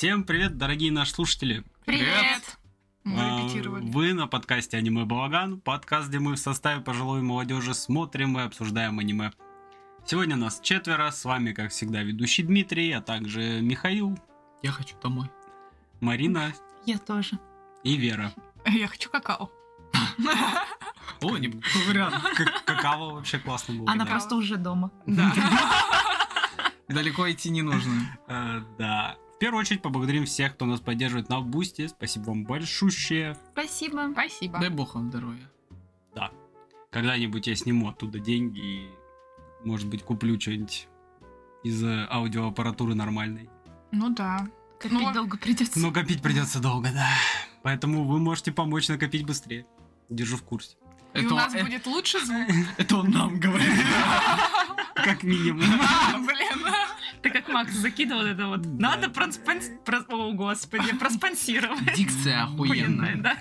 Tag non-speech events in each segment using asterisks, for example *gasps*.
Всем привет, дорогие наши слушатели. Привет! Мы а, репетировали. Вы на подкасте «Аниме Балаган», подкаст, где мы в составе пожилой молодежи смотрим и обсуждаем аниме. Сегодня нас четверо, с вами, как всегда, ведущий Дмитрий, а также Михаил. Я хочу домой. Марина. Я тоже. И Вера. Я хочу какао. О, не вариант. Как- Какао вообще классно было. Она да. просто уже дома. Да. Далеко идти не нужно. Э, Да. В первую очередь поблагодарим всех, кто нас поддерживает на Бусте. Спасибо вам большущее. Спасибо. Спасибо. Дай бог вам здоровья. Когда-нибудь я сниму оттуда деньги и, может быть, куплю что-нибудь из э, аудиоаппаратуры нормальной. Ну да. Копить Ну, долго придется. Но копить придется долго, да. Поэтому вы можете помочь накопить быстрее. Держу в курсе. И у Это, нас э, будет лучше звук. *laughs* это он нам говорит. *laughs* Как минимум. *laughs* А, Блин. Ты как Макс закидывал это вот. Надо проспонс... прос- О, господи, проспонсировать. Дикция охуенная. да.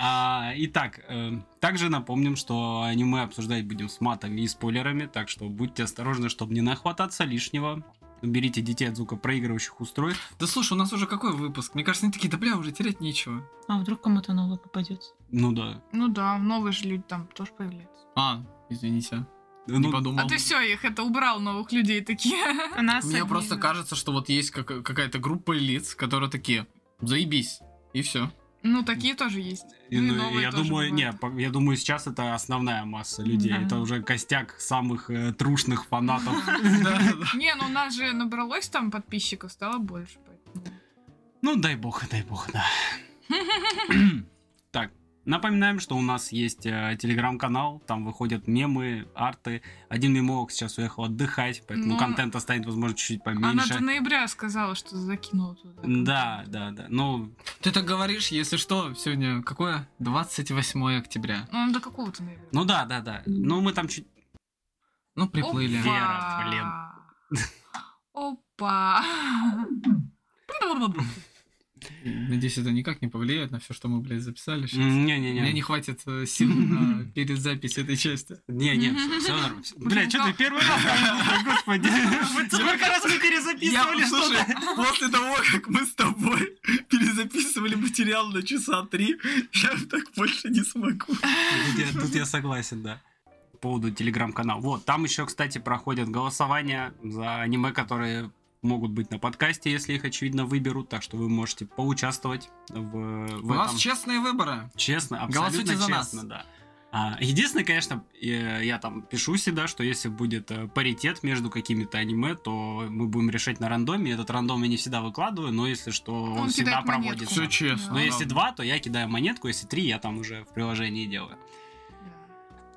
А, итак, э, также напомним, что аниме обсуждать будем с матами и спойлерами, так что будьте осторожны, чтобы не нахвататься лишнего. Уберите детей от звукопроигрывающих устройств. Да слушай, у нас уже какой выпуск? Мне кажется, они такие, да бля, уже терять нечего. А вдруг кому-то новый попадется? Ну да. Ну да, новые же люди там тоже появляются. А, извините, не Ну, подумал. А ты все, их это убрал новых людей такие. Нас Мне просто кажется, что вот есть как- какая-то группа лиц, которые такие, заебись, и все. Ну, такие тоже есть. И, Ну, и ну, новые я тоже думаю, не, бывают. по- я думаю, сейчас это основная масса людей. Да. Это уже костяк самых э, трушных фанатов. *laughs* Не, ну у нас же набралось там подписчиков, стало больше. Ну, дай бог, дай бог, да. *laughs* Напоминаем, что у нас есть э, телеграм-канал, там выходят мемы, арты. Один мемолог сейчас уехал отдыхать, поэтому Ну, контента станет, возможно, чуть-чуть Она поменьше. до ноября сказала, что закинула туда. Да, да, да. Ну, Ты так говоришь, если что, сегодня какое? 28 октября. Ну, до какого-то ноября. ну да, да, да. Ну, мы там чуть... Ну, приплыли. Опа. Вера, Опа. *laughs* Надеюсь, это никак не повлияет на все, что мы, блядь, записали сейчас. Не-не-не. не хватит э, сил *laughs* на перезапись этой части. Не-не, все нормально. *laughs* Бля, что ты первый раз? Господи. *laughs* Сколько раз мы перезаписывали что-то? после того, как мы с тобой перезаписывали материал на часа три, я так больше не смогу. Тут я, тут я согласен, да. По поводу телеграм-канала. Вот, там еще, кстати, проходят голосования за аниме, которые могут быть на подкасте, если их, очевидно, выберут. Так что вы можете поучаствовать в, в У нас этом. честные выборы. Честно, абсолютно Голосуйте за нас. честно, да. А, единственное, конечно, э, я там пишу всегда, что если будет э, паритет между какими-то аниме, то мы будем решать на рандоме. Этот рандом я не всегда выкладываю, но если что, он, Он всегда проводится. Все честно. Но если правда. два, то я кидаю монетку, если три, я там уже в приложении делаю.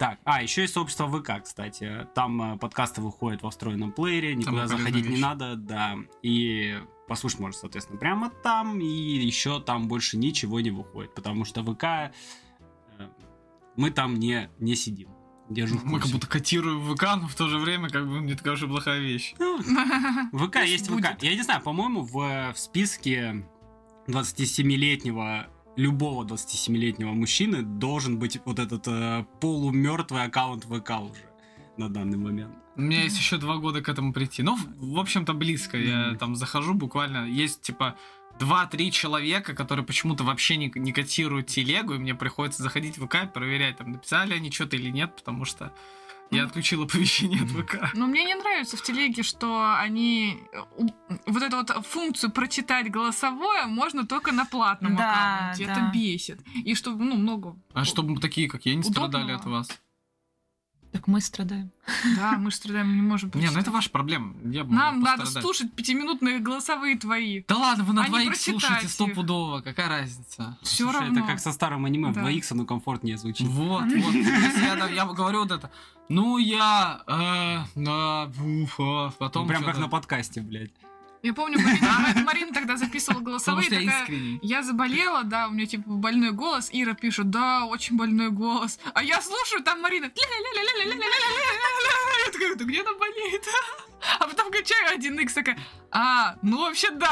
Так, а, еще есть сообщество ВК, кстати. Там э, подкасты выходят во встроенном плеере, никуда заходить не надо, да. И послушать можно, соответственно, прямо там, и еще там больше ничего не выходит, потому что ВК э, мы там не, не сидим. Держу в Мы как курсе. будто котируем ВК, но в то же время как бы не такая уж и плохая вещь. Ну, *laughs* ВК есть. ВК. Я не знаю, по-моему, в, в списке 27-летнего любого 27-летнего мужчины должен быть вот этот э, полумертвый аккаунт ВК уже на данный момент. У меня есть еще два года к этому прийти. Ну, в общем-то, близко. Я там захожу буквально. Есть, типа, два-три человека, которые почему-то вообще не, не котируют телегу, и мне приходится заходить в ВК и проверять, там, написали они что-то или нет, потому что я Ну. отключил оповещение от ВК. Но мне не нравится в телеге, что они э, вот эту вот функцию прочитать голосовое можно только на платном Да, аккаунте. да. Это бесит. И чтобы, ну, много. А чтобы такие, как я, не Удобного. страдали от вас. Так мы страдаем. Да, мы же страдаем, мы не можем Не, ну прочитать. это ваша проблема. Я Нам надо слушать пятиминутные голосовые твои. Да ладно, вы на а двоих прочитать слушаете стопудово, какая разница? Все Слушай, равно. это как со старым аниме, Да. 2х оно комфортнее звучит. Вот, вот. *laughs* Я говорю вот это. Ну, я... э, да, уф, потом... Прям как на подкасте, блядь. Я помню, Марина, а, Марина тогда записывала голосовые. Потому что такая, я, я заболела, да, у меня типа больной голос. Ира пишет, да, очень больной голос. А я слушаю, там Марина. Я такая, да где она болеет? А потом качаю 1x, такая, а, ну вообще да.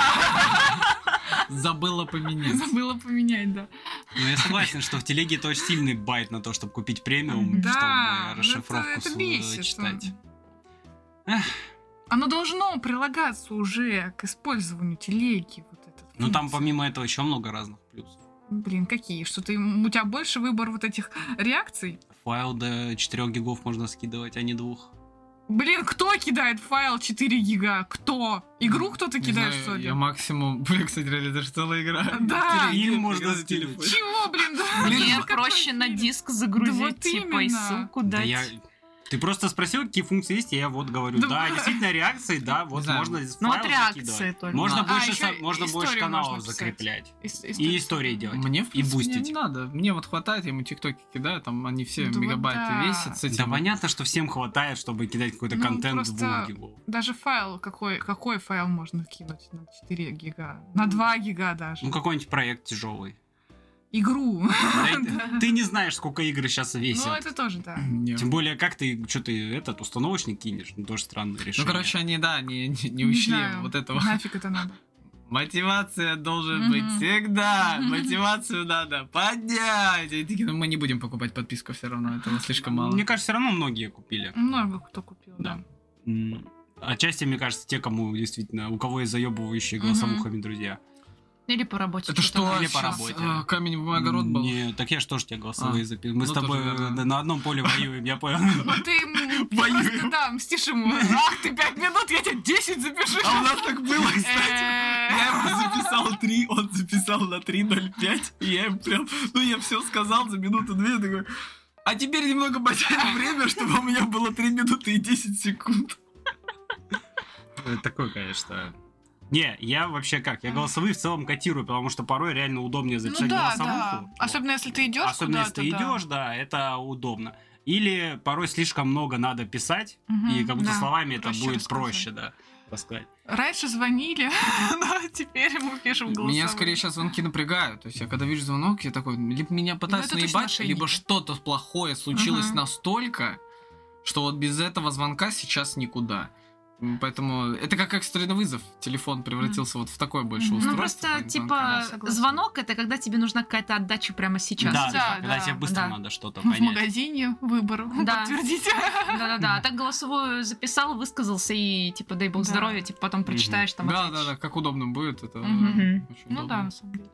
Забыла поменять. Забыла поменять, да. Ну, я согласен, что в телеге это очень сильный байт на то, чтобы купить премиум, да, чтобы расшифровку это, это бесит, читать. Эх. Оно должно прилагаться уже к использованию телеги. Вот эта Ну там помимо этого еще много разных плюсов. Блин, какие? Что ты, у тебя больше выбор вот этих реакций? Файл до 4 гигов можно скидывать, а не двух. Блин, кто кидает файл 4 гига? Кто? Игру кто-то кидает, знаю, что ли? Я максимум... *laughs* Блин, кстати, реально, это же целая игра. Да. *laughs* Им можно скинуть. телефоне. Чего, блин, да? Блин, проще на диск загрузить, Да вот типа, и именно. ссылку Да дать. я... Ты просто спросил, какие функции есть, и я вот говорю, Да да, *laughs* вот. действительно реакции, да, вот знаю. можно из Ну вот реакции только. Можно А, больше, ещё со- можно больше каналов можно закреплять. Ис- И истории делать. Мне, в И принципе, бустить. не надо. Мне вот хватает, я ему тиктоки кидаю, там они все Да вот мегабайты да. весят с этим. Да понятно, что всем хватает, чтобы кидать какой-то Ну, контент двух гигов. Даже файл, какой, какой файл можно кинуть на 4 гига? На 2 гига даже. Ну какой-нибудь проект тяжелый. Игру. *laughs* Ты не знаешь, сколько игр сейчас Ну, весят. это тоже, да. Тем более, как ты, что ты этот установочник кинешь? Ну, тоже странное решение. Ну, короче, они, да, не, не, не учли знаю, вот этого. Нафиг это надо. *laughs* Мотивация должен быть всегда. *laughs* Мотивацию надо поднять. И такие, ну, мы не будем покупать подписку все равно, этого слишком мало. Мне кажется, все равно многие купили. Много кто купил, Да. да. Отчасти, мне кажется, те, кому действительно, у кого есть заебывающие голосовухами друзья. Или по работе. Это что, Или по работе. а, камень, бумага, рот был? Не, так я же тоже тебе голосовые А, записываю. Мы ну с тобой тоже на одном поле *laughs* воюем, я понял. Вот ты просто, да, мстишь ему. Ах, ты 5 минут, я тебе 10 запишу. А у нас так было, кстати. Я ему записал 3, он записал на 3.05, и я ему прям, ну я все сказал за минуту-две, такой, а теперь немного потянем *laughs* время, чтобы у меня было 3 минуты и 10 секунд. Э, Такой, конечно. Не, я вообще как? Я голосовые в целом котирую, потому что порой реально удобнее Ну записать да, голосовуху. да. Вот. Особенно если ты идешь Особенно если ты куда-то, да. идешь, да, это удобно. Или порой слишком много надо писать, Мгм, и как будто да. словами это проще будет рассказать. проще, да, рассказать. Раньше звонили, *laughs* но теперь мы пишем голосовые. Меня скорее сейчас звонки напрягают. То есть я когда вижу звонок, я такой, либо меня пытаются Ну, точно наебать, мошенники. либо что-то плохое случилось настолько, что вот без этого звонка сейчас никуда. Поэтому это как экстренный вызов. Телефон превратился вот в такое больше Мгм. устройство. Ну просто, типа, звонок это когда тебе нужна какая-то отдача прямо сейчас. да, Да, да, когда да, тебе быстро да. надо что-то В понять. магазине выбор. *laughs* Да. Подтвердите. Да-да-да. А так *laughs* голосовую записал, высказался и, типа, дай бог Да. здоровья, типа, потом прочитаешь там. Да, ответишь. да, да, как удобно будет. Это очень Ну да, на самом деле.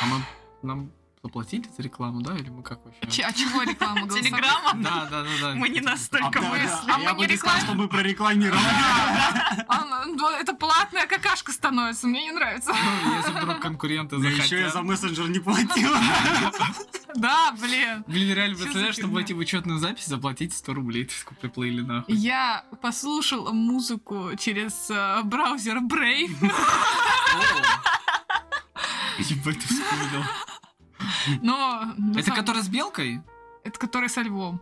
А мы, нам заплатили за рекламу, да? Или мы как вообще? Че- А чего реклама? Телеграмма? Да, да, да, да. Мы не настолько выросли. да, А я мы бы не сказал, что мы прорекламировали. А, ну, Это платная какашка становится, мне не нравится. Ну, Если вдруг конкуренты Да еще я за захотят. мессенджер не платил. Да, блин. Блин, реально, представляешь, чтобы войти в учетную запись, заплатить 100 рублей, ты сколько приплыли нахуй. Я послушала музыку через э, браузер Brave. Ебать, ты вспомнил. *laughs* Но... на Это самом- который с белкой? Это который со львом.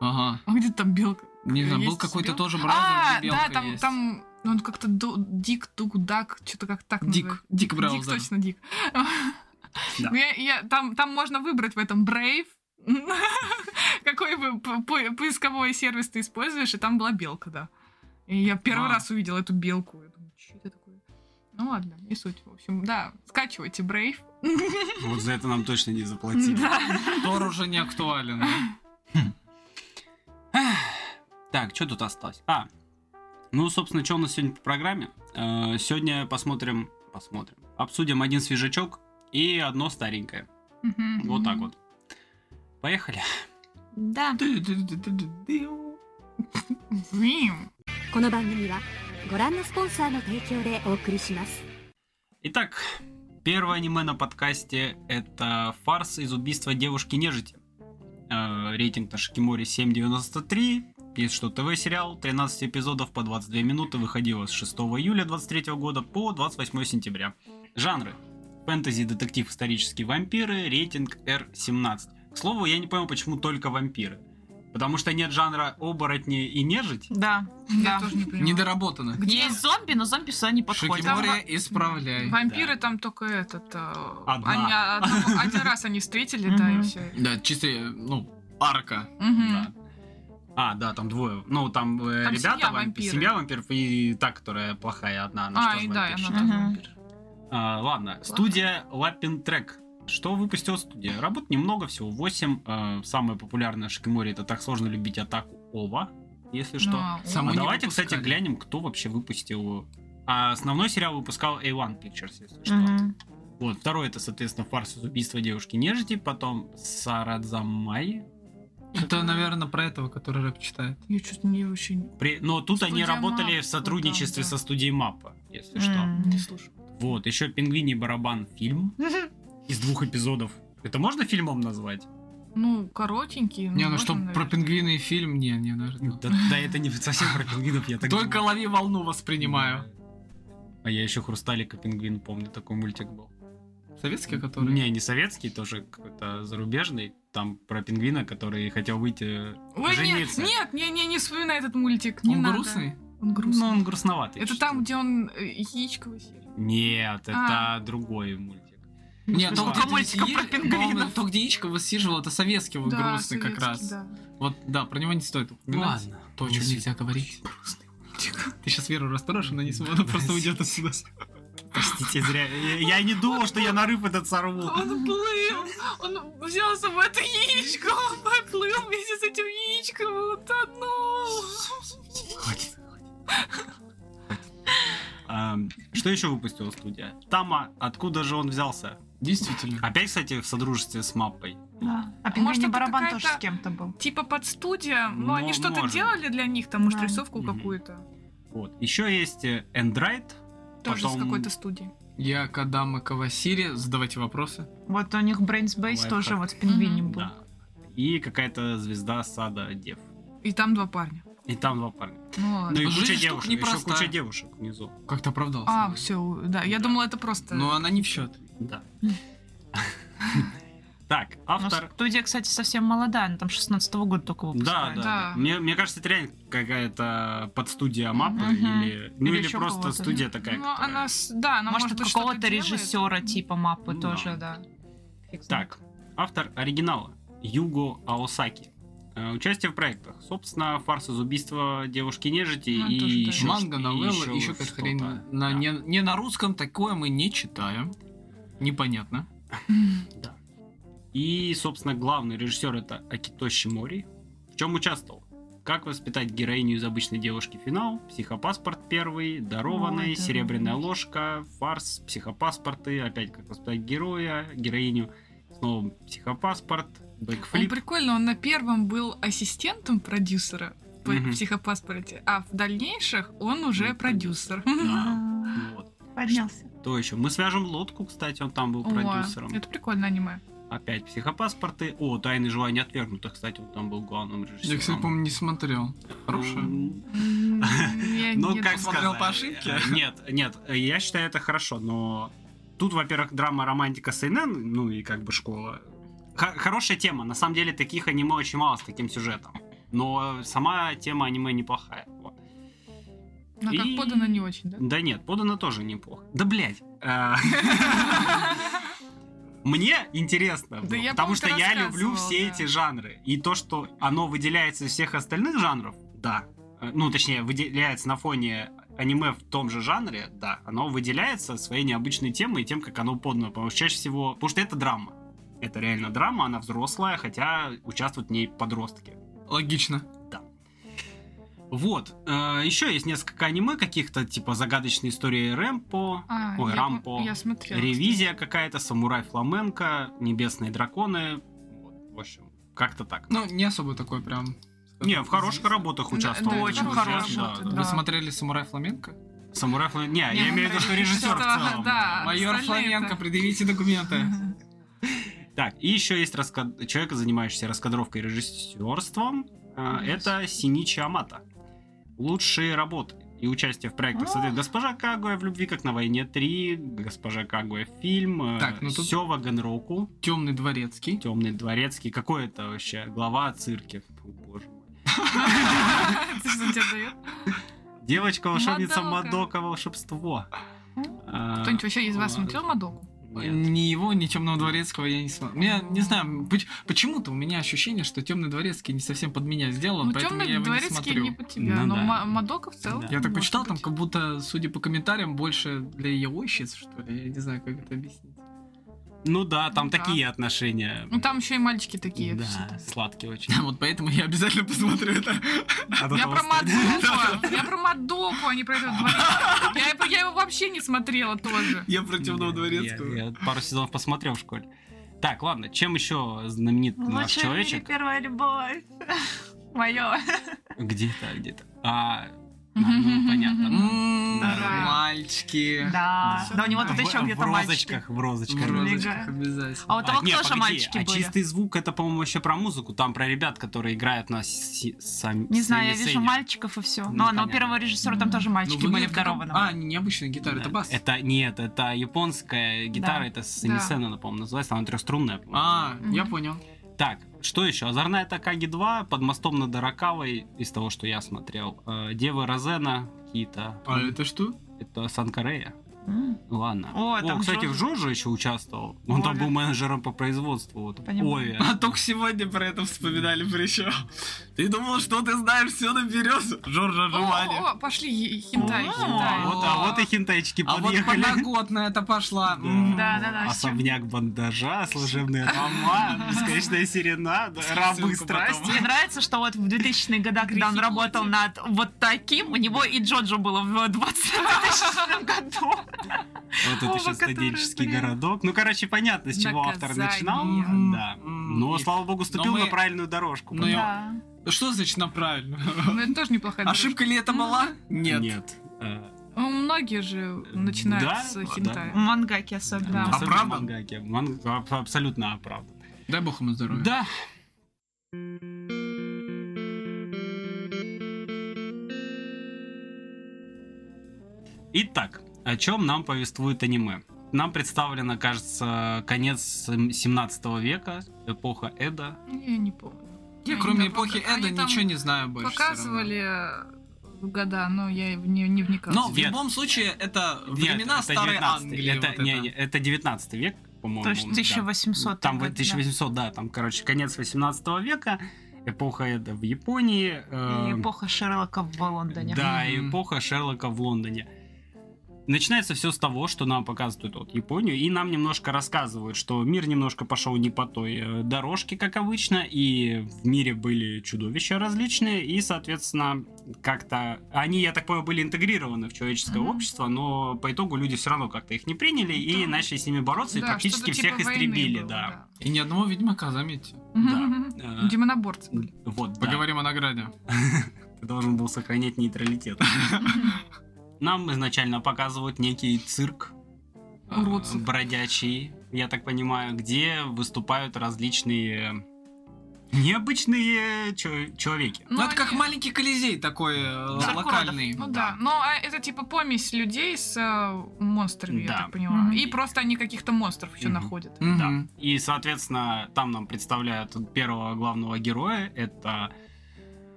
Ага. А где там белка? Не знаю, был какой-то тоже браузер, А, где да, там, есть. там ну, он как-то Дик, Дуг, Дак, что-то как так Дик, называется. Дик браузер. Дик, точно Дик. *laughs* Да. Ну, я- я- там, там можно выбрать в этом Brave, *laughs* какой бы по- поисковой сервис ты используешь, и там была белка, да. И я первый А. раз увидела эту белку. Я думаю, что это такое? Ну ладно, не суть. В общем, да, скачивайте Brave. Вот за это нам точно не заплатили. Да. Тор уже не актуален. да? Так, что тут осталось? А, ну, собственно, что у нас сегодня по программе? Э, Сегодня посмотрим, посмотрим, обсудим один свежачок и одно старенькое. Мгм. Вот так вот. Поехали. Да. Ду-ду-ду-ду-ду. Блин. この番組はご覧のスポンサーの提供でお送りします Итак, первое аниме на подкасте это фарс из убийства девушки-нежити. Э, Рейтинг на Шикимори 7.93. Есть что ТВ-сериал, 13 эпизодов по 22 минуты, выходило с 6 июля 23 года по 28 сентября. Жанры. Фэнтези, детектив, исторические вампиры, рейтинг R17. К слову, я не понял, почему только вампиры. Потому что нет жанра оборотни и нежить. Да. Я Да. тоже не понимаю. Недоработано. Где Есть зомби, но зомби сюда не подходят. Шикимори, исправляй. Вампиры Да. там только этот... э, Одна. они одного- *laughs* один раз они встретили, да, и все. Да, чисто, ну, арка. Да. А, да, там двое. Ну, там, э, Там ребята, семья вампиров и та, которая плохая одна. Она А, и да, она тоже вампир. А, ладно, студия Лапин Трек. Что выпустила студия? Работ немного, всего 8. самая популярная Шикимори это «Так сложно любить атаку Ова». если что. А А давайте, кстати, глянем, кто вообще выпустил. А основной сериал выпускал A1 Pictures, если что. Мгм. Вот, второй это, соответственно, фарс из убийства девушки нежити, потом Сарадзамай. Это, наверное, про этого, который рэп читает. Я что-то не очень При... Но тут они Студия работали Маппа, в сотрудничестве да, да. со студией Маппа, если что. М. не слушаю. Вот, еще Пингвиний барабан фильм *laughs* из двух эпизодов. Это можно фильмом назвать? Ну, коротенький. Не, ну можно, что, про пингвины и фильм, не, не, наверное. Да, да это не совсем про пингвинов, я так Только лови волну воспринимаю. А я еще Хрусталик и пингвин помню, такой мультик был. Советский, который? Не, не советский, тоже какой-то зарубежный. Там про пингвина, который хотел выйти Ой, нет, жениться. нет, не, не, не вспоминай этот мультик. Не Он надо. грустный? Он Ну, грустный. он грустноватый. Это чуть-чуть. там, где он э, яичковый серия. Нет, это А. другой мультик. Нет, то, Сколько где мультиков про пингвинов? То, где яичко высиживал, это советский вот грустный как раз. Вот, да, про него не стоит упоминать. Ладно. То, о чем нельзя говорить. Ты сейчас Веру расстроишь, она не сможет, она просто уйдет отсюда. Простите, зря. Я, я не думал, что я нарыв этот сорву. Он плыл, он взял с собой это яичко, он поплыл вместе с этим яичком, и утонул. Хватит. Ам, Что еще выпустила студия? Тама, откуда же он взялся? Действительно. Опять, кстати, в содружестве с маппой. Да. А Может, пингвиний это барабан тоже с кем-то был. Типа под студия, ну Мо- они что-то может. делали для них, там, может, Да. рисовку Мгм. какую-то. Вот. Еще есть э, Endraid. Тоже Потом- с какой-то студии. Я Кадама Кавасири, задавайте вопросы. Вот у них Лайфхак. тоже вот с пингвинем был. Да. И какая-то звезда сада Дев. И там два парня. И там два парня. Ну. Ну и куча девушек. Еще куча девушек внизу. Как-то оправдался. А, все, да. Я Да. думала, это просто. Но она не в счет. Да. *laughs* Так, Но автор... студия, кстати, совсем молодая, она там 16 года только Да, выпускает. да, Да. да. Мне, мне кажется, это реально какая-то подстудия мапы Мгм. или, ну, Или или, просто студия такая. Ну, которая- она, да, она Может, может, быть, какого-то делает. режиссера типа мапы Ну тоже, да. да. Так, автор оригинала Юго Аосаки. Э, Участие в проектах. Собственно, фарс из убийства девушки нежити Ну, и тоже, да. еще Манга, новелла, еще еще. На, Да. не, не на русском такое мы не читаем. Непонятно. *laughs* Да. И, собственно, главный режиссер это Акитоши Мори. В чем участвовал? Как воспитать героиню из обычной девушки финал, психопаспорт первый, дарованный, Ой, серебряная дарованный. ложка, фарс, психопаспорты, опять как воспитать героя, героиню, снова психопаспорт, Он бэкфлип. прикольно, он на первом был ассистентом продюсера по Мгм. психопаспорте, а в дальнейших он уже Ну, продюсер. Да. *laughs* Вот. Поднялся. То еще? Мы свяжем лодку, кстати, он там был О, продюсером. это прикольное аниме. Опять психопаспорты. О, тайны желания отвергнутых, кстати, он там был главным режиссером. Я, кстати, помню, не смотрел. Хорошая. *laughs* Ну, как. Смотрел по ошибке? э, Нет, нет, я считаю это хорошо, но тут, во-первых, драма романтика Сейнен, ну и как бы школа. Хорошая тема, на самом деле таких аниме очень мало с таким сюжетом. Но сама тема аниме неплохая. Но как И- подано не очень, да? Да нет, подано тоже неплохо. Да блять. *laughs* Мне интересно, Да было, я, потому что я люблю все да. эти жанры. И то, что оно выделяется из всех остальных жанров, да. Э, Ну, точнее, выделяется на фоне аниме в том же жанре, да. Оно выделяется своей необычной темой и тем, как оно подано. Потому что чаще всего... Потому что это драма. Это реально драма, она взрослая, хотя участвуют в ней подростки. Логично. Вот. Э, Еще есть несколько аниме каких-то, типа загадочные истории Рэмпо, А, ой, я, Рампо, Я смотрела. ревизия какая-то, самурай фламенко, небесные драконы. Вот, в общем, как-то так. Ну, не особо такой прям... Не, в хороших работах Да, участвовал. да, очень хорошая хорошая, работа, да, Вы да. смотрели «Самурай фламенко»? Самурай фламенко. Не, Не, я имею в виду, что режиссер в целом. да. Майор Фламенко, это- предъявите документы. *laughs* Так, и еще есть раска- человек, занимающийся раскадровкой и режиссерством. А, Это Синичи Амата. Лучшие работы и участие в проектах А. соответственно, «Госпожа Кагуя в любви, как на войне 3», «Госпожа Кагуя» фильм, э, Так, ну Сёва Генроку, Темный дворецкий. Темный дворецкий. Какой это вообще? Глава цирки. О, боже мой. *laughs* Это что тебе дает? Девочка-волшебница Мадока. Волшебство. А, Кто-нибудь вообще из вас смотрел Мадоку? Нет. Ни его, ни темного дворецкого я не смотрел. Меня, не знаю, поч- почему-то у меня ощущение, что темный дворецкий не совсем под меня сделан, Ну, поэтому я темный его не дворецкий смотрю. не по тебя, Ну но да. Ма- Мадока в целом. Да. Я так почитал, там как будто, судя по комментариям, больше для яойщиц, что ли. Я не знаю, как это объяснить. Ну да, там да. такие отношения. Ну там еще и мальчики такие. Да, всё-то. сладкие очень. Вот поэтому я обязательно посмотрю это. От Я про. Мадоку, я про Мадоку, а не про этого дворецкого. Я, его вообще не смотрела тоже. Я про темного Я- дворецкого. Я, пару сезонов посмотрел в школе. Так, ладно, чем еще знаменит наш человечек? первая любовь. Мое. Где-то, где-то. А, да, ну, понятно. Да. Мальчики. Да. Да, у него тут В- еще в где-то мальчики. розочках, в В розочках. розочках Лига. обязательно. А у того не, тоже погоди, мальчики а были. чистый звук это, по-моему, вообще про музыку. Там про ребят, которые играют на си- сам- Не знаю, я сцене. вижу мальчиков и все. Ну, Но, но у понятно. первого режиссера там тоже Ну, мальчики были выглядит в как- дарованном. А, необычная гитара, это бас. Это нет, это японская гитара, Да. это Сенисена, она, по-моему, называется, она трехструнная. по-моему. А, я понял. Так, что еще? Озорная Такаги 2, под мостом над Аракавой, из того, что я смотрел. Э, Девы Розена, какие-то. А это что? Это Санкарея. Ладно. О, там кстати, Джордж. в Джорджо еще участвовал. Он там Ови. был менеджером по производству. Вот. Ови. А только сегодня про это вспоминали причем. Ты думал, что ты знаешь все наперед? Жоржа О, Джованни. о, пошли хентай, О, хентай. Вот, а вот и хентайчики А вот подъехали. подноготная это пошла. *laughs* Да. Да, да, Особняк бандажа, служебный роман, *laughs* бесконечная серенада, рабы страсти. Мне нравится, что вот в 2000-е годы, когда он работал над вот таким, у него и Джоджо было в 2000 *laughs* году. Вот еще которые студенческий городок. Ну, короче, понятно, с чего автор начинал. Мгм. Да. Но, и- слава богу, ступил на правильную дорожку. Ну, Да. Что значит на правильно? Ну, это тоже неплохая Ошибка ли это была? Нет. Нет. Э, Ну, Многие же начинают Да, с да. хентая. Мангаки особенно. Да. особенно Оправдан? мангаки. Ман- аб- Абсолютно оправдан. Дай бог ему здоровья. Да. Итак, о чем нам повествует аниме? Нам представлено, кажется, конец 17 века, эпоха Эда. Я не помню. Я Они кроме там эпохи пока- Эда они там ничего не знаю больше. Показывали года, но я не, не вникала. Но в Нет. любом случае это Нет, времена это старой 19 Англии. Это, вот не, это. не, это 19 век, по-моему. То есть да. 1800 Там год, вот 1800, да. там, короче, конец 18 века, эпоха Эда в Японии. да. э, И эпоха Шерлока в Лондоне. Да, эпоха Шерлока в Лондоне. Начинается все с того, что нам показывают вот Японию, и нам немножко рассказывают, что мир немножко пошел не по той э, дорожке, как обычно, и в мире были чудовища различные, и, соответственно, как-то они, я так понимаю, были интегрированы в человеческое Мгм. общество, но по итогу люди все равно как-то их не приняли и Да. начали с ними бороться, и Да, практически что-то всех типа истребили, было, да. И ни одного ведьмака, заметьте. Мгм. Да. Э, Демоноборцы были. Вот, да. Поговорим о награде. *laughs* Ты должен был сохранять нейтралитет. *laughs* Нам изначально показывают некий цирк э, Уродцев. бродячий, я так понимаю, где выступают различные необычные чё- человеки. Ну, это как маленький колизей такой э, Да. локальный. Ну да, но а, это типа помесь людей с э, монстрами, Да. я так понимаю. Мгм. И просто они каких-то монстров еще Мгм. находят. Мгм. Да. И, соответственно, там нам представляют первого главного героя. Это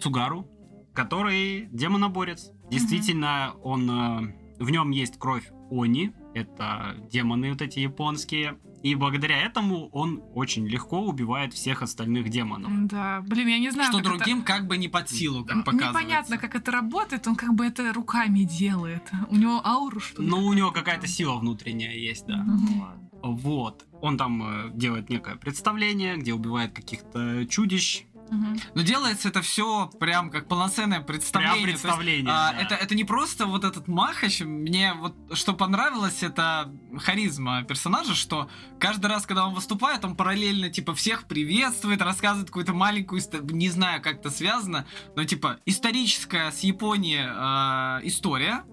Цугару, который демоноборец. Действительно, он э, в нем есть кровь Они. Это демоны вот эти японские. И благодаря этому он очень легко убивает всех остальных демонов. Да, блин, я не знаю, Что как это- другим как бы не под силу, М, показывается. Непонятно, как это работает, он как бы это руками делает. У него ауру что ли? Но у него какая-то сила внутренняя есть, да. Мгм. Вот. Он там э, делает некое представление, где убивает каких-то чудищ. Мгм. Но делается это все прям как полноценное представление. Прям То есть, представление. а, да. это, это не просто вот этот махач. Мне вот что понравилось, это харизма персонажа, что каждый раз, когда он выступает, он параллельно типа всех приветствует, рассказывает какую-то маленькую, не знаю, как это связано, но типа историческая с Японией э, история,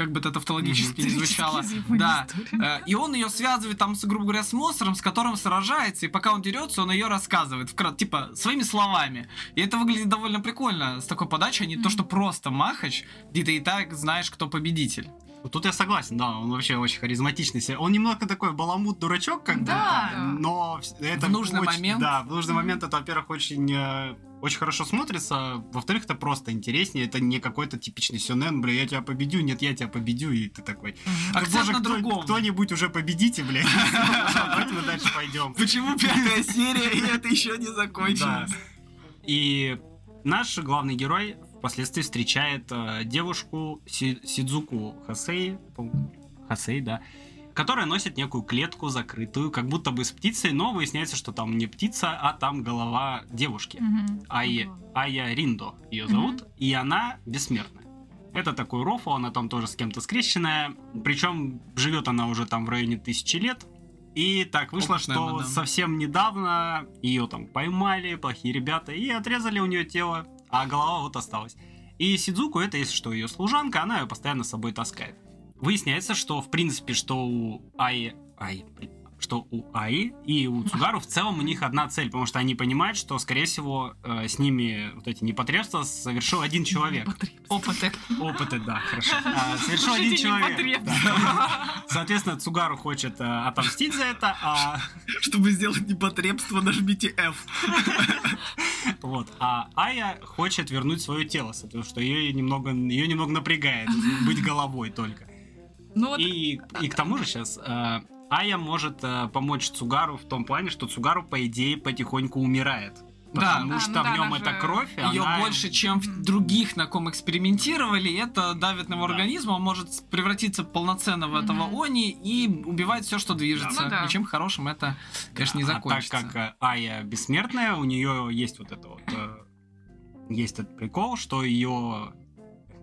как бы это тавтологически не звучало. Да. Э, И он ее связывает там, с, грубо говоря, с монстром, с которым сражается, и пока он дерется, он ее рассказывает, вкра- типа, своими словами. И это выглядит довольно прикольно с такой подачей, а не то, что просто махач, где ты и так знаешь, кто победитель. Вот Тут я согласен, да, он вообще очень харизматичный. Он немного такой баламут дурачок, как Да, будто, да. но это В нужный очень- момент. Да, в нужный момент это, во-первых, очень э, очень хорошо смотрится, во-вторых, это просто интереснее, это не какой-то типичный сюнен, бля, я тебя победю, нет, я тебя победю, и ты такой, «Да, Акцент боже, кто- кто-нибудь уже победите, блядь, *laughs* давайте мы дальше пойдем. Почему пятая серия, и это еще не закончилось? И наш главный герой впоследствии встречает э, девушку Си- Сидзуку Хасей, Хасей, да. Которая носит некую клетку закрытую, как будто бы с птицей, но выясняется, что там не птица, а там голова девушки. Мгм. Ая, Ая Риндо ее зовут, и она бессмертная. Это такой рофл, она там тоже с кем-то скрещенная, причем живет она уже там в районе тысячи лет. И так вышло, Опытная что мадам. совсем недавно ее там поймали, плохие ребята, и отрезали у нее тело, а голова вот осталась. И Сидзуку это, если что, ее служанка, она ее постоянно с собой таскает. Выясняется, что в принципе, что у Аи, Аи, что у Аи и у Цугару в целом у них одна цель, потому что они понимают, что, скорее всего, э, с ними вот эти непотребства совершил один человек. Опыты. Опыты, да, хорошо. *laughs* А, совершил один человек. да. *laughs* Соответственно, Цугару хочет э, отомстить за это, а *laughs* Чтобы сделать непотребство, нажмите F. вот, а Ая хочет вернуть свое тело, потому что ее немного, ее немного напрягает быть головой только. Ну вот, И, и к тому же сейчас Ая может э, помочь Цугару в том плане, что Цугару, по идее, потихоньку умирает. Да. Потому А, что ну да, в нем она эта же- кровь, Ее она- больше, чем в других, на ком экспериментировали, и это давит на его Да. организм, он может превратиться полноценно в этого Мгм. они и убивать все, что движется. Ну да. Ничем хорошим это, конечно, не А закончится. так как э, Ая бессмертная, у нее есть вот это вот... э, Есть этот прикол, что ее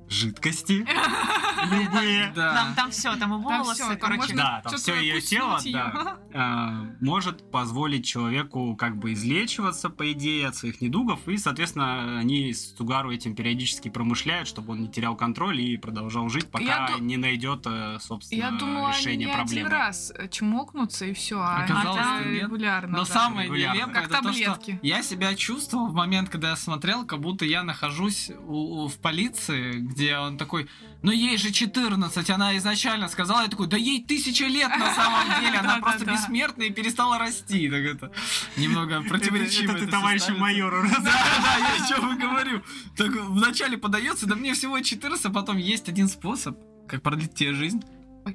жидкости *laughs* любые. Там, там все, там и волосы, там короче. можно Да, там её куснуть тело, да. э, может позволить человеку как бы излечиваться, по идее, от своих недугов, и, соответственно, они с Тугару этим периодически промышляют, чтобы он не терял контроль и продолжал жить, пока Я не найдет, э, собственно, Я думала, они решение не проблемы. один раз э, чмокнутся и все, а Оказалось, это что нет. регулярно. Но да. самое Регулярно. нелепое, Как это то, что я себя чувствовал в момент, когда я смотрел, как будто я нахожусь у- у- в полиции, где он такой, ну ей же 14, она изначально сказала, я такой, да ей тысяча лет на самом деле, она *laughs* просто бессмертная и перестала расти. Так это немного противоречиво. Это ты товарищу майору Да, да, я и говорю. Так вначале подается, да мне всего 14, а потом есть один способ, как продлить тебе жизнь.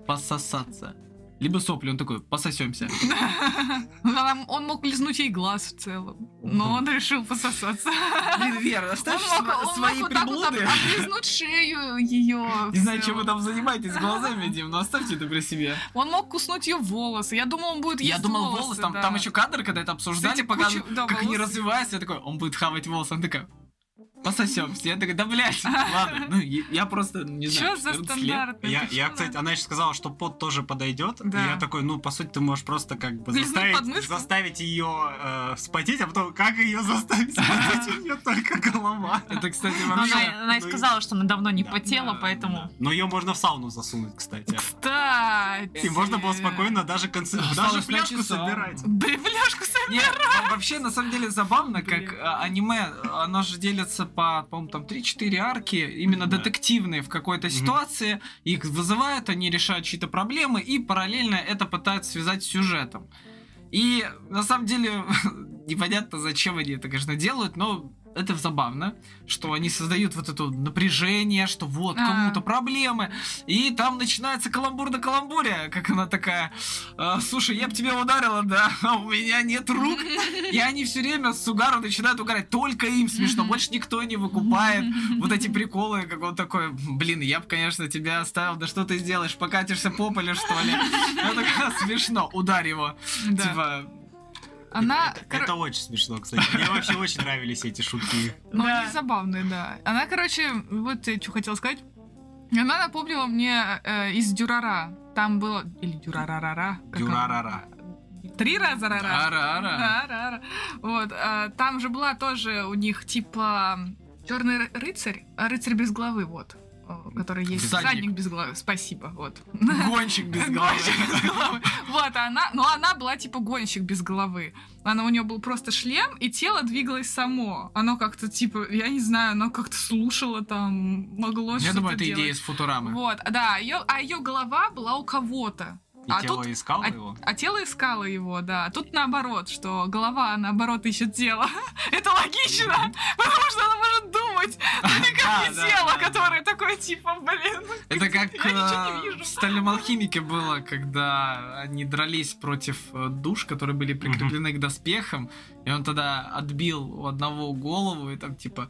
Пососаться. Либо сопли, он такой, пососемся. *laughs* Она- Он мог лизнуть ей глаз в целом, но он решил пососаться. Блин, Вера, Он оставь мог, сво- он свои мог вот так вот об- приблуды. облизнуть шею ее. Не знаю, чем вы там занимаетесь глазами, Дим, но оставьте это при себе. Он мог куснуть ее волосы. Я думал, он будет Я есть думал, волосы, волос, там, да. там еще кадр, когда это обсуждали, Кстати, показывают, куча- да, как они волосы. развиваются, я такой, он будет хавать волосы, он такой, пососемся. Я такой, да, блядь, *laughs* ладно, ну, я просто, не знаю, Что за 14 лет. стандарт? Я, я, кстати, она еще сказала, что пот тоже подойдет. Да. И я такой, ну, по сути, ты можешь просто как бы заставить, заставить ее э, вспотеть, а потом как ее заставить вспотеть? У нее только голова. Это, кстати, вообще... она, она и ну и- сказала, что она давно не Да, потела, да, поэтому... да. Но ее можно в сауну засунуть, кстати. Кстати. И можно было спокойно даже конце... Осталось даже пляшку собирать. Блин, Бляшку сами. Нет, а вообще, на самом деле, забавно, как Блин. а, аниме, оно же делится по, по-моему, там 3-4 арки, именно Да. детективные в какой-то Мгм. ситуации, их вызывают, они решают чьи-то проблемы, и параллельно это пытаются связать с сюжетом. И на самом деле *laughs* непонятно, зачем они это, конечно, делают, но это забавно, что они создают вот это напряжение, что вот А. кому-то проблемы, и там начинается каламбур на каламбуре, как она такая, «А, слушай, я бы тебя ударила, да, *laughs* а у меня нет рук, и они все время с Сугару начинают угорать, только им смешно, больше никто не выкупает вот эти приколы, как он такой, блин, я бы, конечно, тебя оставил, да что ты сделаешь, покатишься по полю, что ли? Это как смешно, ударь его. Типа, Она... Это, очень смешно, кстати. Мне вообще очень нравились эти шутки. Ну, они забавные, да. Она, короче, вот я что хотела сказать. Она напомнила мне э, из Дюрара. Там было... Или Дюрарарара. Дюрарара. Три раза рара. ара-ара. Да, рара. Вот. а, там же была тоже у них типа Черный рыцарь, рыцарь без головы, вот. О, Который есть. Всадник. Всадник без головы. Спасибо. Вот. Гонщик без головы. *laughs* Гонщик без головы. Вот, а она, но она была типа гонщик без головы. Она у нее был просто шлем, и тело двигалось само. Оно как-то типа, я не знаю, оно как-то слушало там, могло Я что-то думаю, это делать. идея из Футурамы. Вот, да, ее, а ее голова была у кого-то. И А тело тут- искало а- его. А тело искало его, да. А тут наоборот, что голова, наоборот, ищет тело. *laughs* Это логично, потому что она может думать, но никак *laughs* не тело, которое такое, типа, блин. Это как э, в Стальном алхимике было, когда они дрались против э, душ, которые были прикреплены к доспехам, и он тогда отбил у одного голову, и там типа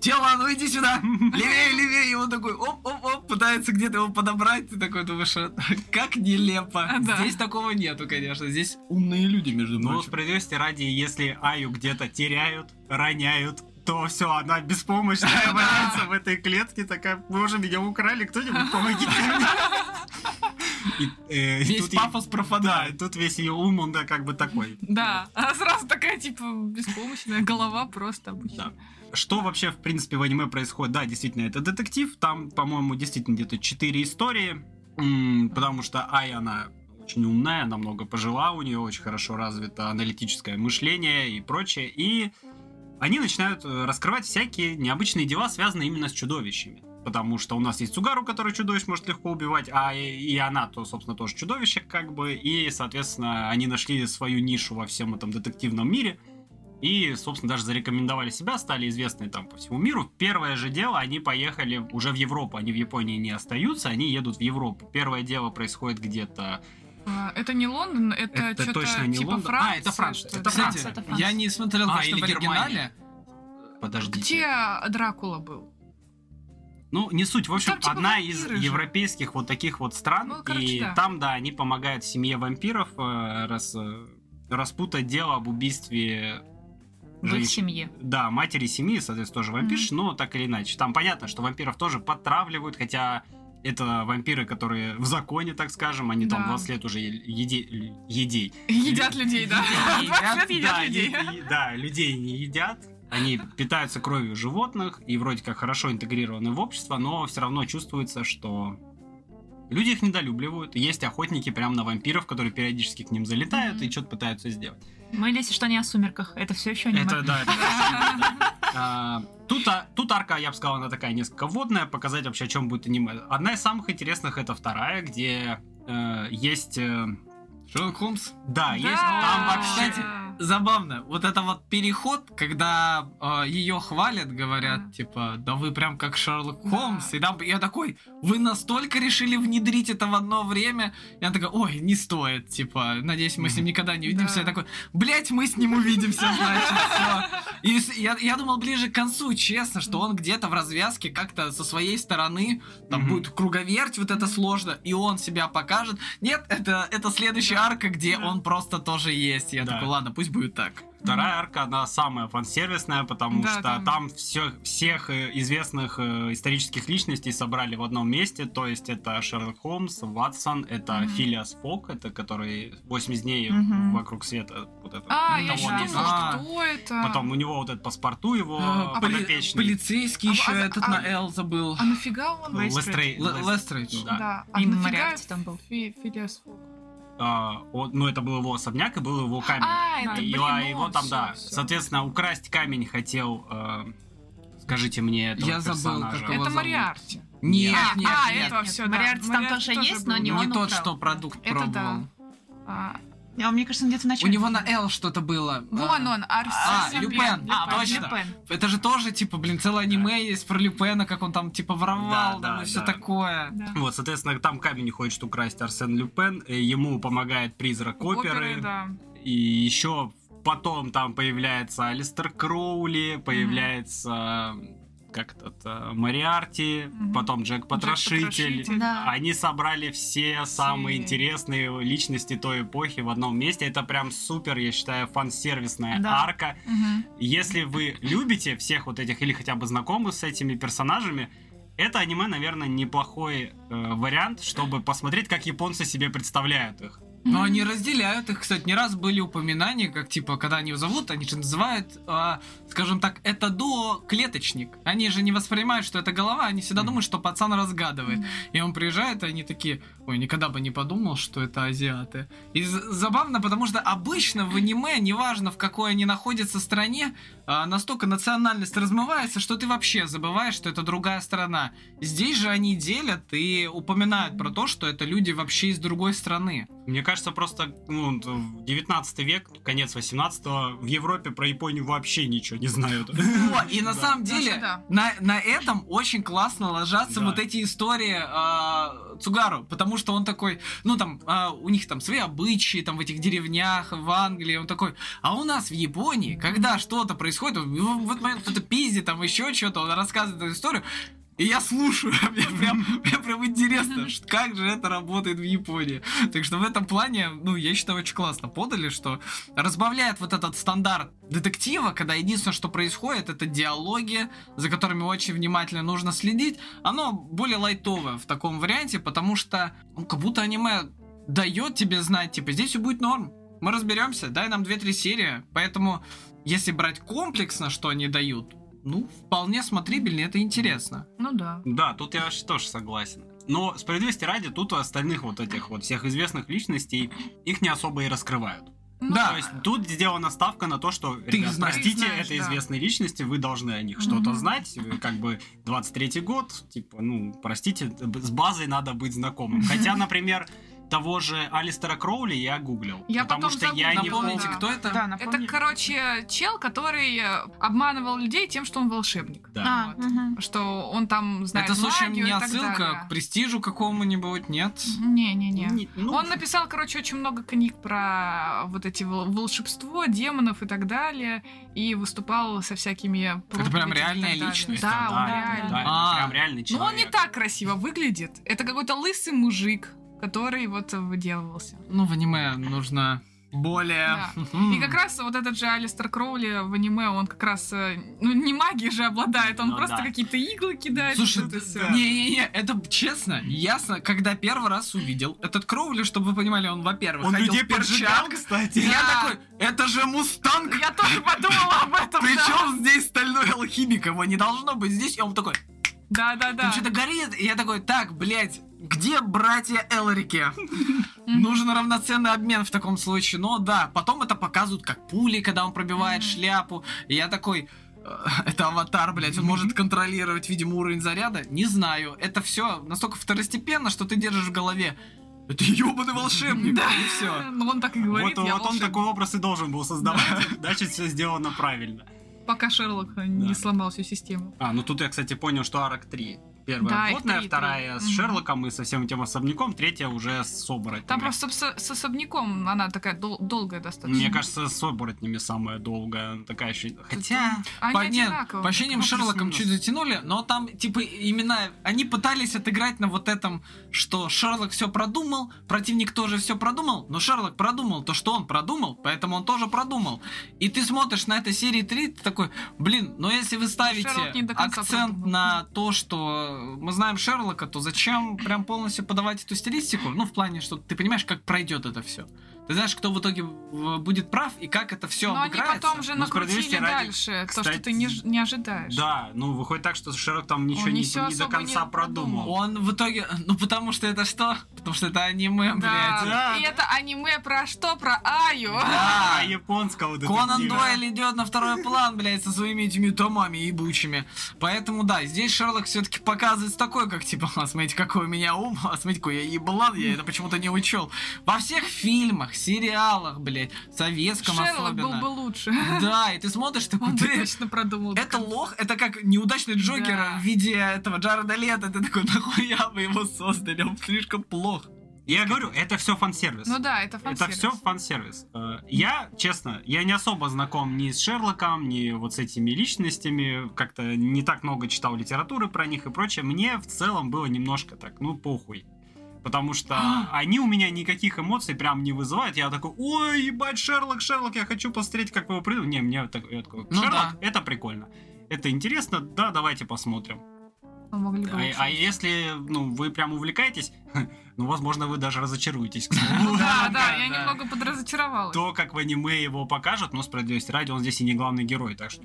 тело, а ну иди сюда, *laughs* левее, левее, и он такой, оп-оп-оп, пытается где-то его подобрать, ты такой думаешь, «А, *laughs* как нелепо. Да. Здесь такого нету, конечно, здесь умные люди, между Но прочим. справедливости ради, если Аю где-то теряют, роняют, то все, она беспомощная *laughs* валяется в этой клетке, такая, боже, меня украли, кто-нибудь помогите мне. И, э, и Весь тут пафос Да, пропадает. и тут весь ее ум, он да, как бы такой. Да, она сразу такая, типа, беспомощная, голова просто обычно. Что вообще, в принципе, в аниме происходит? Да, действительно, это детектив. Там, по-моему, действительно где-то четыре истории. М, Потому что Ай, она очень умная, намного пожила, у нее очень хорошо развито аналитическое мышление и прочее. И они начинают э, раскрывать всякие необычные дела, связанные именно с чудовищами. Потому что у нас есть Сугару, который чудовищ может легко убивать, а и она, то, собственно, тоже чудовище, как бы. И, соответственно, они нашли свою нишу во всем этом детективном мире. И, собственно, даже зарекомендовали себя, стали известны там по всему миру. Первое же дело, они поехали уже в Европу. Они в Японии не остаются, они едут в Европу. Первое дело происходит где-то... А, Это не Лондон, это, Это что-то точно не типа Лондон. А, Франция. это Франция, это Кстати, Франция, это Франция. я не смотрел, А, или в оригинале. Подождите. Где Дракула был? Ну, не суть. В общем, Там, типа, одна из же. европейских вот таких вот стран. Ну, короче, и да. там, да, они помогают семье вампиров э, рас- э, распутать дело об убийстве В их женщин. семье. Да, матери семьи, соответственно, тоже вампирш, но так или иначе. Там понятно, что вампиров тоже подтравливают, хотя это вампиры, которые в законе, так скажем, они там Да. 20 лет уже еде... едей. Едят людей, да. *laughs* Едят, 20 лет едят да, людей. е- да, людей не едят. Они питаются кровью животных и вроде как хорошо интегрированы в общество, но все равно чувствуется, что люди их недолюбливают. Есть охотники прямо на вампиров, которые периодически к ним залетают и что-то пытаются сделать. Мы, если что, не о сумерках. Это все еще не Это да, это да. А, Тут, а, тут арка, я бы сказал, она такая несколько водная, показать вообще, о чем будет аниме. Одна из самых интересных это вторая, где э, есть... э, Шерлок Холмс. да, есть Да. там А, вообще... кстати, Забавно, вот это вот переход, когда ее хвалят, говорят, Мгм. типа, да вы прям как Шерлок Да. Холмс. И там я такой, вы настолько решили внедрить это в одно время. И она такая, ой, не стоит, типа, надеюсь, мы с ним никогда не увидимся. Да. Я такой, блять, мы с ним увидимся, значит, все. И я, я думал ближе к концу, честно, что он где-то в развязке как-то со своей стороны, там Мгм. будет круговерть, вот это сложно, и он себя покажет. Нет, это, это следующая арка, где он просто тоже есть. Я Да. такой, ладно, пусть будет так. Вторая арка, она самая фан-сервисная, потому Да, что там- там, все, всех э, известных э, исторических личностей собрали в одном месте. То есть это Шерлок Холмс, Ватсон, это Мгм. Филиас Фок, это который 80 дней Мгм. вокруг света. Вот это, А, я еще думала, А. кто это? Потом у него вот этот паспорту его А, поли- подопечный. полицейский А- еще а- этот а- на Л забыл. А нафига он? Лестрей- Л- Лес- Лестрейдж. Да. Да. А И нафига там был. Фи- Филиас Фок? А, он- ну, это был его особняк и был его камень. А, Да. это, И блин, его, ну, его там, всё, да. всё. Соответственно, украсть камень хотел... э, скажите мне этого Я забыл, как его Это зовут. Мориарти. Нет, А, нет, а, нет. этого нет. все, Мориарти там тоже есть, но не Не он тот, украл. что продукт Это пробовал. да. А, А мне кажется, он где-то в У него на Л что-то было. вон А, он, Арсен А, Люпен. Люпен. А, точно. Это же тоже, типа, блин, целое аниме есть про Люпена, как он там, типа, воровал, там, и все такое. Вот, соответственно, там камень хочет украсть Арсен Люпен, э, ему помогает призрак оперы, и еще потом там появляется Алистер Кроули, появляется как этот э, Мариарти, Мгм. потом Джек Потрошитель. Потрошитель. Да. Они собрали все самые интересные личности той эпохи в одном месте. Это прям супер, я считаю, фан-сервисная Да. арка. Мгм. Если вы любите всех вот этих или хотя бы знакомы с этими персонажами, это аниме, наверное, неплохой э, вариант, чтобы посмотреть, как японцы себе представляют их. Но они разделяют их, кстати, не раз были упоминания, как типа, когда они его зовут, они же называют, а, скажем так, это дуо клеточник. Они же не воспринимают, что это голова, они всегда Мгм. думают, что пацан разгадывает. Мгм. И он приезжает, и они такие, ой, никогда бы не подумал, что это азиаты. И забавно, потому что обычно в аниме, неважно в какой они находятся стране, настолько национальность размывается, что ты вообще забываешь, что это другая страна. Здесь же они делят и упоминают про то, что это люди вообще из другой страны. Мне кажется, просто ну, в 19 век, конец 18 в Европе про Японию вообще ничего не знают. *laughs* И на самом деле, на, на этом очень классно ложатся вот эти истории а, Цугару, потому что он такой, ну там, а, у них там свои обычаи, там в этих деревнях, в Англии, он такой, а у нас в Японии, когда что-то происходит, он в в этот момент кто-то пиздит, там еще что-то, он рассказывает эту историю, и я слушаю, *laughs* мне прям, мне прям интересно, как же это работает в Японии. Так что в этом плане, ну, я считаю, очень классно подали, что разбавляет вот этот стандарт детектива, когда единственное, что происходит, это диалоги, за которыми очень внимательно нужно следить. Оно более лайтовое в таком варианте, потому что, ну, как будто аниме дает тебе знать, типа, здесь все будет норм. Мы разберемся, дай нам 2-3 серии. Поэтому, если брать комплексно, что они дают, ну, вполне смотрибельно, это интересно. Ну да. Да, тут я вообще тоже согласен. Но справедливости ради, тут у остальных вот этих вот всех известных личностей их не особо и раскрывают. Ну, Да. То есть тут сделана ставка на то, что, Ты ребят, знаешь. простите, Ты знаешь, это да. известные личности, вы должны о них что-то знать. Вы Как бы 23-й год, типа, ну, простите, с базой надо быть знакомым. Хотя, например, того же Алистера Кроули я гуглил. Я потому потом что я не загуглила. Напомните, Да. кто это? Да, Это, короче, чел, который э, обманывал людей тем, что он волшебник. Да. А, Вот. мгм. Что он там знает это, случаем, не отсылка далее. к престижу какому-нибудь, нет? Не-не-не. Не- ну, Он написал, короче, очень много книг про вот эти вол- волшебство, демонов и так далее, и выступал со всякими... Это прям реальная личность? Да, да, он да, реальный. да, это А. прям реальный Но он не человек. так красиво выглядит. Это какой-то лысый мужик, который вот выделывался. Ну, в аниме нужно более... И как раз вот этот же Алистер Кроули в аниме, он как раз, э, ну, не магией же обладает, он Ну просто да. какие-то иглы кидает. Слушай, не-не-не, это честно, ясно, когда первый раз увидел этот Кроули, чтобы вы понимали, он, во-первых, Он людей поджигал, и кстати. я Да. такой, это же Мустанг! Я тоже подумала об этом, да. Причем здесь стальной алхимик, его не должно быть здесь, и он такой, Да-да-да. там что-то горит, и я такой, так, блядь, где братья Элрики? Нужен равноценный обмен в таком случае. Но да, потом это показывают как пули, когда он пробивает шляпу. И я такой, «Э, это аватар, блядь, он может контролировать, видимо, уровень заряда. Не знаю. Это все настолько второстепенно, что ты держишь в голове. Это ебаный волшебник. Да. И все. Ну, он так и говорит, Вот, я вот он такой образ и должен был создавать, значит, все сделано правильно. Пока Шерлок не Да. сломал всю систему. А, ну тут я, кстати, понял, что Арок 3. Первая Да, плотная, три, вторая три. с. Шерлоком и со всем этим особняком, третья уже с оборотнями. Там просто с, с особняком она такая дол- долгая достаточно. Мне кажется, с оборотнями самая долгая такая еще. Хотя... Они По, нет, по ощущениям Шерлоком чуть затянули, но там, типа, именно они пытались отыграть на вот этом, что Шерлок все продумал, противник тоже все продумал, но Шерлок продумал то, что он продумал, поэтому он тоже продумал. И ты смотришь на этой серии 3, ты такой, блин, но если вы ставите акцент продумал. на то, что мы знаем Шерлока, то зачем прям полностью подавать эту стилистику? Ну, в плане, что ты понимаешь, как пройдет это все. Ты знаешь, кто в итоге будет прав и как это все Но они обыграется. потом же Ну, накрутили ради, дальше. то, кстати, что ты не, не ожидаешь. Да, ну выходит так, что Шерлок там ничего Он не, не до конца не продумал. продумал. Он в итоге, ну потому что это что? Потому что это аниме, Да. блядь. Да. И это аниме про что? Про Аю. А, японского Конан детектива. Дойль идет на второй план, блядь, со своими этими томами ебучими. Поэтому да, здесь Шерлок все-таки показывается такой, как типа, а смотрите, какой у меня ум, а смотрите, какой я еблан, я это почему-то не учел. Во всех фильмах, сериалах, блядь, советском Шерлок был особенно. бы лучше. Да, и ты смотришь такой, Он ты, точно продумал. это лох, это как неудачный Джокер Да. в виде этого Джареда Лето. Ты такой, нахуя вы его создали, он слишком плох. Я говорю, это все фан-сервис. Ну да, это Это фан-сервис. все фан-сервис. Э, Я, честно, я не особо знаком ни с Шерлоком, ни вот с этими личностями. Как-то не так много читал литературы про них и прочее. Мне в целом было немножко так, ну, похуй. Потому что они у меня никаких эмоций прям не вызывают. Я такой, ой, ебать, Шерлок, Шерлок, я хочу посмотреть, как вы его придумали. Не, мне так, я такой, Ну Шерлок, да. это прикольно. Это интересно, да, давайте посмотрим. Могли бы А, а если, ну, вы прям увлекаетесь, *laughs* ну, возможно, вы даже разочаруетесь, к слову. Да, да, да, я немного подразочаровалась. То, как в аниме его покажут, но справедливости ради, он здесь и не главный герой, так что,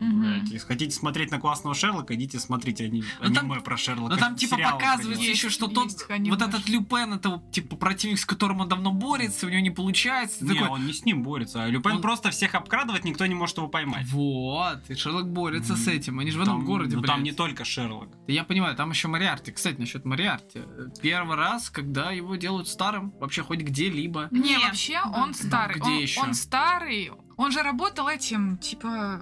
если хотите смотреть на классного Шерлока, идите смотрите Ну, аниме про Шерлока. Ну там типа показывается еще, что тот, вот этот Люпен, это типа противник, с которым он давно борется, у него не получается. Не, он не с ним борется, а Люпен просто всех обкрадывает, никто не может его поймать. Вот, и Шерлок борется с этим. Они же в одном городе, ну, там не только Шерлок. Я понимаю, там еще Мариарти. Кстати, насчет Мариарти. Первый раз, когда его делают старым вообще хоть где-либо. Не, Не, вообще да. он старый. Где он, еще? он старый. Он же работал этим, типа,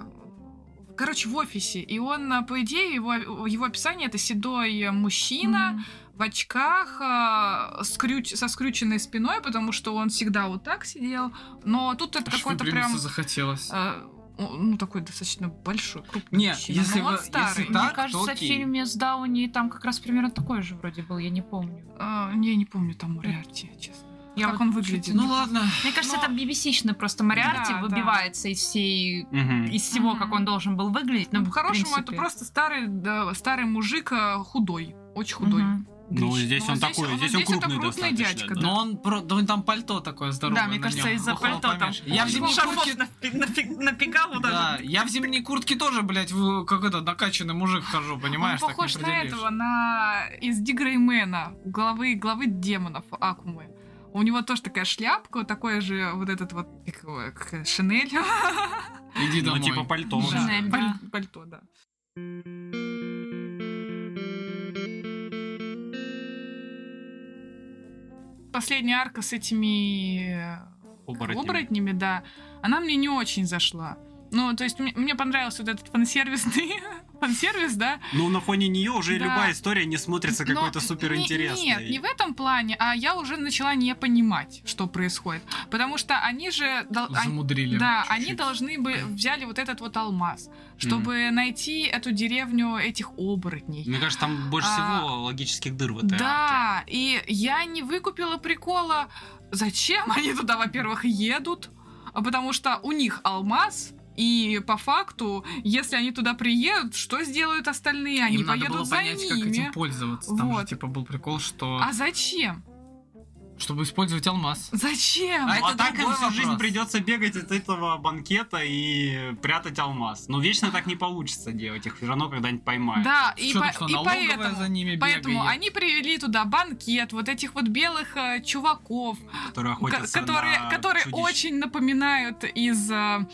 короче, в офисе. И он, а, по идее, его, его описание это седой мужчина Мгм. в очках, а, скрюч- со скрюченной спиной, потому что он всегда вот так сидел. Но тут это Аж какой-то прям, захотелось. а, ну, такой достаточно большой, крупный Не, мужчина. если Но он вы- если старый. так, Мне кажется, то в фильме с Дауни там как раз примерно такой же вроде был, я не помню. А, я не помню там Мориарти, честно. Я как вот он выглядит. чуть- Ну ладно. Мне кажется, Но- это BBC-шный просто Мариарти Да, да. выбивается из всей Мгм. из всего, Мгм. как он должен был выглядеть. Ну, Ну, по-хорошему, это просто старый, да, старый мужик, а, худой, очень худой. Мгм. Ну, здесь Но он такой, здесь он это крупный достаточно, дядька, да. Но он про... да он там пальто такое здоровое. Да, мне кажется, из-за пальто там. Я в зимней куртке... напекал вот Да, я в зимней куртке тоже, блядь, в- как этот накачанный мужик хожу, понимаешь? он похож на этого, на из Дигреймена, главы, главы демонов Акумы. У него тоже такая шляпка, вот такой же вот этот вот как Шинель. Иди Ну, домой. типа пальто. Шинель, да. Пальто, да. Последняя арка с этими Оборотнями. оборотнями, да, она мне не очень зашла. Ну, то есть мне, мне понравился вот этот фан-сервисный *laughs* фан-сервис, да. Ну, на фоне нее уже Да. любая история не смотрится какой-то суперинтересной. Нет, не в этом плане, а я уже начала не понимать, что происходит. Потому что они же... дол- они- Замудрили. да, чуть-чуть. они должны бы взяли вот этот вот алмаз, чтобы найти эту деревню этих оборотней. Мне кажется, там больше А, всего логических дыр в этой арке. Да, и я не выкупила прикола, зачем они туда, во-первых, едут, а потому что у них алмаз, и по факту, если они туда приедут, что сделают остальные? Они Им надо поедут было за понять, как ними. этим пользоваться. Там же, Вот. типа, был прикол, что... А зачем? Чтобы использовать алмаз. Зачем? А Ну, а это так им всю жизнь придется бегать от этого банкета и прятать алмаз. Но вечно так не получится делать. Их все равно когда-нибудь поймают. Да, и, Что по- что, и поэтому, за ними поэтому они привели туда банкет вот этих вот белых э, чуваков, Которые ко- охотятся которые, на которые чудищ. очень напоминают из э,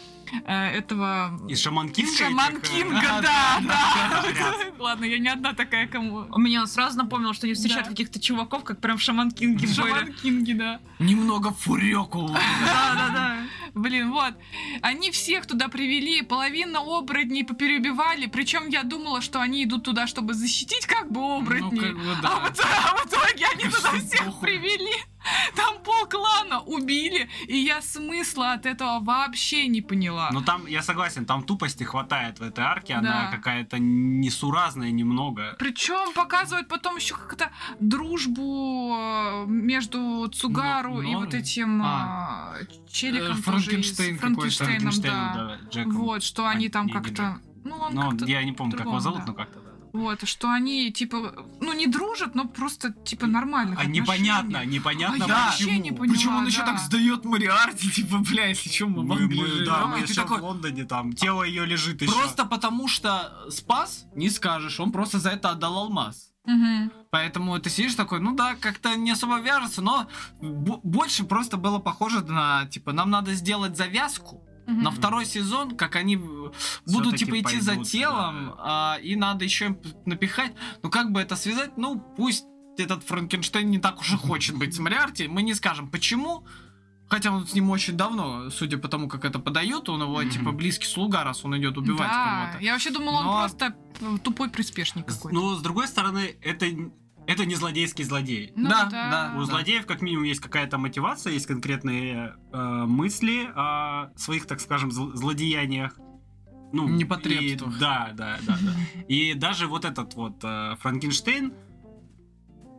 этого... Из Шаман Кинга. Из Шаман э, Кинга, да, да. *laughs* Ладно, я не одна такая, кому... Мне он сразу напомнил, что они встречают каких-то чуваков, как прям в Шаман Кинге были. Шаман Кинги, да. Немного фурёку. *laughs* Да, да, да. Блин, вот. Они всех туда привели, половина оборотней поперебивали, причем я думала, что они идут туда, чтобы защитить как бы Ну, оборотней. как бы, А, да. в, итоге, а в итоге они туда всех привели. *laughs* Там пол клана убили, и я смысла от этого вообще не поняла. Ну там, я согласен, там тупости хватает в этой арке, Да. она какая-то несуразная немного. Причем показывают потом еще как-то дружбу э, между Цугару Но- и но- вот этим а. э, челиком Э, Франкенштейн. Франкенштейном, Франкенштейн, да. да, Джеком. Вот, что они там как-то... Ну, он Ну, я не помню, как его зовут, да. но как-то да. Вот, что они, типа, ну, не дружат, но просто, типа, нормально. А непонятно, непонятно А я вообще почему. не поняла, Причем он еще да. так сдает Мариарти, *laughs* типа, бля, если что, мы в Мы, Англии мы- живем. да, мы И ты еще такой, в Лондоне, там, тело ее лежит еще. Просто потому что спас, не скажешь, он просто за это отдал алмаз. Мгм. Поэтому ты сидишь такой, ну да, как-то не особо вяжется, но бо- больше просто было похоже на, типа, нам надо сделать завязку Мгм. на второй сезон, как они будут, типа, идти за пойдут, телом, да. а, и надо еще им напихать. Ну, как бы это связать? Ну, пусть этот Франкенштейн не так уж и хочет быть с Мариарти. Мы не скажем, почему. Хотя он с ним очень давно, судя по тому, как это подает, он его, Мгм. типа, близкий слуга, раз он идет убивать да, кого-то. я вообще думала, Но- он просто э, тупой приспешник какой-то. Ну, с другой стороны, это, это не злодейский злодей. Ну да, да. У Да. злодеев как минимум есть какая-то мотивация, есть конкретные э, мысли о своих, так скажем, зл- злодеяниях. Ну, Непотребствах. и- Да, да, да, да. И даже вот этот вот э, Франкенштейн,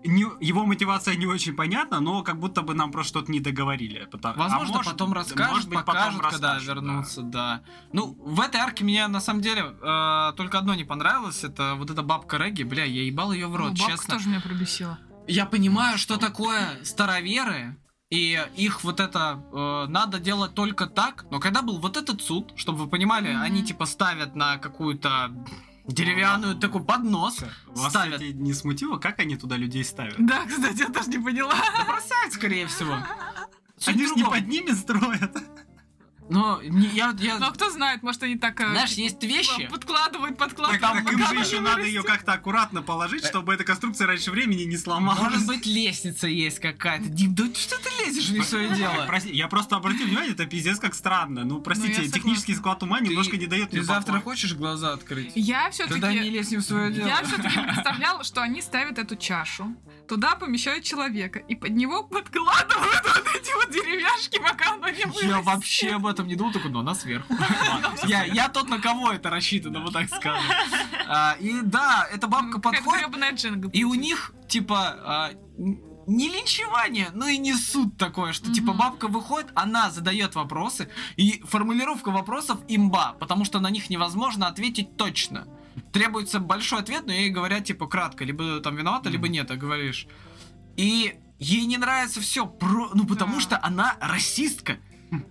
не- его мотивация не очень понятна, но как будто бы нам просто что-то не договорили. Потому- а Возможно, может- потом расскажут, может быть, потом покажут, когда расскажут, да. вернутся, да. Ну, в этой арке мне на самом деле э, только одно не понравилось, это вот эта бабка Регги, бля, я ебал ее в Ну, рот, бабка честно. тоже меня пробесила. Я понимаю, что такое староверы, и их вот это э, надо делать только так, но когда был вот этот суд, чтобы вы понимали, Мгм. они типа ставят на какую-то деревянную такой поднос, Вас, ставят. кстати, не смутило, как они туда людей ставят? Да, кстати, я даже не поняла. Да бросают, скорее всего. Суть Они же не другом. под ними строят. Ну, Но не- я, я- Но кто знает, может, они так... э, знаешь, есть вещи, Подкладывают, Так, подкладывают. так им же еще надо ее как-то аккуратно положить, чтобы эта конструкция раньше времени не сломалась. может быть, лестница есть какая-то. Дим, да что ты лезешь в не свое дело? Прости, я просто обратил внимание, это пиздец как странно. Ну, простите, я технический склад ума немножко не дает Ты завтра хочешь глаза открыть? Я все-таки... Тогда не лезь не в свое дело. Я все-таки представляла, что они ставят эту чашу, туда помещают человека, и под него подкладывают *laughs* вот эти вот деревяшки, пока оно не вырастет. Я вообще об этом не думал, такой, но она сверху. *laughs* Я, я тот, на кого это рассчитано, вот так скажем. *laughs* А, И да, эта бабка подходит, и у них, типа, а, не линчевание, но и не суд такое, что, типа, бабка выходит, она задает вопросы, и формулировка вопросов имба, потому что на них невозможно ответить точно. Требуется большой ответ, но ей говорят, типа, кратко, либо там виновата, либо нет, а говоришь. И ей не нравится все, ну, потому Да. что она расистка.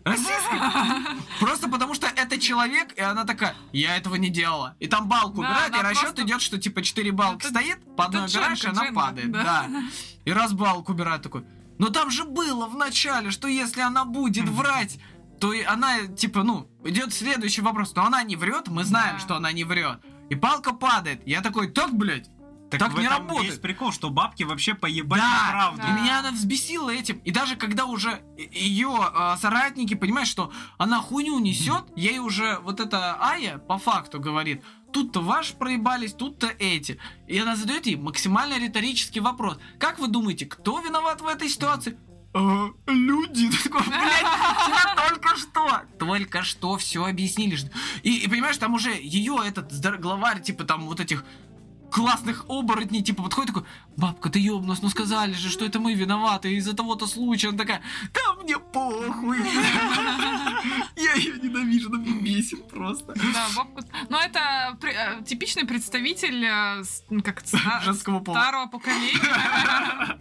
Расистка. Просто потому что это человек, и она такая, я этого не делала. И там балку Да, убирают, и расчет идет, что типа 4 балки Это- стоит, по одной убираешь, и она падает. да. И раз балку убирают, такой, но там же было в начале, что если она будет врать, то и она, типа, ну, идет следующий вопрос. Но она не врет, мы знаем, Да. что она не врет. И палка падает. Я такой, так, блядь, Так в не этом работает. Есть прикол, что бабки вообще поебать Да, на правду. да. И меня она взбесила этим. И даже когда уже ее соратники понимают, что она хуйню несет, ей уже вот эта Ая по факту говорит, тут-то ваш проебались, тут-то эти. И она задает ей максимально риторический вопрос. Как вы думаете, кто виноват в этой ситуации? «А, люди. Ты *laughs* такой, блядь, тебе только что, только что все объяснили. И, и понимаешь, там уже ее этот главарь, типа там вот этих классных оборотней, типа, подходит такой, бабка, ты ёбнулась, ну сказали же, что это мы виноваты из-за того-то случая. Она такая, да мне похуй. *laughs* Я ее ненавижу, она меня бесит просто. Да, бабка. Но это э, типичный представитель э, ну, как Женского пола. старого поколения. *laughs*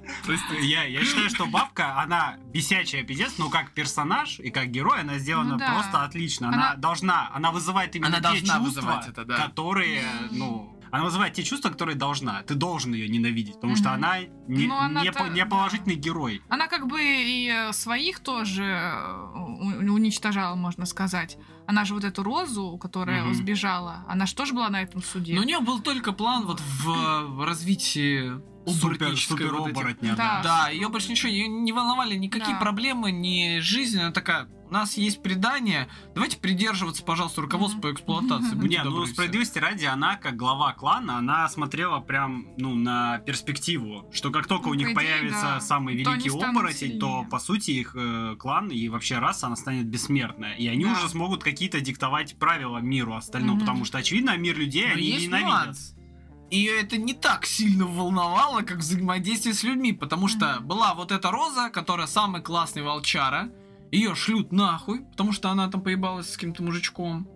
Я, я считаю, что бабка, она бесячая пиздец, но как персонаж и как герой она сделана Ну просто отлично. Она, должна, она вызывает именно те чувства, которые, ну, она вызывает те чувства, которые должна. Ты должен ее ненавидеть, потому что Мгм. она не, она-то- не, по- не положительный герой. Она как бы и э, своих тоже э, уничтожала, можно сказать. Она же вот эту розу, которая Мгм. сбежала, она же тоже была на этом суде. Но у нее был только план вот в развитии Супер, супер вот оборотня, Да. да. Да, ее больше ничего ее не волновали, никакие Да. проблемы, ни жизнь. Она такая, у нас есть предание, давайте придерживаться, пожалуйста, руководства по эксплуатации. *laughs* Будьте Не, ну справедливости ради, она как глава клана, она смотрела прям, ну, на перспективу, что как только Ну, у них по идее, появится да. самый То великий станут оборотень, то по сути их э, клан и вообще раса, она станет бессмертная. И они Да. уже смогут какие-то диктовать правила миру остальному, потому что, очевидно, мир людей Но они ненавидят. нюанс. Ее это не так сильно волновало, как взаимодействие с людьми, потому что была вот эта Роза, которая самый классный волчара, ее шлют нахуй, потому что она там поебалась с каким-то мужичком.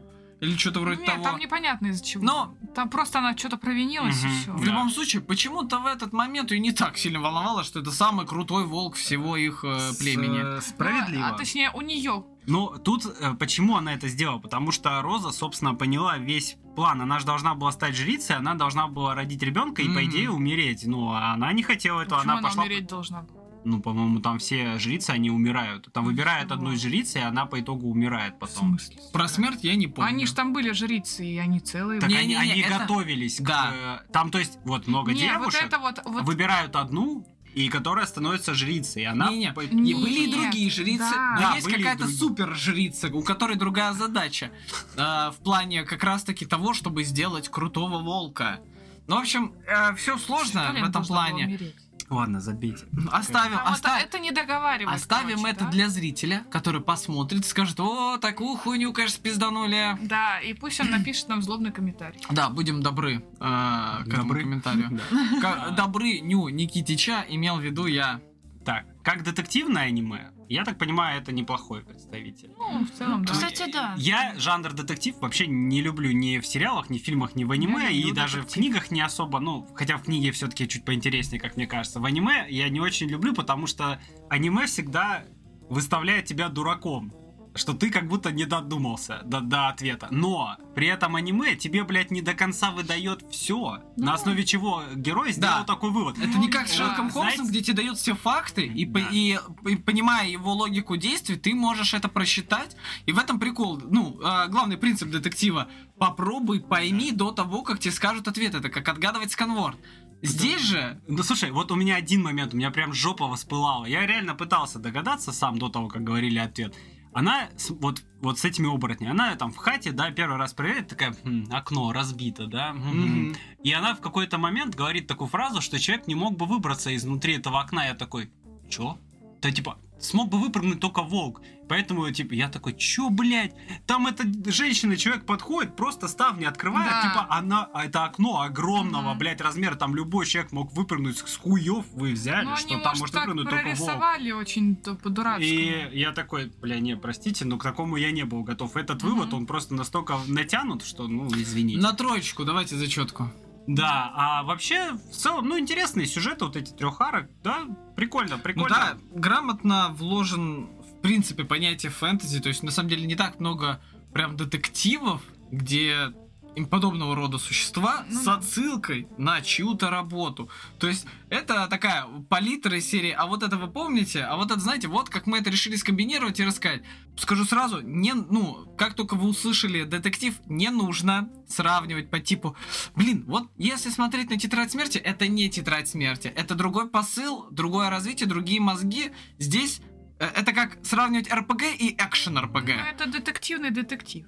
Или что-то вроде Нет, того. там непонятно из-за чего. Но Там просто она что-то провинилась Мгм. и все. в Да. любом случае, почему-то в этот момент ее не так сильно волновало, что это самый крутой волк всего их э, С- племени. э, справедливо. а точнее, у нее. Ну, тут э, почему она это сделала? Потому что Роза, собственно, поняла весь план. Она же должна была стать жрицей, она должна была родить ребенка и, по Мгм. идее, умереть. Ну, а она не хотела этого, Почему она она пошла... умереть должна? Ну, по-моему, там все жрицы, они умирают. Там выбирают Чего? одну из жриц, и она по итогу умирает В потом. смысле? Про смерть я не помню. Они же там были жрицы, и они целые. Так Не, они, не, не, они это- готовились к... Да. э, Там, то есть, вот много Не, вот девушек это вот... вот выбирают одну, и которая становится жрицей. и Она... Не-не, по- Не, Нет, были и другие жрицы, да. но Да, есть какая-то супер жрица, у которой другая задача э, в плане как раз-таки того, чтобы сделать крутого волка. Ну, в общем, все сложно в этом плане. умереть. Ладно, забейте. Оставим, Там это, оста- это не договаривают. оставим короче, это да? для зрителя, который посмотрит и скажет, о, такую хуйню, конечно, спизданули. Да, и пусть он напишет нам злобный комментарий. Да, будем добры э, к этому комментарию. *laughs* Да. Добры Ню Никитича имел в виду я. Так, как детективное аниме, я так понимаю, это неплохой представитель. Ну, в целом, да. Кстати, да. Я жанр детектив вообще не люблю ни в сериалах, ни в фильмах, ни в аниме, Я и люблю даже в детектив. книгах не особо, ну, хотя в книге все-таки чуть поинтереснее, как мне кажется. В аниме я не очень люблю, потому что аниме всегда выставляет тебя дураком. Что ты как будто не додумался до, до ответа. Но при этом аниме тебе, блядь, не до конца выдает все. Ну. На основе чего герой сделал Да. такой вывод. Это Ну не как с да. Шерлоком Холмсом, Знаете- где тебе дают все факты, и, по- Да. и, и понимая его логику действий, ты можешь это просчитать. И в этом прикол. Ну, а, главный принцип детектива. Попробуй, пойми до того, как тебе скажут ответ. Это как отгадывать сканворд. Здесь же... Ну слушай, вот у меня один момент, у меня прям жопа воспылала. Я реально пытался догадаться сам до того, как говорили ответ. Она с- вот, вот с этими оборотнями, она там в хате, да, первый раз проверяет, такая, «Хм, окно разбито, да. мгм». Мгм. И она в какой-то момент говорит такую фразу, что человек не мог бы выбраться изнутри этого окна. Я такой, чё? Да типа, смог бы выпрыгнуть только волк. Поэтому, типа, я такой, чё, блядь? Там эта женщина, человек подходит, просто ставни открывает, Да. типа, она, а это окно огромного, Мгм. блядь, размера, там любой человек мог выпрыгнуть с хуев, вы взяли, Ну, что они, там может, может так выпрыгнуть только волк. прорисовали очень по-дурацки. И я такой, бля, не, простите, но к такому я не был готов. Этот Мгм. вывод, он просто настолько натянут, что, ну, извините. На троечку, давайте зачетку. Да, а вообще, в целом, ну, интересные сюжеты, вот эти трех арок, да, прикольно, Ну прикольно. да, грамотно вложен, в принципе, понятие фэнтези. То есть, на самом деле, не так много прям детективов, где им подобного рода существа Ну с отсылкой на чью-то работу. То есть это такая палитра из серии, а вот это вы помните, а вот это знаете, вот как мы это решили скомбинировать и рассказать. Скажу сразу, не, ну, как только вы услышали детектив, не нужно сравнивать по типу, блин, вот если смотреть на тетрадь смерти, это не тетрадь смерти, это другой посыл, другое развитие, другие мозги. Здесь э, это как сравнивать РПГ и экшен РПГ. Ну, это детективный детектив.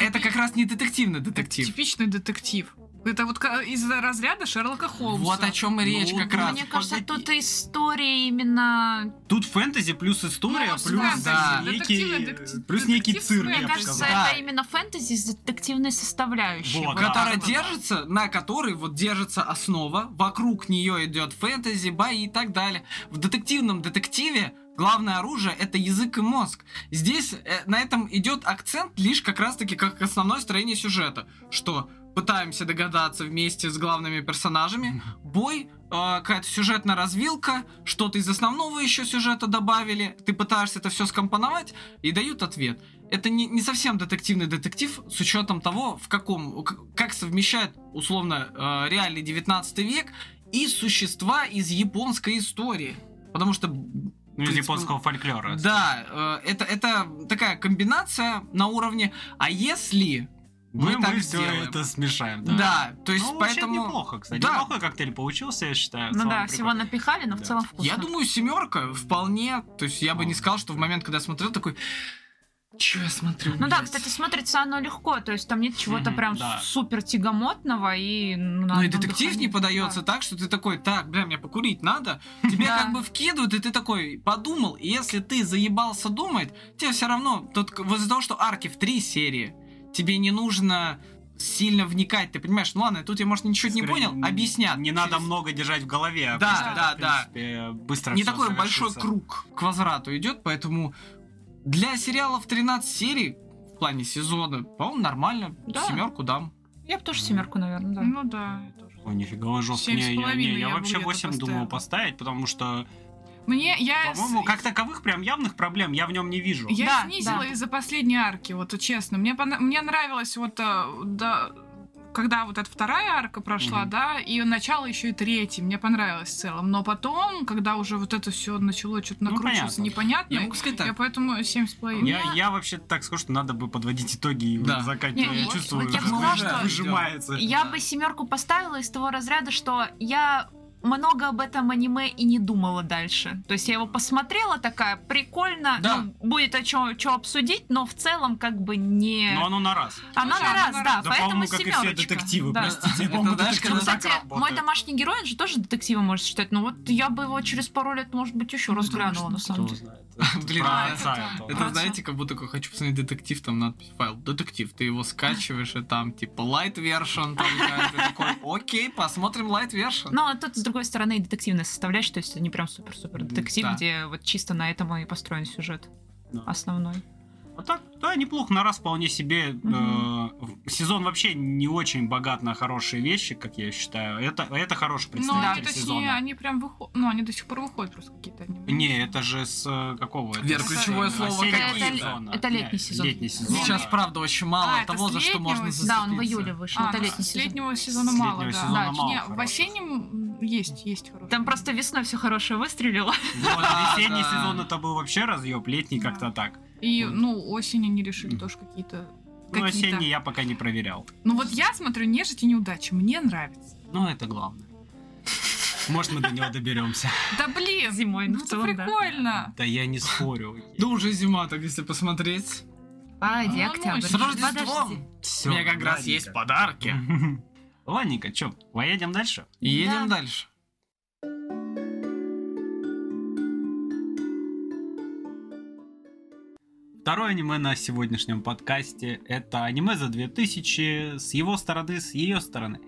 Это как раз не детективный детектив. Типичный детектив. Это вот из разряда Шерлока Холмса. Вот о чем и речь Ну, как да, раз. Мне кажется, погоди. тут история именно... Тут фэнтези плюс история, Ну, плюс фэнтези, да. некий, детективный детектив- плюс некий цирк, Мне бы кажется. Да. это именно фэнтези с детективной составляющей. Вот, да. которая вот. держится, на которой вот держится основа, вокруг нее идет фэнтези, бои и так далее. В детективном детективе главное оружие это язык и мозг. Здесь э, на этом идет акцент лишь как раз-таки как основное строение сюжета, что пытаемся догадаться вместе с главными персонажами, бой, э, какая-то сюжетная развилка, что-то из основного еще сюжета добавили, ты пытаешься это все скомпоновать и дают ответ. Это не, не совсем детективный детектив с учетом того, в каком, как совмещает условно э, реальный 19 век и существа из японской истории. Потому что Ну, из японского фольклора. да, э, это, это такая комбинация на уровне. А если мы, мы так мы все сделаем. это смешаем, да, да. то есть ну, поэтому. неплохо, кстати. Да. Неплохой коктейль получился, я считаю. в Ну да, прикольно. всего напихали, но в Да. целом вкусно. Я думаю, семерка вполне. То есть я бы не сказал, что в момент, когда я смотрел, такой. Че я смотрю? Ну да, блядь?» кстати, смотрится оно легко, то есть там нет чего-то прям да. супер тягомотного и... Ну Ну, и детектив дыхании. не подается так, что ты такой, так, бля, мне покурить надо. *laughs* Тебе Да. как бы вкидывают, и ты такой подумал. И если ты заебался думать, тебе все равно, тут вот из-за того, что арки в три серии, тебе не нужно сильно вникать. Ты понимаешь, ну ладно, тут я, может, ничего не Скорее, понял, объяснят. Не Через- надо много держать в голове. а Да, да, да. Быстро не такой большой круг к возврату идет, поэтому для сериалов 13 серий в плане сезона, по-моему, нормально. Да. Семерку дам. Я бы тоже семерку, наверное, да. Ну да, я тоже. Ой, нифига, он жестко. Не, я, не, я я вообще бы 8 где-то думал поставила. поставить, потому что, Мне, я... по-моему, с- как таковых прям явных проблем я в нем не вижу. Я Да, снизила да. из-за последней арки, вот честно. Мне, пона- мне нравилось вот, э, да, когда вот эта вторая арка прошла, Мгм. да, и начало еще и третьей, мне понравилось в целом. Но потом, когда уже вот это все начало что-то Ну, накручиваться понятно. непонятно, Я могу сказать я поэтому семь с половиной. Я, я вообще так скажу, что надо бы подводить итоги и Да. заканчивать. Я вот- чувствую, вот я *laughs* что уже что- выжимается. Я Да. бы семерку поставила из того разряда, что я много об этом аниме и не думала дальше. То есть я его посмотрела, такая, прикольно, Да. ну, будет о чем обсудить, но в целом как бы не... Но оно на раз. Она Ну, на раз, на да, раз. Да, поэтому как и все семерочка. детективы, Да. простите. Это, по-моему, знаешь, когда- так Кстати, мой домашний герой, он же тоже детективом может считать. Ну вот я бы его через пару лет, может быть, еще раз глянула, на самом деле. знает. *laughs* Блин, Про это- знаете, как будто такой, хочу посмотреть детектив, там надпись файл. Детектив, ты его скачиваешь, и там типа light version, такой, *laughs* окей, посмотрим light version. Но тут, с другой стороны, и детективная составляющая, то есть это не прям супер-супер детектив, где вот чисто на этом и построен сюжет основной. А так, да, неплохо, на раз вполне себе. Мгм. в- сезон вообще не очень богат на хорошие вещи, как я считаю. Это, это хороший Ну, представитель точнее, сезона. они прям выходят. Ну, они до сих пор выходят просто какие-то. Не, это же с э, какого? Это Вер, ключевое э, слово какие? сезона. Это летний Не, сезон. Летний сезон. Сейчас, да. правда, очень мало А, это того, за что можно летнего Да, он в зацепиться. июле вышел. А, это ну, летний сезон. летнего сезона С мало, летнего да. сезона Да, мало не, в осеннем есть, есть хороший. Там просто весной все хорошее выстрелило. Вот, *laughs* Да, весенний сезон это был вообще разъеб, летний как-то так. И, Вот. ну, осень они решили тоже какие-то... Ну, какие-то. осенний я пока не проверял. Ну, вот я смотрю «Нежить и неудачи», мне нравится. Ну, это главное. Может, мы до него доберемся. Да блин, Зимой, ну ну, это прикольно. Да я не спорю. Да уже зима, так если посмотреть. Погоди, Ну, октябрь. С Рождеством! У меня как раз есть подарки. Ладненько, чё, поедем дальше? Едем Да. дальше. Второе аниме на сегодняшнем подкасте это аниме за 2000 с его стороны, с ее стороны.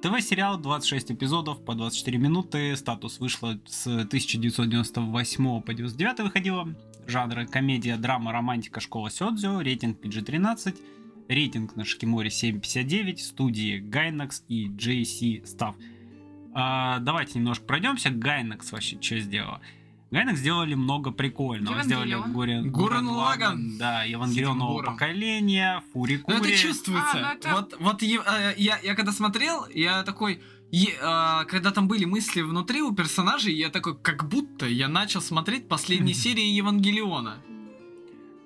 ТВ-сериал 26 эпизодов по 24 минуты, статус вышло с 1998 по 99 выходило. Жанры комедия, драма, романтика, школа Сёдзю, рейтинг PG-13, рейтинг на Шикиморе 7.59, студии Gainax и JC Staff. А, давайте немножко пройдемся. Gainax вообще что сделала? Gainax сделали много прикольного. Сделали Евангелион. Гурен, Гуррен Лаганн. Да, Евангелион нового поколения, Фури Ну, это Кури. чувствуется. А, ну это- Вот, вот е- э, я, я когда смотрел, я такой... е- а, когда там были мысли внутри у персонажей, я такой, как будто я начал смотреть последние *laughs* серии Евангелиона.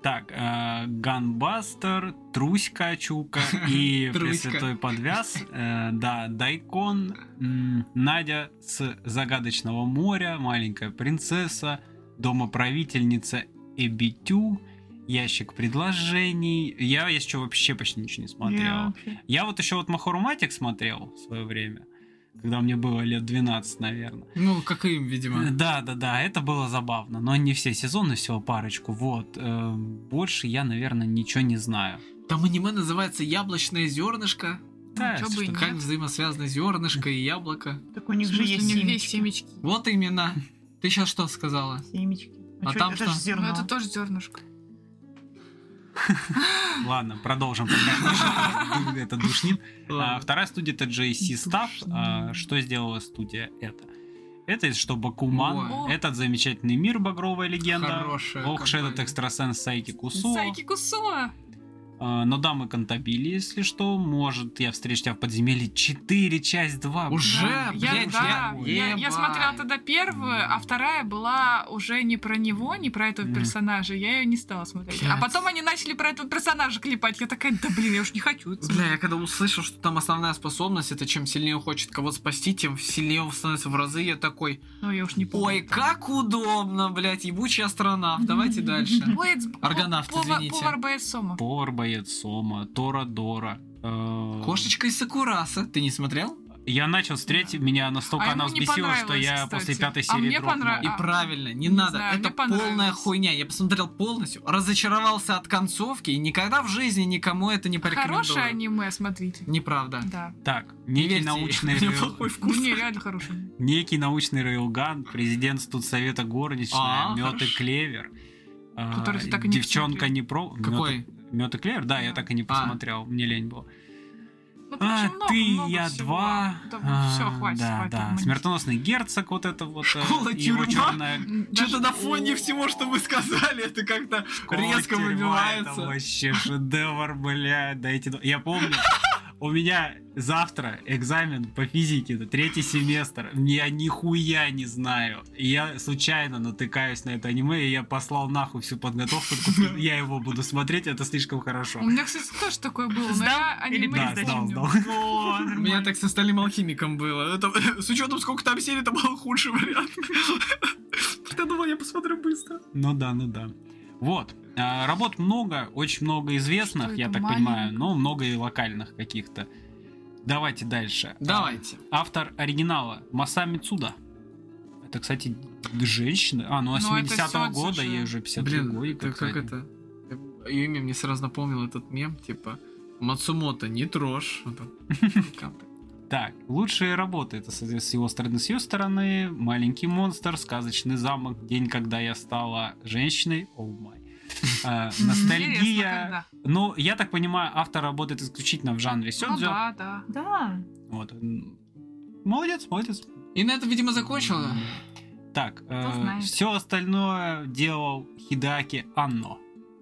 Так, э, Ганбастер, Труська Чука *laughs* и. Пресвятой Подвяз. э, да, Дайкон, м, Надя с Загадочного моря, Маленькая принцесса, Домоправительница Эбитю, Ящик предложений. Я, если что, вообще почти ничего не смотрел. Я вот еще вот Махоруматик смотрел в свое время, когда мне было лет 12, наверное. Ну, как и им, видимо. Да, да, да, это было забавно, но не все сезоны, всего парочку. Вот. э, больше я, наверное, ничего не знаю. Там аниме называется «Яблочное зернышко». Да, чё бы что-. Как взаимосвязаны зернышко и яблоко. Так у них В же есть у них семечки. есть семечки. Вот именно. Ты сейчас что сказала? Семечки. А чё, там это что? ж зерно. Ну, это тоже зернышко. Ладно, продолжим. пока Это душнит. А, Вторая студия это JC Staff. А, Что сделала студия это? Это что Бакуман, этот замечательный мир Багровая легенда, Хорошая Ох, этот экстрасенс Сайки Кусо, Сайки Кусуа. А, но дамы Кантабили, если что, может, я встречу тебя в подземелье 4, часть 2. Уже? Да, я, блядь, да, я- я, я смотрела тогда первую, а вторая была уже не про него, не про этого персонажа. Я ее не стала смотреть. А Блядь. потом они начали про этого персонажа клепать. Я такая, да блин, я уж не хочу. Бля, смотреть». я когда услышал, что там основная способность, это чем сильнее он хочет кого-то спасти, тем сильнее он становится в разы, я такой, Ну, я уж не помню. ой, как удобно, блядь, ебучий астронавт, давайте *laughs* дальше. Аргонавт, извините. Повар боец Сома. Повар боец Сома, Тора Дора. Э, Кошечка из Сакураса, ты не смотрел? Я начал с третьей, меня настолько А она взбесила, что я кстати. после пятой А серии мне дропнул. понравилось. И А, правильно, не не надо, знаю, это мне полная хуйня. Я посмотрел полностью, разочаровался от концовки и никогда в жизни никому это не порекомендую. Хорошее аниме, смотрите. Неправда. Да. Так, Не некий верьте, научный, рейл- плохой вкус. Не, реально хорошее. некий научный рейлган, президент студсовета горничная, А, Мед и. Клевер. А, Который ты так и не Девчонка не про... Какой? Мед и Клевер? Да, я так и не А. посмотрел, мне лень было. Ну, А, много, ты, много я всего. два. Да, все, хватит, Да, хватит. да. Мы- Смертоносный герцог, вот это вот. э, Школа, его тюрьма. черная Что-то на фоне всего, что вы сказали, это как-то резко тюрьма, выбивается. Это вообще шедевр, бля. Дайте... *laughs* Я помню, у меня завтра экзамен по физике, это третий семестр. Я нихуя не знаю. И Я случайно натыкаюсь на это аниме, и я послал нахуй всю подготовку. *laughs* Я его буду смотреть, это слишком хорошо. У меня, кстати, тоже такое было, но я аниме Да, сдал, сдал. *laughs* У меня так с остальным алхимиком было. *laughs* С учетом, сколько там серий, это был худший вариант. Я думал, я посмотрю быстро. Ну да, ну да. Вот. А, Работ много, очень много известных, Что я так понимаю, но много и локальных каких-то. Давайте дальше. Давайте. Автор оригинала Масами Цуда. Это, кстати, женщина. А, ну, а Ну, это 70-го Сёдзю года, же. ей уже 53 Блин, годика. как кстати. это? Ее имя мне сразу напомнил этот мем, типа Мацумото, не трожь. Как *laughs* так? Лучшие работы. Это, соответственно, с его стороны, с ее стороны. Маленький монстр, сказочный замок, день, когда я стала женщиной. Оу май. Интересно, Ностальгия. Ну, я так понимаю, автор работает исключительно в жанре Ну сёдзю. да, да. Да. Вот. Молодец, молодец. И на это, видимо, закончила. Так, знает. все остальное делал Хидаки Анно.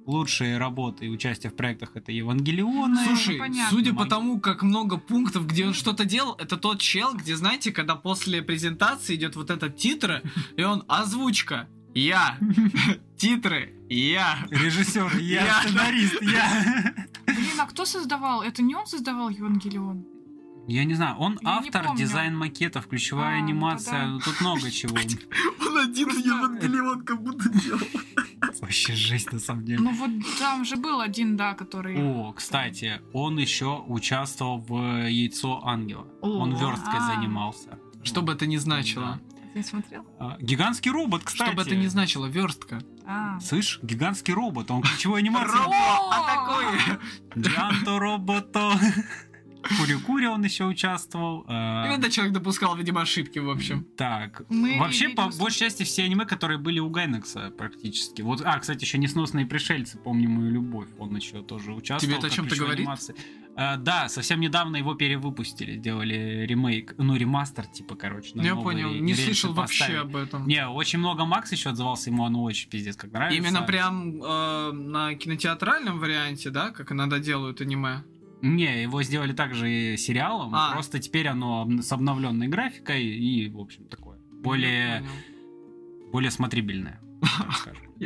Лучшие работы и участие в проектах это Евангелион. Слушай, понятно. судя по тому, как много пунктов, где он что-то делал, это тот чел, где, знаете, когда после презентации идет вот этот титры, и он озвучка. Я. *laughs* Титры. Я. Режиссер, я, Я. сценарист, я. Блин, а кто создавал? Это не он создавал Евангелион? Я не знаю, он Я автор, дизайн макетов, ключевая А, анимация, тогда- ну, тут много *laughs* чего. Он один Евангелион как будто делал. Вообще жесть на самом деле. Ну вот там же был один, да, который... О, кстати, он еще участвовал в Яйцо Ангела. Он версткой а. занимался. Что бы это ни значило. Не смотрел? А, Гигантский робот, кстати. Что бы это ни значило, верстка. А. Слышь, гигантский робот, он ключевой анимация. А такой. Джанто робото. Кури-кури он еще участвовал. Иногда человек допускал, видимо, ошибки, в общем. Так, Мы вообще, видим по с- большей части, все аниме, которые были у Гайнекса практически. Вот, а, кстати, еще «Несносные пришельцы», помню мою любовь, он еще тоже участвовал. Тебе это о чем-то говорит? анимации. А, да, совсем недавно его перевыпустили, сделали ремейк, ну, ремастер, типа, короче, Я понял, не слышал вообще поставили. об этом. Не, очень много Макс еще отзывался, ему оно очень пиздец как нравится. Именно прям э, на кинотеатральном варианте, да, как иногда делают аниме. Не, его сделали также и сериалом, А. просто теперь оно с обновленной графикой и, в общем, такое. Более, Я понял. более смотрибельное, *laughs*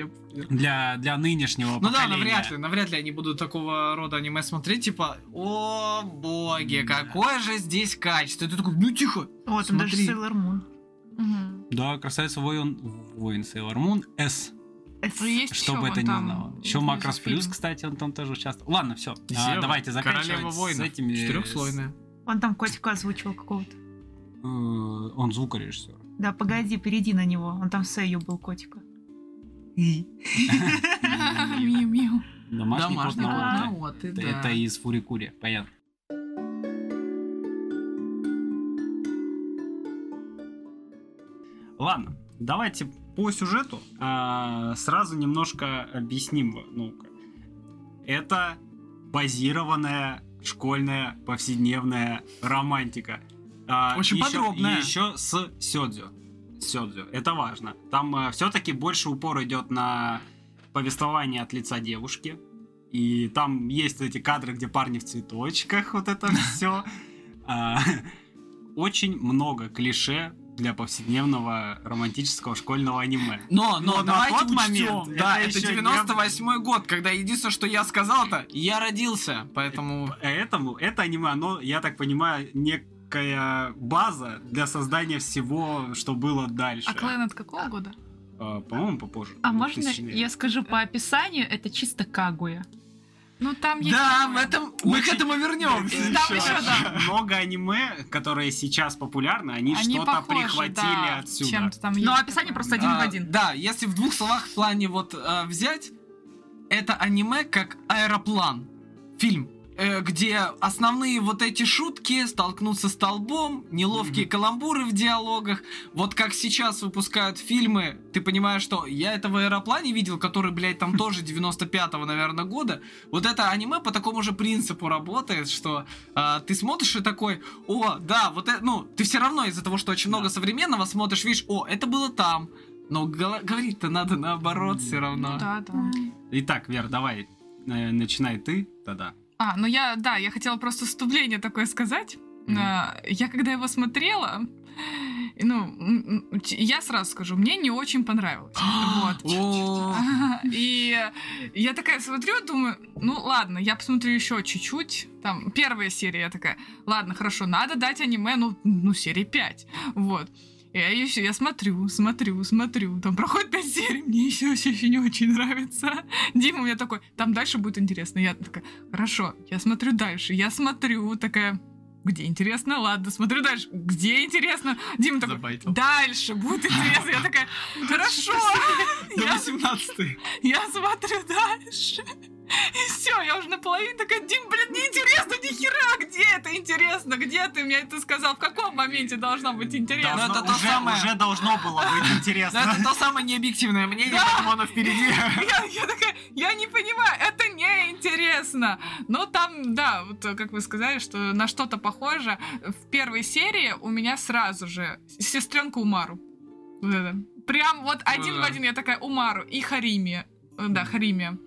Для, для нынешнего Ну да, поколения. навряд ли, навряд ли они будут такого рода аниме смотреть, типа, о боги, какое же здесь качество. И ты такой, ну тихо. Вот, он даже Смотри. Sailor Moon. Мгм. Да, красавица воин, воин Sailor Moon S, Ну, есть что бы это ни там знало. Еще Макрос. Плюс, кстати, он там тоже участвовал. Ладно, все, Зева, давайте заканчивать с этими... Четырехслойная. Он там котика озвучивал какого-то. с- э, Он звукорежиссер. Да, погоди, перейди на него. Он там Сэйю был котика. Миу-миу. Домашний, кот Домашний кот на и Это, да. это из Фурикури, понятно. Ладно, давайте по сюжету а, сразу немножко объясним. Ну-ка. Это базированная школьная повседневная романтика. А, Очень еще- подробная. Еще с сёдзю. Сёдзю. Это важно. Там все-таки больше упор идет на повествование от лица девушки. И там есть эти кадры, где парни в цветочках, вот это *laughs* все. Очень много клише для повседневного романтического школьного аниме. Но, но, Но на давайте тот учтем, момент да, это это еще не 98 год, когда единственное, что я сказал-то, я родился, поэтому... Поэтому это аниме, оно, я так понимаю, некая база для создания всего, что было дальше. А Клен от какого года? А, По-моему, попозже. А можно 2000-е. я скажу по описанию? Это чисто Кагуя. Ну там есть... Да, в этом... Мы к Очень- этому вернемся. Там еще. еще, да. Много аниме, которые сейчас популярны, они, Они что-то похожи, прихватили да, отсюда. Чем-то там Но есть описание такое. просто один в А, один. Да, если в двух словах в плане вот э, взять, это аниме как аэроплан. Фильм. Э, где основные вот эти шутки, столкнуться с столбом, неловкие Мгм. каламбуры в диалогах. Вот как сейчас выпускают фильмы, ты понимаешь, что я это в аэроплане видел, который, блядь, там *laughs* тоже 95-го, наверное, года. Вот это аниме по такому же принципу работает, что а, ты смотришь и такой, о, да, вот это, ну, ты все равно из-за того, что очень много Да. современного смотришь, видишь, о, это было там. Но говорить-то надо наоборот все равно. Ну да, да. Итак, Вер, давай, э, начинай ты тогда. А, ну я, да, я хотела просто вступление такое сказать. А, Я когда его смотрела, ну, я сразу скажу, мне не очень понравилось. *gasps* Вот. *laughs* И я такая смотрю, думаю, ну ладно, я посмотрю еще чуть-чуть. Там первая серия, я такая, ладно, хорошо, надо дать аниме, ну, ну серии 5. Вот. Я еще, я смотрю, смотрю, смотрю. Там проходит 5 серий, мне еще, еще не очень нравится. Дима у меня такой, там дальше будет интересно. Я такая, хорошо, я смотрю дальше. Я смотрю, такая, где интересно? Ладно, смотрю дальше. Где интересно? Дима такой, Забайтил. дальше будет интересно. Я такая, хорошо. *laughs* До Я 18 *laughs* я смотрю дальше. И все, я уже наполовине такая, Дим, блин, неинтересно, ни хера, где это? интересно? Где ты мне это сказал? В каком моменте должно быть интересно? Да, Должно- это то уже, самое. уже должно было быть Но интересно. это то самое необъективное мнение, поэтому оно впереди. *laughs* Я, я такая, я не понимаю, это не интересно. Но там, да, вот э, как вы сказали, что на что-то похоже. В первой серии у меня сразу же сестренка Умару. Вот это. Прям вот один в да. один я такая Умару и Харими. Э, Да, Харими.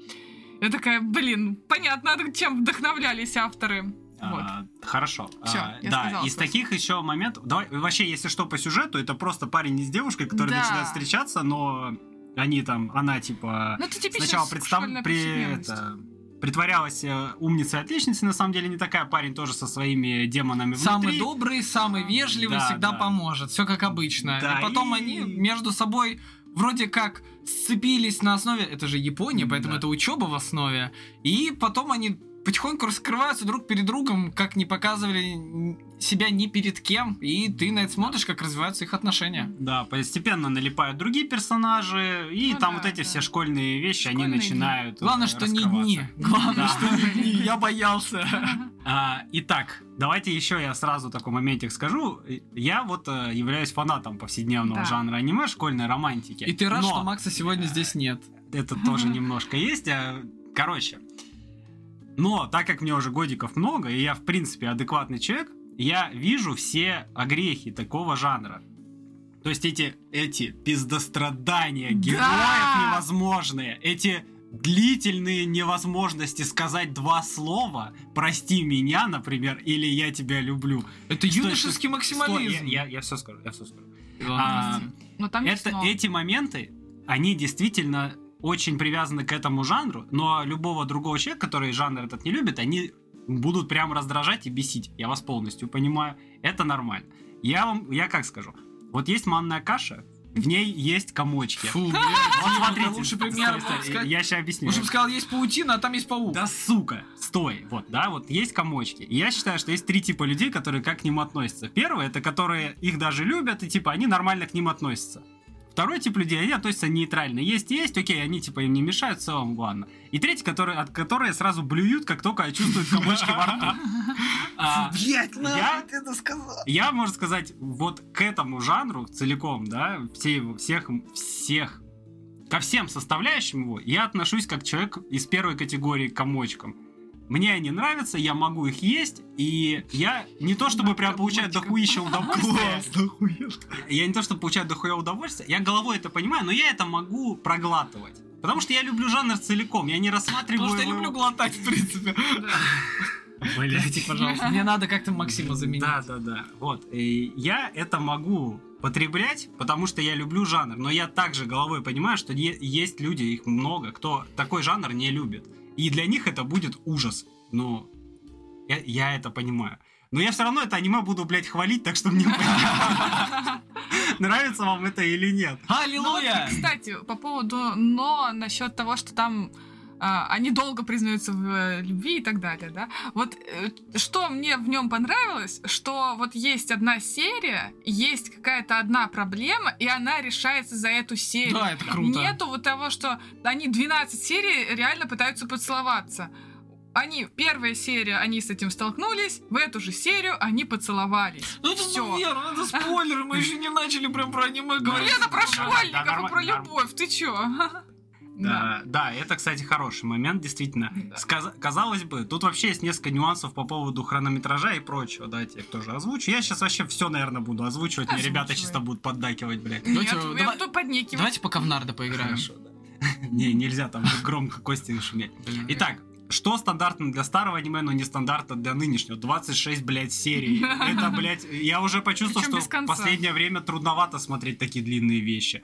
Я такая, блин, понятно, чем вдохновлялись авторы. Вот. А, хорошо. Всё, А, я да, сказала из свой таких еще моментов. Давай, вообще, если что по сюжету, это просто парень с девушкой, которые Да. начинают встречаться, но они там, она типа Ну, это типичная сначала представ... при... это, притворялась э, умницей отличницей, на самом деле не такая, парень тоже со своими демонами Самый внутри. добрый, самый вежливый Да, всегда да. поможет. Все как обычно. Да, и потом и- они между собой вроде как сцепились на основе... Это же Япония, поэтому Да. это учеба в основе. И потом они потихоньку раскрываются друг перед другом, как не показывали себя ни перед кем. И ты на это смотришь, как развиваются их отношения. Да, постепенно налипают другие персонажи, и Ну там да, вот эти да. все школьные вещи, они Школьные начинают э, Главное, что не дни. Главное, Да. что не дни. Я боялся. *laughs* А, итак, давайте еще я сразу такой моментик скажу. Я вот э, являюсь фанатом повседневного Да. жанра аниме, школьной романтики. И ты рад, Но что Макса сегодня здесь нет. это тоже *laughs* немножко есть. а, Короче, но так как мне уже годиков много, и я, в принципе, адекватный человек, я вижу все огрехи такого жанра. То есть эти, эти пиздострадания героев Да! невозможные, эти длительные невозможности сказать два слова «прости меня», например, или «я тебя люблю». Это Стой, юношеский стой, максимализм. Стой, я, я, все скажу, я все скажу. А. Но там есть это, эти моменты, они действительно очень привязаны к этому жанру, но любого другого человека, который жанр этот не любит, они будут прям раздражать и бесить. Я вас полностью понимаю. Это нормально. Я вам, я как скажу, вот есть манная каша, в ней есть комочки. Фу, блядь, Вот смотрите, лучше пример стой, я сейчас объясню. Лучше бы сказал, есть паутина, а там есть паук. Да сука, стой, вот, да, вот есть комочки. И я считаю, что есть три типа людей, которые как к ним относятся. Первый, это которые их даже любят, и типа они нормально к ним относятся. Второй тип людей, они относятся нейтрально. Есть, есть, окей, они типа им не мешают, в целом, ладно. И третий, который, от которые сразу блюют, как только чувствуют комочки во рту. *laughs* А, Блять, Я- это сказал. я, можно сказать, вот к этому жанру целиком, да, всех, всех, ко всем составляющим его, я отношусь как человек из первой категории к комочкам. Мне они нравятся, я могу их есть, и я не то чтобы прям получаю комочком. дохуища удовольствия. Я не то чтобы получаю дохуя удовольствия, я головой это понимаю, но я это могу проглатывать. Потому что я люблю жанр целиком, я не рассматриваю Потому что я люблю глотать, в принципе. Блядь, Пожалуйста, мне надо как-то Максима заменить. Да, да, да. Вот. И я это могу потреблять, потому что я люблю жанр. Но я также головой понимаю, что е- есть люди, их много, кто такой жанр не любит. И для них это будет ужас. Но я, я это понимаю. Но я все равно это аниме буду, блядь, хвалить, так что мне нравится вам это или нет. Ну вот, Аллилуйя! кстати, по поводу но насчет того, что там а, они долго признаются в э, любви и так далее, да. Вот э, что мне в нем понравилось, что вот есть одна серия, есть какая-то одна проблема, и она решается за эту серию. Да, это круто. Нету вот того, что они 12 серий реально пытаются поцеловаться. Они, первая серия, они с этим столкнулись, в эту же серию они поцеловались. Ну это Всё. ну, верно, это спойлеры, мы *laughs* еще не начали прям про аниме говорить. Блин, это про школьников и про любовь, ты чё? *laughs* Да, да, это, кстати, хороший момент, действительно. Да. Сказ- казалось бы, тут вообще есть несколько нюансов по поводу хронометража и прочего. Давайте я их тоже озвучу. Я сейчас вообще все, наверное, буду озвучивать. Мне ребята Озвучивай. чисто будут поддакивать, блядь. Нет, Давайте, я давай- буду поднекивать. Давайте пока в нарды поиграем. Хорошо, да. *laughs* Не, нельзя там громко кости шуметь. Итак, что стандартно для старого аниме, но не стандартно для нынешнего? 26, блядь, серий. *laughs* Это, блядь, я уже почувствовал, что в последнее время трудновато смотреть такие длинные вещи.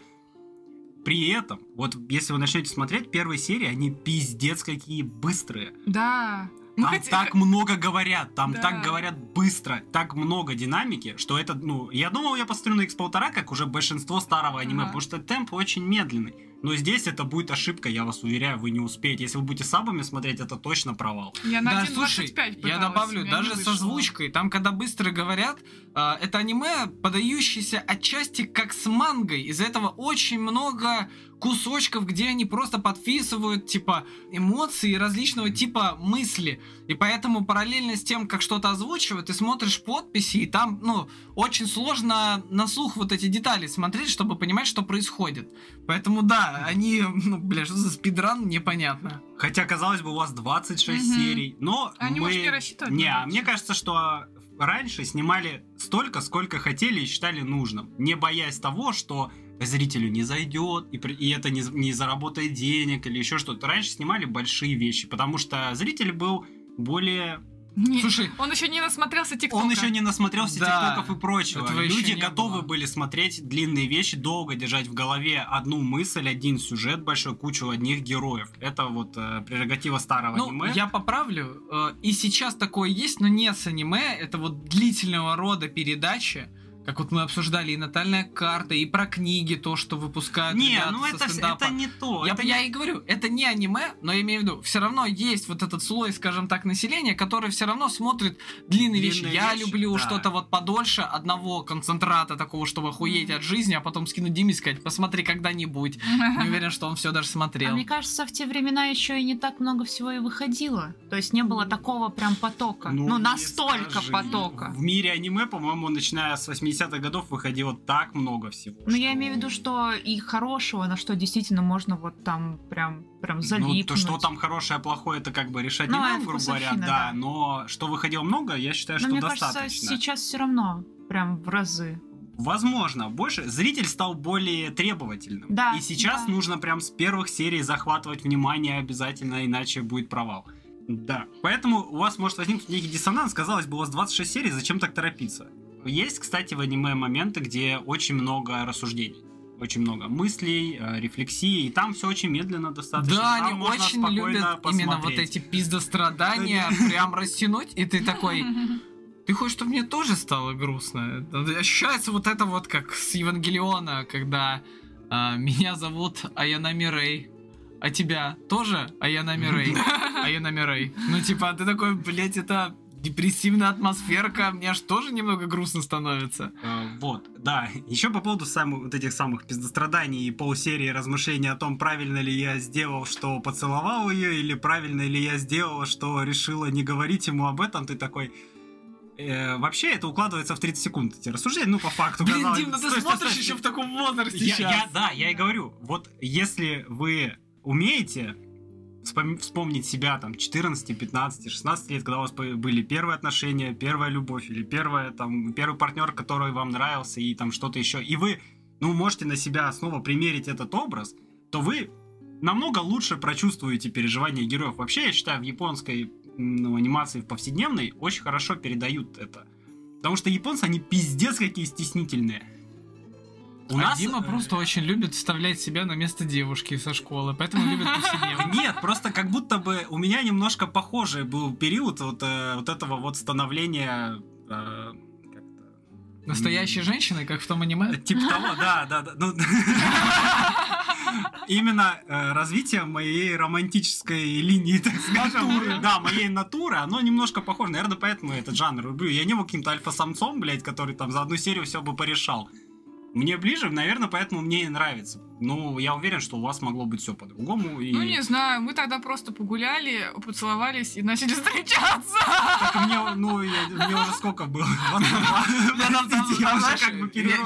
При этом, вот если вы начнете смотреть, первые серии, они пиздец какие быстрые. Да. Там хоть- так много говорят, там Да. так говорят быстро, так много динамики, что это, ну, я думал, я посмотрю на X1,5, как уже большинство старого аниме, Ага. потому что темп очень медленный. Но здесь это будет ошибка, я вас уверяю, вы не успеете. Если вы будете сабами смотреть, это точно провал. Я на Да, слушай, 1.25 я пыталась, добавлю, даже не с вышло. озвучкой, там, когда быстро говорят, а, это аниме, подающееся отчасти как с мангой. Из-за этого очень много кусочков, где они просто подписывают, типа, эмоции и различного типа мысли. И поэтому параллельно с тем, как что-то озвучивают, ты смотришь подписи, и там, ну, очень сложно на слух вот эти детали смотреть, чтобы понимать, что происходит. Поэтому, да, они, ну, бля, что за спидран, непонятно. Хотя, казалось бы, у вас 26 Мгм. серий, но Они, мы... может, не рассчитывают на Не, а мне кажется, что раньше снимали столько, сколько хотели и считали нужным, не боясь того, что зрителю не зайдет, и, и это не, не заработает денег или еще что-то. Раньше снимали большие вещи, потому что зритель был более... Не, Слушай, он еще не насмотрелся тиктока. Он еще не насмотрелся Да, тиктоков и прочего. Люди готовы было. были смотреть длинные вещи, долго держать в голове одну мысль, один сюжет большой, кучу одних героев. Это вот э, прерогатива старого Ну, аниме. я поправлю. э, И сейчас такое есть, но не с аниме. Это вот длительного рода передачи. Как вот мы обсуждали и натальная карта, и про книги, то, что выпускают Не, ну это, это не то. Я, это я не- и говорю, это не аниме, но я имею в виду, все равно есть вот этот слой, скажем так, населения, который все равно смотрит длинные, вещи. Длинные Я вещи, люблю да. что-то вот подольше, одного концентрата такого, чтобы охуеть от жизни, а потом скинуть Диме и сказать, посмотри когда-нибудь. *laughs* Не уверен, что он все даже А смотрел. мне кажется, в те времена еще и не так много всего и выходило. То есть не было такого прям потока. Ну, не настолько скажи. потока. В мире аниме, по-моему, начиная с 80-х годов выходило так много всего. Ну, я что- имею в виду, что и хорошего, на что действительно можно вот там прям, прям залипнуть. Ну, то, что там хорошее, плохое, это как бы решать не Ну, нам, это грубо говоря, да, да. но что выходило много, я считаю, Но что мне достаточно. кажется, сейчас все равно прям в разы. Возможно, больше зритель стал более требовательным. Да, И сейчас да. нужно прям с первых серий захватывать внимание обязательно, иначе будет провал. Да. Поэтому у вас может возникнуть некий диссонанс. Казалось бы, у вас 26 серий, зачем так торопиться? Есть, кстати, в аниме моменты, где очень много рассуждений. Очень много мыслей, э, рефлексии, и там все очень медленно достаточно. Да, Там они можно очень любят именно вот посмотреть. эти пиздострадания прям растянуть, и ты такой, *laughs* ты хочешь, чтобы мне тоже стало грустно? Ощущается вот это вот как с Евангелиона, когда а, меня зовут Аянами Рэй, а тебя тоже Аянами Рэй, *laughs* Аянами Рэй. Ну типа, ты такой, блять, это депрессивная атмосферка, мне аж тоже немного грустно становится. Э, Вот, да. Еще по поводу самых вот этих самых пиздостраданий и полусерии размышлений о том, правильно ли я сделал, что поцеловал ее, или правильно ли я сделал, что решила не говорить ему об этом, ты такой... э, вообще это укладывается в 30 секунд, эти рассуждения, ну, по факту. Блин, казалось Дим, ну ты Стой, стой, смотришь стой. еще в таком возрасте Я- сейчас. я- да, я и говорю, вот если вы умеете вспомнить себя там 14, 15, 16 лет, когда у вас были первые отношения, первая любовь или первая, там, первый партнер, который вам нравился и там что-то еще, и вы, ну, можете на себя снова примерить этот образ, то вы намного лучше прочувствуете переживания героев. Вообще, я считаю, в японской ну, анимации в повседневной очень хорошо передают это. Потому что японцы, они пиздец какие стеснительные. У а нас, Дима э, просто очень любит вставлять себя на место девушки со школы, поэтому *laughs* любит повседневно. Нет, просто как будто бы у меня немножко похожий был период вот, э, вот этого вот становления... э, Настоящей женщиной, как в том аниме. Типа того, да, да, да. ну, *laughs* Именно э, развитие моей романтической линии, так скажем. Натуры. Да, моей натуры, оно немножко похоже. Наверное, поэтому я этот жанр люблю. Я не был каким-то альфа-самцом, блядь, который там за одну серию все бы порешал. Мне ближе, наверное, поэтому мне и нравится. Ну, я уверен, что у вас могло быть все по-другому. И... Ну, не знаю, мы тогда просто погуляли, поцеловались и начали *laughs* встречаться. Так мне, ну, я- мне уже сколько было?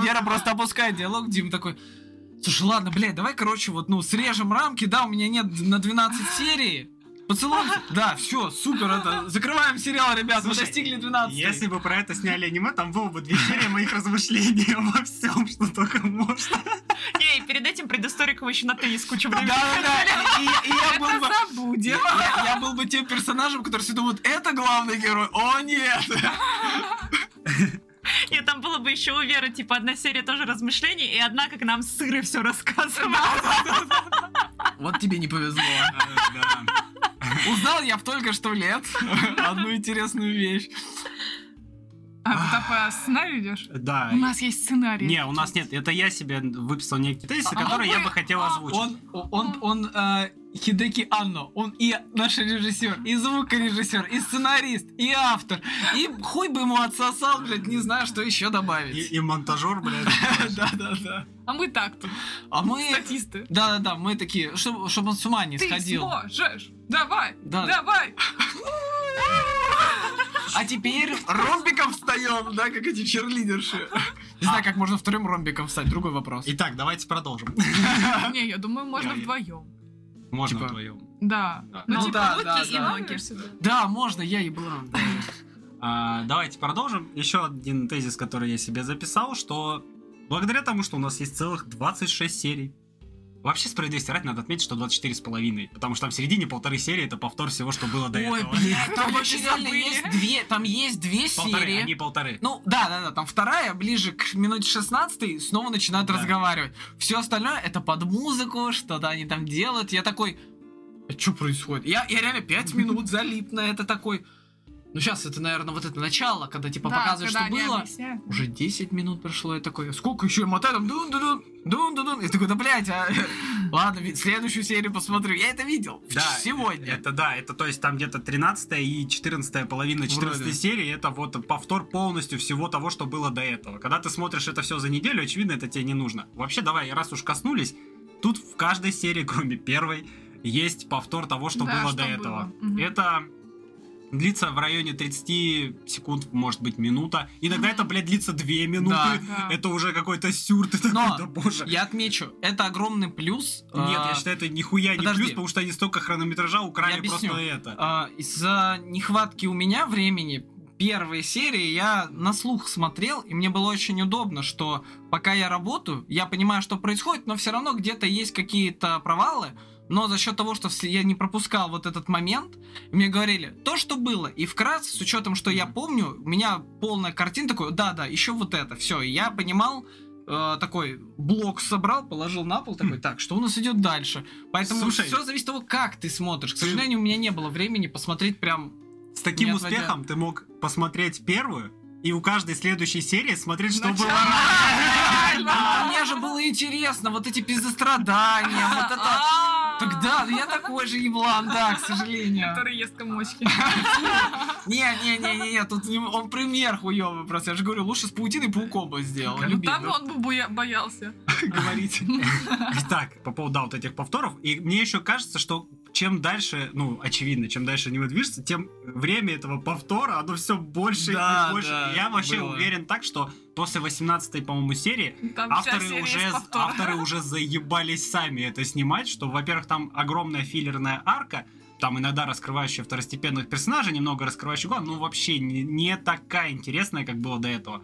Вера просто опускает диалог, Дим такой, слушай, ладно, блядь, давай, короче, вот, ну, срежем рамки, да, у меня нет на 12 серий, поцелуемся. Да, все, супер, это, закрываем сериал, ребят, мы Слушай, достигли 12 Если бы про это сняли аниме, там было бы две серии моих размышлений *laughs* во всем, что только можно. Не, и перед этим предысториком еще на теннис кучу Да, времени. да, да, и, и я был бы... Забудем. Я, я был бы тем персонажем, который все думают, это главный герой. О, нет! *laughs* *laughs* И там было бы еще у Веры, типа, одна серия тоже размышлений, и одна, как нам сыры все рассказывала. Вот тебе не повезло. Узнал я в только что лет *laughs* одну интересную вещь. А, ты по сценарию идешь? Да. У нас есть сценарий. Не, у нас нет. Это я себе выписал некие тезисы, А которые я вы- бы хотел а, озвучить. Он, он, он, э, Хидеки Анно, он и наш режиссер, и звукорежиссер, и сценарист, и автор, и хуй бы ему отсосал, блядь, не знаю, что еще И, добавить. и монтажер, блядь. *laughs* Да-да-да. А мы так тут, А мы... статисты. Да-да-да, мы такие, чтобы, чтобы он с ума не Ты сходил. сможешь! Давай! Да. Давай! *laughs* А теперь ромбиком встаем, да, как эти черлидерши. Не знаю, как можно вторым ромбиком встать, другой вопрос. Итак, давайте продолжим. *laughs* Не, я думаю, можно вдвоем. Можно Типа- вдвоем. Да. Да. Ну, Ну типа, да, руки да, и да. ноги. Да, можно, я еблан. *laughs* А, давайте продолжим. Еще один тезис, который я себе записал, что благодаря тому, что у нас есть целых 26 серий, Вообще, справедливости ради, надо отметить, что 24 с половиной, потому что там в середине полторы серии это повтор всего, что было до Ой, этого. блядь, *laughs* там вообще реально есть две, там есть две Полторы, серии. они полторы. Ну, да, да, да, там вторая, ближе к минуте 16 снова начинают Да. разговаривать. Все остальное это под музыку, что-то они там делают. Я такой, а что происходит? Я, я реально 5 минут залип на это такой. Ну, сейчас это, наверное, вот это начало, когда типа Да, показывают, когда что было. объясняют. Уже 10 минут прошло, я такой, сколько еще я мотаю там, дун дун дун дун дун Я такой, да, блядь, а... *laughs* ладно, следующую серию посмотрю. Я это видел Да, сегодня. Это да, это то есть там где-то 13 и 14 половина 14 Вроде. серии, это вот повтор полностью всего того, что было до этого. Когда ты смотришь это все за неделю, очевидно, это тебе не нужно. Вообще, давай, раз уж коснулись, тут в каждой серии, кроме первой, есть повтор того, что Да, было что до было. этого. Мгм. Это длится в районе 30 секунд, может быть, минута. Иногда Мгм. это, блядь, длится 2 минуты. Да. Да. Это уже какой-то сюр, ты такой, Но да боже. Я отмечу, это огромный плюс. Нет, а, я считаю, это нихуя не подожди. плюс, потому что они столько хронометража украли просто это. А, из-за нехватки у меня времени первые серии я на слух смотрел, и мне было очень удобно, что пока я работаю, я понимаю, что происходит, но все равно где-то есть какие-то провалы, но за счет того, что я не пропускал вот этот момент, мне говорили, то, что было, и вкратце, с учетом, что я помню, у меня полная картина такой, да-да, еще вот это, все, и я понимал, э, такой блок собрал, положил на пол, такой, так, что у нас идет дальше? Поэтому Слушай. все зависит от того, как ты смотришь. К Ты- сожалению, у меня не было времени посмотреть прям С таким успехом ты мог посмотреть первую и у каждой следующей серии смотреть, что Начало. было раньше. А Мне же было интересно, вот эти пиздострадания, вот это... А, Тогда я такой же еблан, да, к сожалению. Который ест комочки. *laughs* Не-не-не-не, тут не- он пример хуёвый просто. Я же говорю, лучше с паутиной пауком бы сделал. Ну, Там он бы боя- боялся. *laughs* говорить. *laughs* Итак, по поводу да, вот этих повторов. И мне еще кажется, что чем дальше, ну, очевидно, чем дальше аниме движется, тем время этого повтора, оно все больше Да, и больше. да, я вообще было. уверен так, что после 18 по-моему, серии Там авторы серия уже, авторы уже заебались сами это снимать, что, во-первых, там огромная филлерная арка, там иногда раскрывающая второстепенных персонажей, немного раскрывающих глав, ну вообще не, не такая интересная, как было до этого.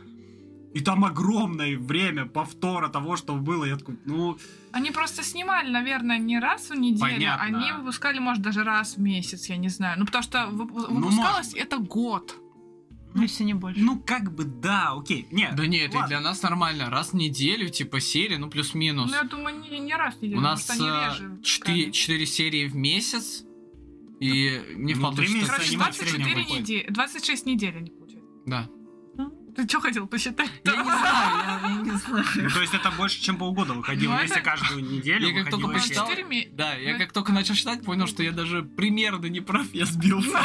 И там огромное время повтора того, что было. Я такой, ну, Они просто снимали, наверное, не раз в неделю. Понятно. Они выпускали, может, даже раз в месяц, я не знаю. Ну, потому что Ну, выпускалось может это год. Ну, если не больше. ну как бы да, окей. Нет, Да нет, это и для нас нормально. Раз в неделю, типа серия, ну плюс-минус. Ну, я думаю, не, не раз в неделю, У нас э, реже. четыре серии в месяц. И мне Ну, вполне Короче, аниме в среднем 24 выходит. недели, 26 недель они получают. Да. Ты что хотел посчитать? Я не знаю, я, я не знаю. Ну, *laughs* то есть это больше, чем полгода выходило. Ну, Если это- каждую *laughs* неделю Я как только посчитал- серия. Четыре ме- Да, я Ну, как только начал читать, понял, что я даже примерно не прав, я сбился. *laughs*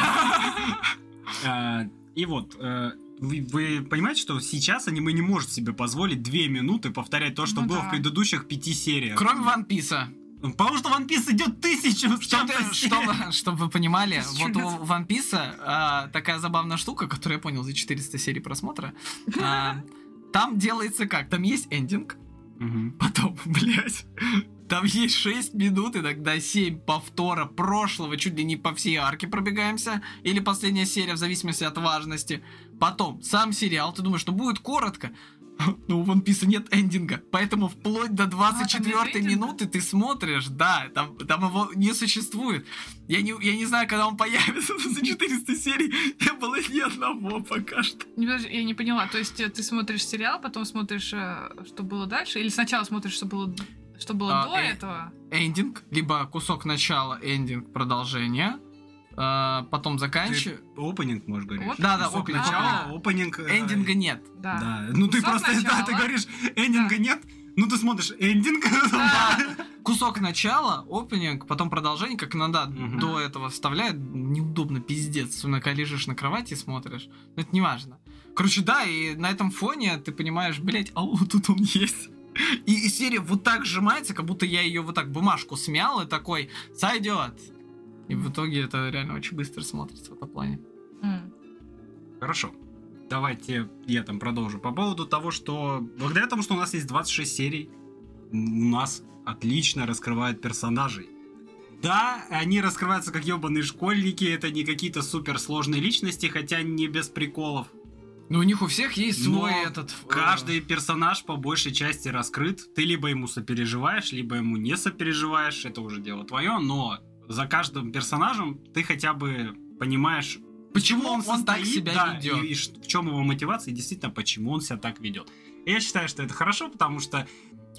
А, И вот, э, вы, вы понимаете, что сейчас аниме не может себе позволить две минуты повторять то, что Ну было да. в предыдущих пяти сериях. Кроме Ван Писа. Потому что One Piece идет тысячу Чтобы, чтобы, чтобы вы понимали, вот у Ван Писа а, такая забавная штука, которую я понял за 400 серий просмотра. а, там делается как? Там есть эндинг, Мгм. потом, *laughs* блядь, там есть 6 минут, иногда 7 повтора прошлого, чуть ли не по всей арке пробегаемся, или последняя серия, в зависимости от важности. Потом, сам сериал, ты думаешь, что будет коротко, *laughs* но у One Piece нет эндинга, поэтому вплоть до 24 А, минуты ты смотришь, да, там, там его не существует. Я не, я не знаю, когда он появится, *laughs* но за 400 серий *laughs* не было ни одного пока что. Не, подожди, Я не поняла. То есть э, ты смотришь сериал, потом смотришь, э, что было дальше? Или сначала смотришь, что было, что было А, до э, этого? Эндинг, либо кусок начала, эндинг, продолжение. А, потом заканчиваю. Опенинг, можешь говорить. Вот. Да, да, опенинг. опенинг. э, Эндинга нет. Да. Да. Ну ты просто, да, ты говоришь, эндинга Да. нет, ну ты смотришь эндинг. Да. *laughs* Кусок начала, опенинг, потом продолжение, как иногда до этого вставляют. Неудобно, пиздец. Когда лежишь на кровати и смотришь. Но это не важно. Короче, да, и на этом фоне ты понимаешь, блять, а вот тут он есть. И, и серия вот так сжимается, как будто я ее вот так бумажку смял и такой, сойдет. И в итоге это реально очень быстро смотрится в этом плане. Хорошо. Давайте я там продолжу. По поводу того, что благодаря тому, что у нас есть 26 серий, у нас отлично раскрывают персонажей. Да, они раскрываются как ебаные школьники, это не какие-то суперсложные личности, хотя не без приколов. Но у них у всех есть Но свой этот... э, Каждый персонаж по большей части раскрыт. Ты либо ему сопереживаешь, либо ему не сопереживаешь. Это уже дело твое, но за каждым персонажем ты хотя бы понимаешь, Почему он так состоит, себя да, ведет? И, и в чем его мотивация, и действительно, почему он себя так ведет. И я считаю, что это хорошо, потому что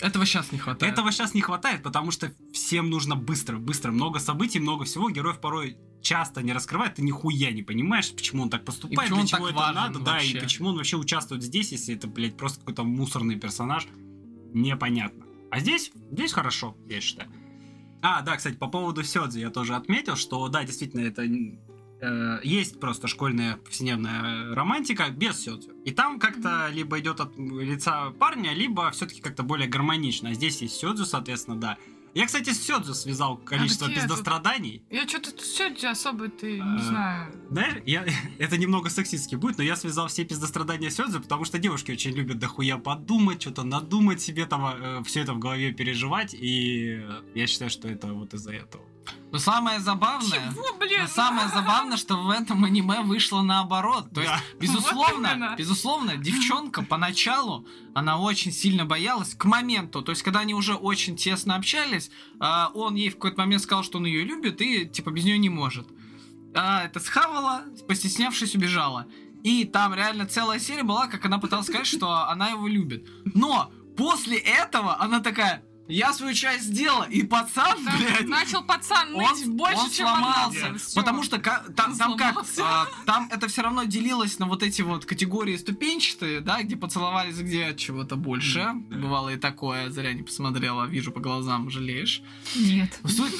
Этого сейчас не хватает. этого сейчас не хватает, потому что всем нужно быстро, быстро, много событий, много всего. Героев порой часто не раскрывает, ты нихуя не понимаешь, почему он так поступает, почему для он чего так это надо, да, и вообще. почему он вообще участвует здесь, если это, блядь, просто какой-то мусорный персонаж, непонятно. А здесь, здесь хорошо, я считаю. А, да, кстати, по поводу Сёдзи я тоже отметил, что, да, действительно, это э, есть просто школьная повседневная романтика без Сёдзи. И там как-то либо идет от лица парня, либо все-таки как-то более гармонично. А здесь есть Сёдзю, соответственно, да. Я, кстати, с Сёдзю связал количество тут? пиздостраданий. Я что-то сегодня особо ты А, не знаю. Знаешь, я, *laughs* это немного сексистски будет, но я связал все пиздострадания Сёдзю, потому что девушки очень любят дохуя подумать, что-то надумать себе, там, все это в голове переживать, и э, я считаю, что это вот из-за этого. Но самое забавное... Чего, блин? Но самое забавное, что в этом аниме вышло наоборот. То есть, Да. *laughs* безусловно, Вот именно. безусловно, девчонка поначалу, она очень сильно боялась к моменту. То есть, когда они уже очень тесно общались, а, он ей в какой-то момент сказал, что он ее любит и, типа, без нее не может. А, это схавала, постеснявшись, убежала. И там реально целая серия была, как она пыталась сказать, что она его любит. Но после этого она такая, я свою часть сделала, и пацан, Там блядь, начал пацан он, ныть больше, он чем сломался. она. Всё. Потому что ка- там, Он там как, сломался. а, там это все равно делилось на вот эти вот категории ступенчатые, да, где поцеловались, где от чего-то больше. Да. Бывало и такое, зря не посмотрела, вижу по глазам, жалеешь. Нет. *laughs* Суть,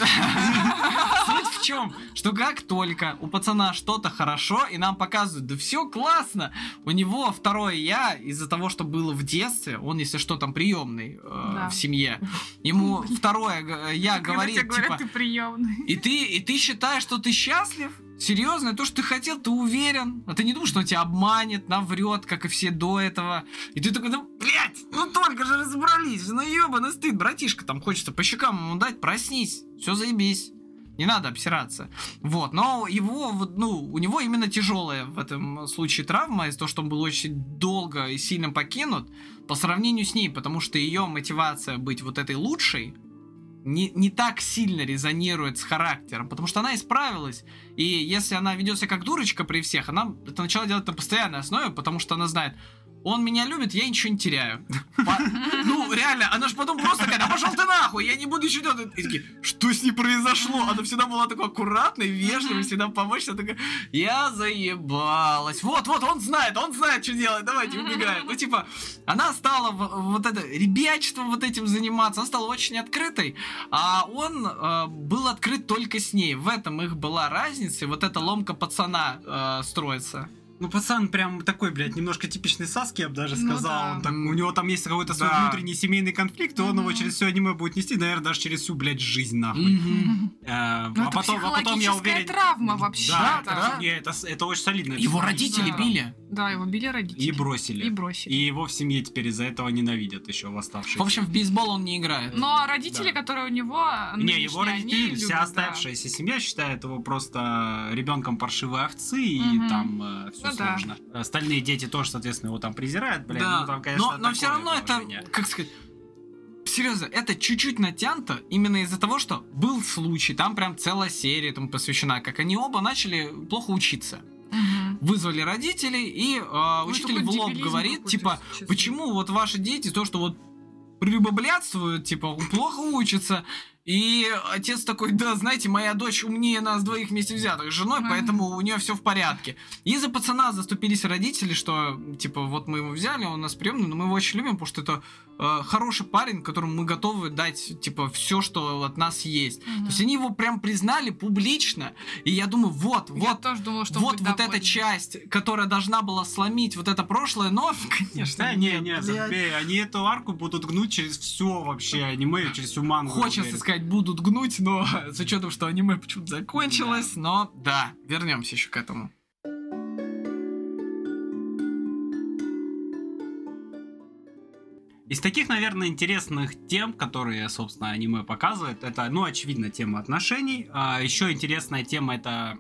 суть в чем, что как только у пацана что-то хорошо, и нам показывают, да все классно, у него второе я, из-за того, что было в детстве, он, если что, там приемный э, Да. в семье, ему второе г- я говорит, тебе говорят, типа, ты приемный. и ты, и ты считаешь, что ты счастлив? Серьезно, то, что ты хотел, ты уверен. А ты не думаешь, что он тебя обманет, наврет, как и все до этого. И ты такой, ну, блядь, ну только же разобрались, ну ебаный стыд, братишка, там хочется по щекам ему дать, проснись, все заебись. Не надо обсираться. Вот, но его, ну, у него именно тяжелая в этом случае травма из-за того, что он был очень долго и сильно покинут по сравнению с ней, потому что ее мотивация быть вот этой лучшей, не, не так сильно резонирует с характером, потому что она исправилась. И если она ведет себя как дурочка при всех, она это начала делать на постоянной основе, потому что она знает, он меня любит, я ничего не теряю. По- Ну, реально, она же потом просто такая, да пошел ты нахуй, я не буду ничего делать. И такие, что с ней произошло? Она всегда была такой аккуратной, вежливой, всегда помочь. Она такая, я заебалась. Вот, вот, он знает, он знает, что делать, давайте убегаем. Ну, типа, она стала вот это ребячеством вот этим заниматься, она стала очень открытой, а он э, был открыт только с ней. В этом их была разница, и вот эта ломка пацана э, строится. Ну, пацан прям такой, блядь, немножко типичный Саски, я бы даже Ну сказал. да. Он так- у него там есть какой-то свой Да. внутренний семейный конфликт, и он его Мгм. через все аниме будет нести, наверное, даже через всю, блядь, жизнь, нахуй. Э, Ну, а, это потом, а потом я уверен... травма вообще. Да, Да, да, да. Это, это очень солидно. Его родители Да. били. Да, его били родители. И бросили. И бросили. И его в семье теперь из-за этого ненавидят еще восставшиеся. В общем, в бейсбол он не играет. Но родители, Да. которые у него, Не, его родители, они вся любят, оставшаяся семья считает его просто ребенком паршивой овцы, и Мгм. там все Ну да. сложно. Остальные дети тоже, соответственно, его там презирают, блядь. Да, ну, там, конечно, но, но все равно это, положение. как сказать, серьезно, это чуть-чуть натянуто именно из-за того, что был случай, там прям целая серия этому посвящена, как они оба начали плохо учиться. да. Мгм. Вызвали родителей, и э, Ну, учитель в лоб говорит, типа, честно. почему вот ваши дети, то, что вот прелюбоблядствуют, типа, плохо учатся, И отец такой, да, знаете, моя дочь умнее нас двоих вместе взятых с женой, поэтому у нее все в порядке. И за пацана заступились родители, что, типа, вот мы его взяли, он нас приемный, но мы его очень любим, потому что это э, хороший парень, которому мы готовы дать, типа, все, что от нас есть. То есть они его прям признали публично, и я думаю, вот, Я вот, тоже думала, что вот, вот эта часть, которая должна была сломить вот это прошлое, но, *laughs* конечно, Да, не, не, забей, они эту арку будут гнуть через все вообще аниме, через всю мангу. Хочется уверен. Сказать, будут гнуть, но *laughs* с учетом, что аниме почему-то закончилось, но да, вернемся еще к этому. Из таких, наверное, интересных тем, которые, собственно, аниме показывает, это, ну, очевидно, тема отношений. А еще интересная тема это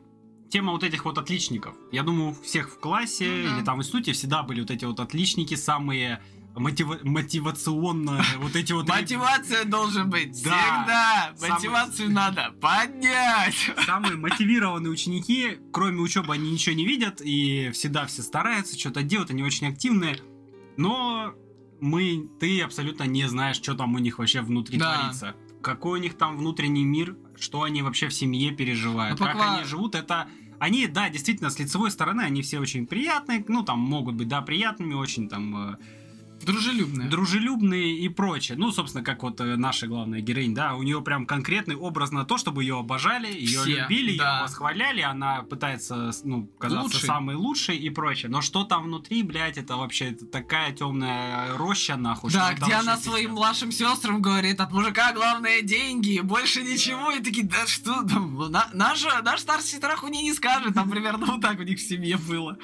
тема вот этих вот отличников. Я думаю, у всех в классе да. или там в институте всегда были вот эти вот отличники, самые мотива- мотивационные, вот эти вот... Мотивация должен быть Да. всегда. Мотивацию надо поднять. Самые *laughs* мотивированные ученики, кроме учебы, они ничего не видят, и всегда все стараются, что-то делают, они очень активные. Но мы, ты абсолютно не знаешь, что там у них вообще внутри Да. творится. Какой у них там внутренний мир, что они вообще в семье переживают, Ну, как они живут, это... Они, да, действительно, с лицевой стороны, они все очень приятные, ну, там могут быть, да, приятными, очень там э, Дружелюбная. дружелюбные и прочее. Ну, собственно, как вот э, наша главная героинь, да, у нее прям конкретный образ на то, чтобы ее обожали, ее Все, любили, да. ее восхваляли, она пытается, ну, казаться Лучшей. самой лучшей и прочее. Но что там внутри, блядь, это вообще это такая темная роща, нахуй. Да, где она своим младшим сестрам говорит, от мужика главное деньги, больше ничего. И такие, да что там, на- наша, наш старший сестра хуйни не скажет. Там примерно вот так у них в семье было.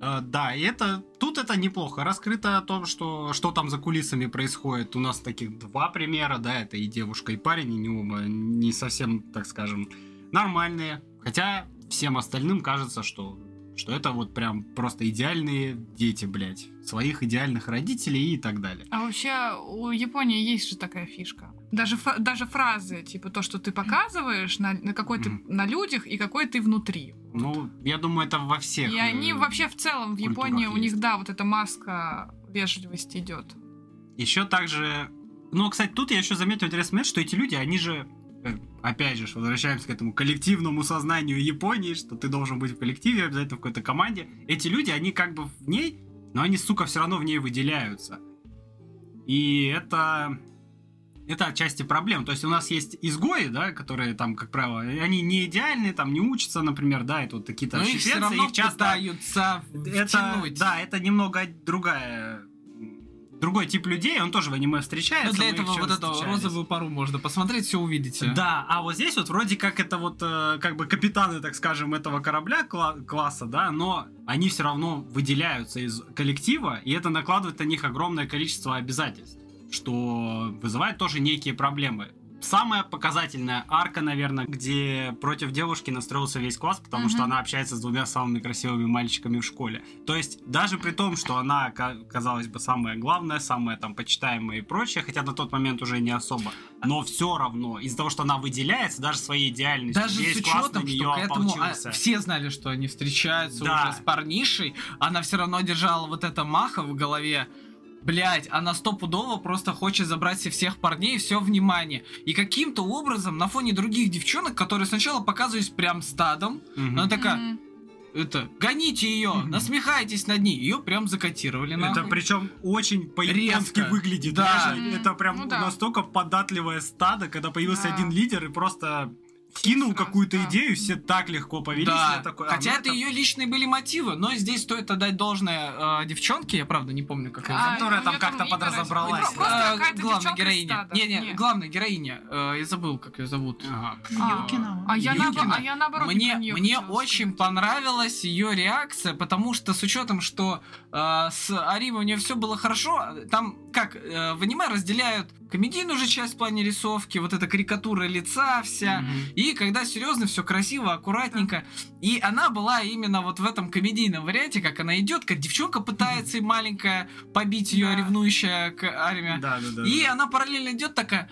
Э, да, и это тут это неплохо раскрыто о том, что что там за кулисами происходит. У нас таких два примера, да, это и девушка, и парень, и не оба не совсем, так скажем, нормальные. Хотя всем остальным кажется, что что это вот прям просто идеальные дети, блядь, своих идеальных родителей и так далее. А вообще у Японии есть же такая фишка. Даже, даже фразы, типа то, что ты показываешь на, на какой ты Мгм. на людях и какой ты внутри. Ну, я думаю, это во всех. И э, они вообще в целом в Японии, у есть. них, да, вот эта маска вежливости идет. Еще также... Ну, кстати, тут я еще заметил интересный момент, что эти люди, они же... э, Опять же, возвращаемся к этому коллективному сознанию Японии, что ты должен быть в коллективе, обязательно в какой-то команде. Эти люди, они как бы в ней, но они, сука, все равно в ней выделяются. И это... Это отчасти проблем. То есть у нас есть изгои, да, которые там, как правило, они не идеальные, там не учатся, например, да, это вот какие-то Но их все отщепенцы, равно их часто пытаются это, втянуть. да, это немного другая другой тип людей, он тоже в аниме встречается. Ну, для их этого вот эту розовую пару можно посмотреть, все увидите. Да, а вот здесь вот вроде как это вот э, как бы капитаны, так скажем, этого корабля кла- класса, да, но они все равно выделяются из коллектива, и это накладывает на них огромное количество обязательств, что вызывает тоже некие проблемы. Самая показательная арка, наверное, где против девушки настроился весь класс, потому Мгм. что она общается с двумя самыми красивыми мальчиками в школе. То есть, даже при том, что она, ка- казалось бы, самая главная, самая там почитаемая и прочее, хотя на тот момент уже не особо, но все равно, из-за того, что она выделяется, даже своей идеальностью, Даже весь с класс учетом, на что нее к этому а, ополчился. все знали, что они встречаются Да. уже с парнишей, она все равно держала вот это маха в голове. Блять, она стопудово просто хочет забрать себе всех парней, все внимание. И каким-то образом на фоне других девчонок, которые сначала показывались прям стадом, Мгм. она такая, Мгм. это, гоните ее, Мгм. насмехайтесь над ней, ее прям закотировали Это нахуй. причем очень по-японски выглядит. Да. Даже Это прям Ну да. настолько податливое стадо, когда появился Да. один лидер и просто кинул какую-то да. идею, все так легко повелись. Да, такой, а, хотя ну это ее личные были мотивы, но здесь стоит отдать должное э, девчонке, я правда не помню, как ее А, которая у там как-то подразобралась. Просто Э, какая-то главная героиня. стада. Не, не, Не. главная героиня. Э, я забыл, как ее зовут. Ага. А, Юкина. а я, Юкина. а я наоборот не Мне, мне очень понравилась ее реакция, потому что с учетом, что э, с Аримой у нее все было хорошо, там как э, в аниме разделяют комедийную же часть в плане рисовки, вот эта карикатура лица вся, Мгм. и когда серьезно, все красиво, аккуратненько. И она была именно вот в этом комедийном варианте, как она идет, как девчонка пытается и маленькая побить ее Да. ревнующая к Ариме. Да, да, да. И да. она параллельно идет такая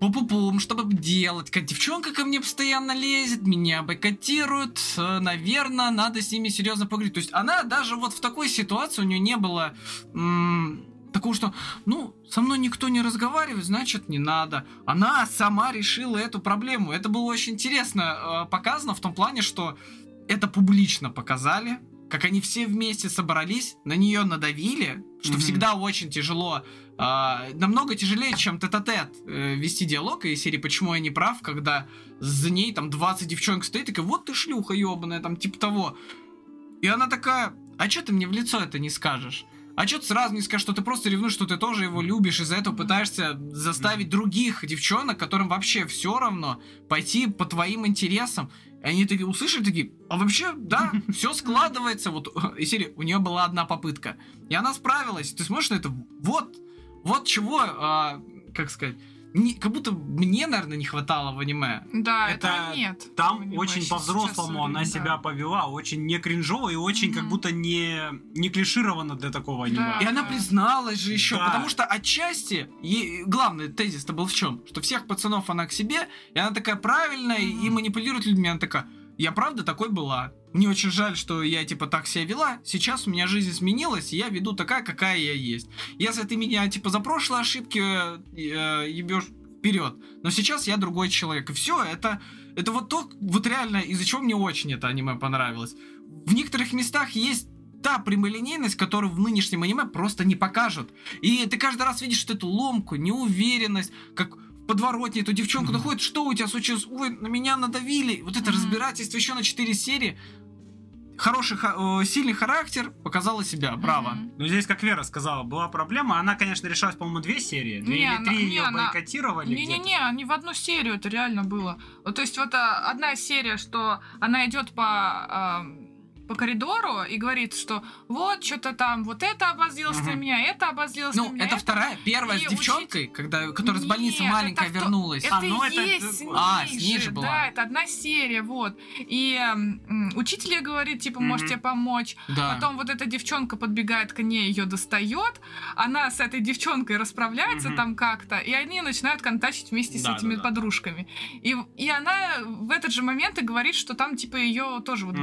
пу-пу-пум, что бы делать? Как девчонка ко мне постоянно лезет, меня бойкотируют, наверное, надо с ними серьезно поговорить. То есть она даже вот в такой ситуации, у нее не было м, такого, что, ну, со мной никто не разговаривает, значит, не надо. Она сама решила эту проблему. Это было очень интересно э, показано в том плане, что это публично показали, как они все вместе собрались, на нее надавили, что Мгм. всегда очень тяжело, а, намного тяжелее, чем тет-а-тет э, вести диалог из серии «Почему я не прав», когда за ней там 20 девчонок стоит, и такая, вот ты шлюха ебаная, там типа того. И она такая, а что ты мне в лицо это не скажешь? А что ты сразу не скажешь, что ты просто ревнуешь, что ты тоже его любишь, из-за этого пытаешься заставить других девчонок, которым вообще все равно, пойти по твоим интересам. И они такие услышали, такие, а вообще, да, *laughs* все складывается. Вот из серии, у нее была одна попытка. И она справилась. Ты смотришь на это, вот, вот чего, а, как сказать, не- как будто мне, наверное, не хватало в аниме. Да, Это этого нет. Там Аниме очень по-взрослому она да. себя повела, очень не кринжово и очень как Мгм. будто не, не клишировано для такого аниме. Да. И она призналась же еще, Да. потому что отчасти, ей- главный тезис-то был в чем? Что всех пацанов она к себе, и она такая правильная и манипулирует людьми. Она такая, я правда такой была. Мне очень жаль, что я типа так себя вела. Сейчас у меня жизнь изменилась, и я веду такая, какая я есть. Если ты меня типа за прошлые ошибки э, ебешь вперед, но сейчас я другой человек. И все, это, это вот то, вот реально, из-за чего мне очень это аниме понравилось. В некоторых местах есть та прямолинейность, которую в нынешнем аниме просто не покажут. И ты каждый раз видишь вот эту ломку, неуверенность, как в подворотне эту девчонку находит, что у тебя случилось? Ой, на меня надавили. Вот это разбирательство еще на 4 серии. Хороший, э, сильный характер, показала себя, браво. Мгм. Ну, здесь, как Вера сказала, была проблема. Она, конечно, решалась, по-моему, две серии. Две Не, или три не, ее она- бойкотировали. Не-не-не, они в одну серию, это реально было. То есть вот а, одна серия, что она идет по, а, по коридору и говорит, что вот, что-то там, вот это обозлилось на Мгм. меня, это обозлилось Ну, на меня. это вторая, первая И с девчонкой, когда, которая с больницы Нет, маленькая это вернулась. Это А, ну, и это- есть А, с ней же, была. Да, это одна серия, вот. И м, учитель ей говорит, типа, может Мгм. тебе помочь. Да. Потом вот эта девчонка подбегает к ней, ее достает. Она с этой девчонкой расправляется там как-то, и они начинают контачить вместе с этими да. подружками. И, и она в этот же момент и говорит, что там, типа, ее тоже вот...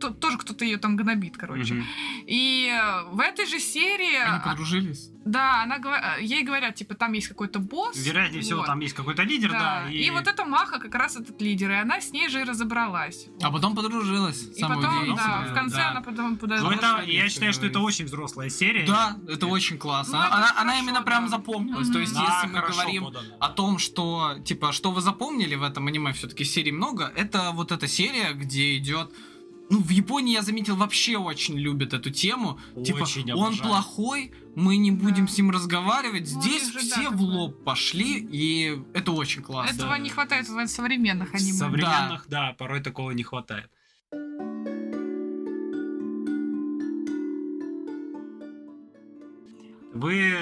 тоже кто-то ее там гнобит, короче. Мгм. И э, в этой же серии, Они а, подружились. да, она э, ей говорят, типа, там есть какой-то босс. Вероятнее всего, вот. там есть какой-то лидер, да. И... вот эта Маха как раз этот лидер, и она с ней же и разобралась. А потом подружилась. И потом, да, в конце да. она потом Ну, подождала. это, я считаю, что это очень взрослая серия. Да, это очень классно. Ну, это она, она хорошо, именно прям да. запомнилась. Мгм. То есть, Да, если мы говорим подано. о том, что, типа, что вы запомнили в этом аниме, все-таки серий много, это вот эта серия, где идет. Ну, в Японии я заметил, вообще очень любят эту тему. типа, Очень он обожаю. плохой, мы не будем Да. с ним разговаривать. Ну, Здесь же, все да, в такое. лоб пошли, и это очень классно. Этого не хватает в современных В аниме. современных, да, порой такого не хватает. Вы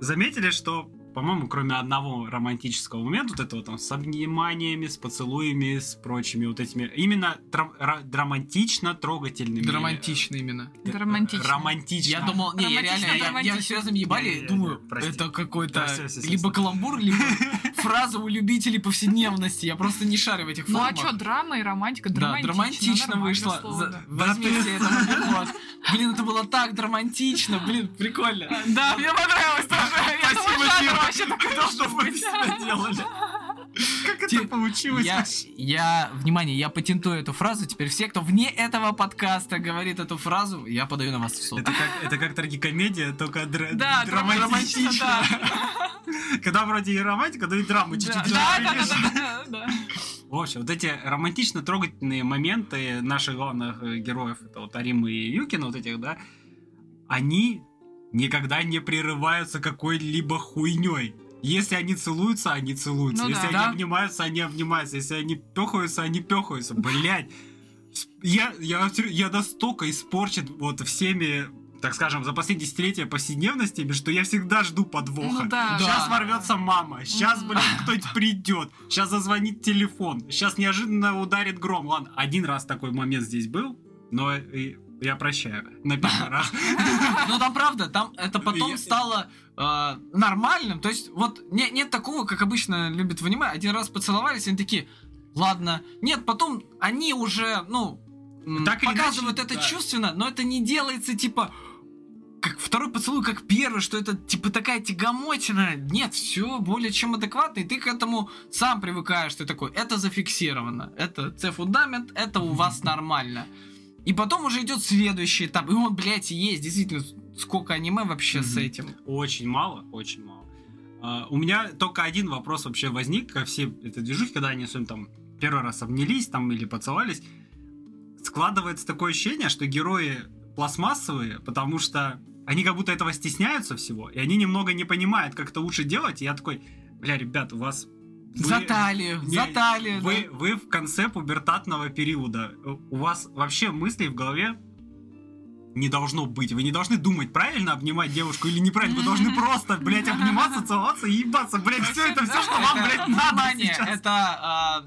заметили, что, по-моему, кроме одного романтического момента, вот этого там с обниманиями, с поцелуями, с прочими вот этими, именно тра- драматично трогательными. Драматично именно. Драматично. Романтично. Я думал, не, я реально, я, я серьезно ебали, думаю, это какой-то либо каламбур, либо фраза у любителей повседневности. Я просто не шарю в этих Ну а что, драма и романтика? Да, Драматично, да. Возьмите это. Блин, это было так драматично. Блин, прикольно. Да, мне понравилось тоже. Спасибо, Кира. вообще такой должен Что вы быть. Как это получилось? Я, я, внимание, я патентую эту фразу. Теперь все, кто вне этого подкаста говорит эту фразу, я подаю на вас в суд. Это как, это как трагикомедия, только дра- Да, драматично. драматично, да. *laughs* Когда вроде и романтика, но и драмы чуть-чуть. да, да, перемешаны. да, да, да. В общем, вот эти романтично трогательные моменты наших главных э, героев, это вот Аримы и Юкина, вот этих, да, они никогда не прерываются какой-либо хуйней. Если они целуются, они целуются. Ну Если да. они Да. обнимаются, они обнимаются. Если они пехаются, они пехаются. Блять. Я, я, я настолько испорчен вот всеми, так скажем, за последние десятилетия повседневностями, что я всегда жду подвоха. Ну да. Сейчас Да. ворвется мама, сейчас, блин, кто-нибудь придет, сейчас зазвонит телефон, сейчас неожиданно ударит гром. Ладно, один раз такой момент здесь был, но я прощаю на первый *laughs* раз. Ну там правда, там это потом стало э, нормальным. То есть вот не- нет такого, как обычно любят в аниме. Один раз поцеловались, и они такие, ладно. Нет, потом они уже, ну, Так показывают иначе, это да. чувственно, но это не делается типа как второй поцелуй, как первый, что это типа такая тягомотина. Нет, все более чем адекватно, и ты к этому сам привыкаешь, ты такой, это зафиксировано, это це фундамент, это у вас *laughs* нормально. И потом уже идет следующий этап, и он, блядь, есть, действительно, сколько аниме вообще с Мгм. этим. Очень мало, очень мало. А, у меня только один вопрос вообще возник ко всей этой движухе, когда они особенно там первый раз обнялись там или поцеловались. Складывается такое ощущение, что герои пластмассовые, потому что они как будто этого стесняются всего, и они немного не понимают, как это лучше делать. И я такой, бля, ребят, у вас... вы- За талию, Не, за талию, Вы, да. вы в конце пубертатного периода. У вас вообще мыслей в голове не должно быть. Вы не должны думать, правильно обнимать девушку или неправильно. Вы должны просто, блядь, обниматься, целоваться и ебаться. Блядь, все это все, что вам, блядь, надо сейчас. это а,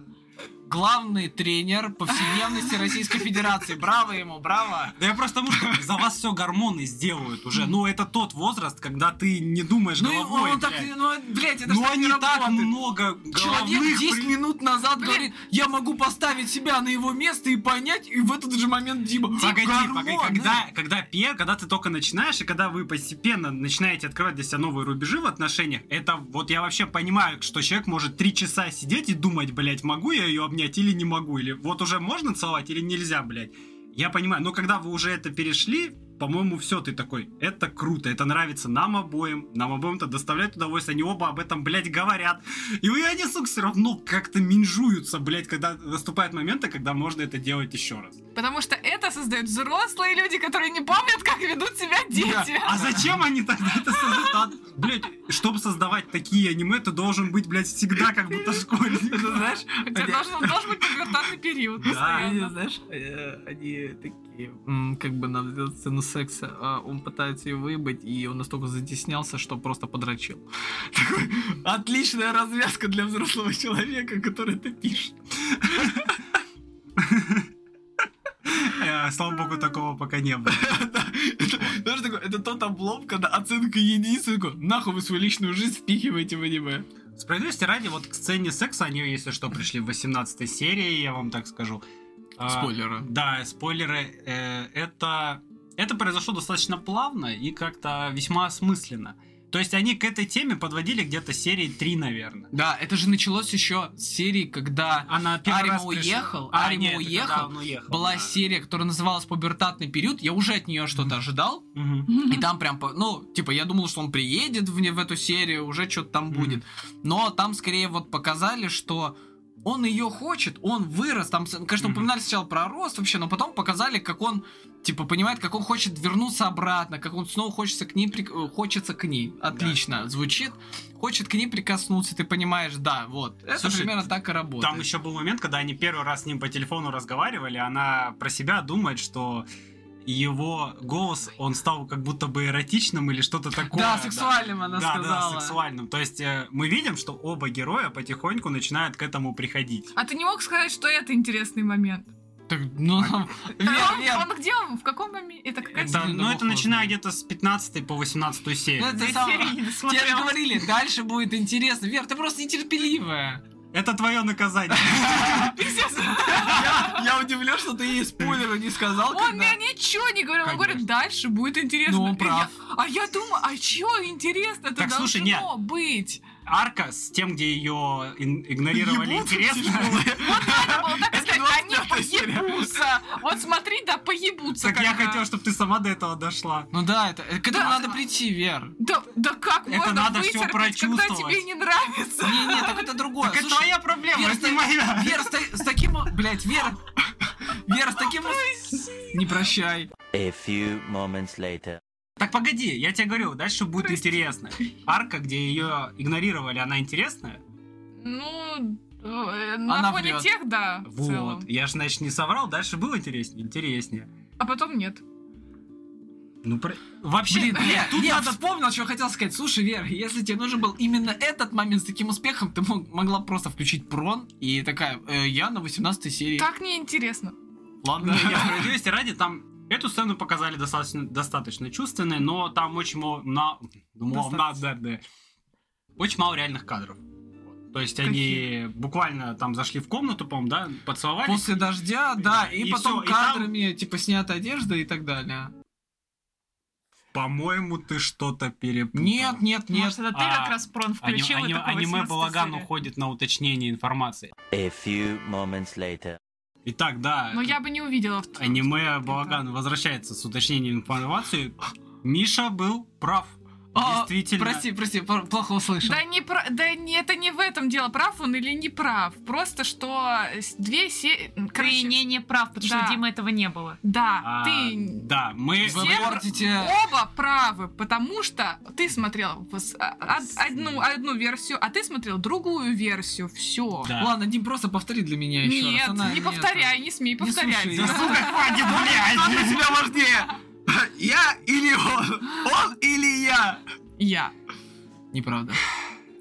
главный тренер повседневности Российской Федерации. Браво ему, браво. Да я просто что за вас все гормоны сделают уже. Ну, это тот возраст, когда ты не думаешь Ну, головой, он так, ну, блядь, это Ну, так не они так работает. много Человек головных 10 при- минут назад говорит, я могу поставить себя на его место и понять, и в этот же момент Дима. Погоди, гормон, погоди, да? когда, когда пе, когда ты только начинаешь, и когда вы постепенно начинаете открывать для себя новые рубежи в отношениях, это вот я вообще понимаю, что человек может три часа сидеть и думать, блядь, могу я ее обнять или не могу, или вот уже можно целовать или нельзя, блядь. Я понимаю, но когда вы уже это перешли, по-моему, все, ты такой, это круто, это нравится нам обоим, нам обоим это доставляет удовольствие, они оба об этом, блядь, говорят. И они, сука, все равно как-то минжуются, блядь, когда наступают моменты, когда можно это делать еще раз. Потому что это создают взрослые люди, которые не помнят, как ведут себя дети. А зачем они тогда это создают? А, Блять, чтобы создавать такие аниме, ты должен быть, блядь, всегда как будто школьник. Знаешь, У тебя должен, быть пубертатный период. Да. Постоянно. знаешь, э, они такие, м, как бы сделать сцену секса, а он пытается ее выебать, и он настолько затеснялся, что просто подрочил. *laughs* Такой, отличная развязка для взрослого человека, который это пишет. *laughs* Э, Слава богу, такого пока не было. *laughs* Это, тот облом, когда оценка единицы, нахуй вы свою личную жизнь впихиваете в аниме. Справедливости ради, вот к сцене секса они, если что, пришли в 18 серии, я вам так скажу. А, Спойлеры. Да, спойлеры. э, Это, это произошло достаточно плавно и как-то весьма осмысленно. То есть они к этой теме подводили где-то серии 3, наверное. Да, это же началось еще с серии, когда Она Арима уехал, А, Арима нет, уехал, уехал, была да. серия, которая называлась «Пубертатный период», я уже от нее что-то ожидал, Мгм. И там прям, ну, типа, я думал, что он приедет в, в эту серию, уже что-то там Мгм. будет. Но там скорее вот показали, что он ее хочет, он вырос. Там, конечно, Мгм. упоминали сначала про рост вообще, но потом показали, как он, типа, понимает, как он хочет вернуться обратно, как он снова хочется к ней, прик- э, хочется к ней. Отлично звучит. Хочет к ней прикоснуться, ты понимаешь, да, вот. Это Слушай, примерно так и работает. Там еще был момент, когда они первый раз с ним по телефону разговаривали, она про себя думает, что его голос, он стал как будто бы эротичным или что-то такое. Да, сексуальным она да, сказала. да, сексуальным. То есть э, мы видим, что оба героя потихоньку начинают к этому приходить. А ты не мог сказать, что это интересный момент? Так, ну, Вер, *laughs* он, он где он? В каком моменте? Это какая Это, ну, это начиная где-то с 15 по 18 серию. Ну, это Две сам- серии не Тебе говорили, дальше будет интересно. Вер, ты просто нетерпеливая. Это твое наказание. *laughs* Пиздец. Я, удивлен, что ты ей спойлеры не сказал. Он мне ничего не говорил. Он говорит, дальше будет интересно. Ну, он прав. а я думаю, а чё интересно? Это Так, должно слушай, нет. быть. Арка с тем, где ее игнорировали Ебутся интересно. тяжелые. Надо было так *laughs* сказать, они 25-я серия. поебутся. Вот смотри, да, поебутся. Так я хотел, чтобы ты сама до этого дошла. Ну да, это, к этому надо прийти, Вер. Да, да как Это надо всё вытерпеть, когда прочувствовать. тебе не нравится? Не-не, так это другое. Так это твоя проблема, Вер, это не с- моя. Вер, с, та- с таким... Блять, Вер... Вер, с таким... Не прощай. A few moments later. Так погоди, я тебе говорю, дальше будет интересно. Арка, где ее игнорировали, она интересная? Ну, э, на Она фоне врет. тех, да, в целом. Вот. Я же, значит, не соврал, дальше было интереснее. Интереснее. А потом нет. Ну, про- вообще, Блин, Вер, тут я надо... вспомнил, что хотел сказать. Слушай, Вер, если тебе нужен был именно этот момент с таким успехом, ты мог- могла просто включить прон и такая, «Э, я на 18 серии. Так неинтересно. Ладно. Не, не, справедливости ради, там эту сцену показали достаточно, достаточно чувственной, но там очень мало... На, мало- на- да, да. очень мало реальных кадров. То есть они буквально там зашли в комнату, по-моему, да, поцеловались. После дождя, да, Да, и, и потом всё, и там- кадрами, типа, снята одежда и так далее. По-моему, ты что-то перепутал. Нет, нет, нет. Может, это ты А, как раз прон включил, аниме 18 балаган уходит на уточнение информации. A few moments later. Итак, да. Но я бы не увидела в Аниме Балаган возвращается с уточнением информации. Миша был прав. А, Действительно. Прости, прости, пр- плохо услышал. Да не про, да не, это не в этом дело, прав он или не прав. Просто что две серии. Ты не, не прав, потому Да. что Дима этого не было. Да, А, ты Да, мы... Вы все портите... оба правы, потому что ты смотрел а- од- одну, одну версию, а ты смотрел другую версию. Все. Да. Ладно, Дим, просто повтори для меня еще Нет, раз. Она- не повторяй, не смей повторять. слушай, *laughs* Да, сука, хватит, Кто для блядь! *laughs* тебя важнее? Я или он? Он или я? Я. Неправда.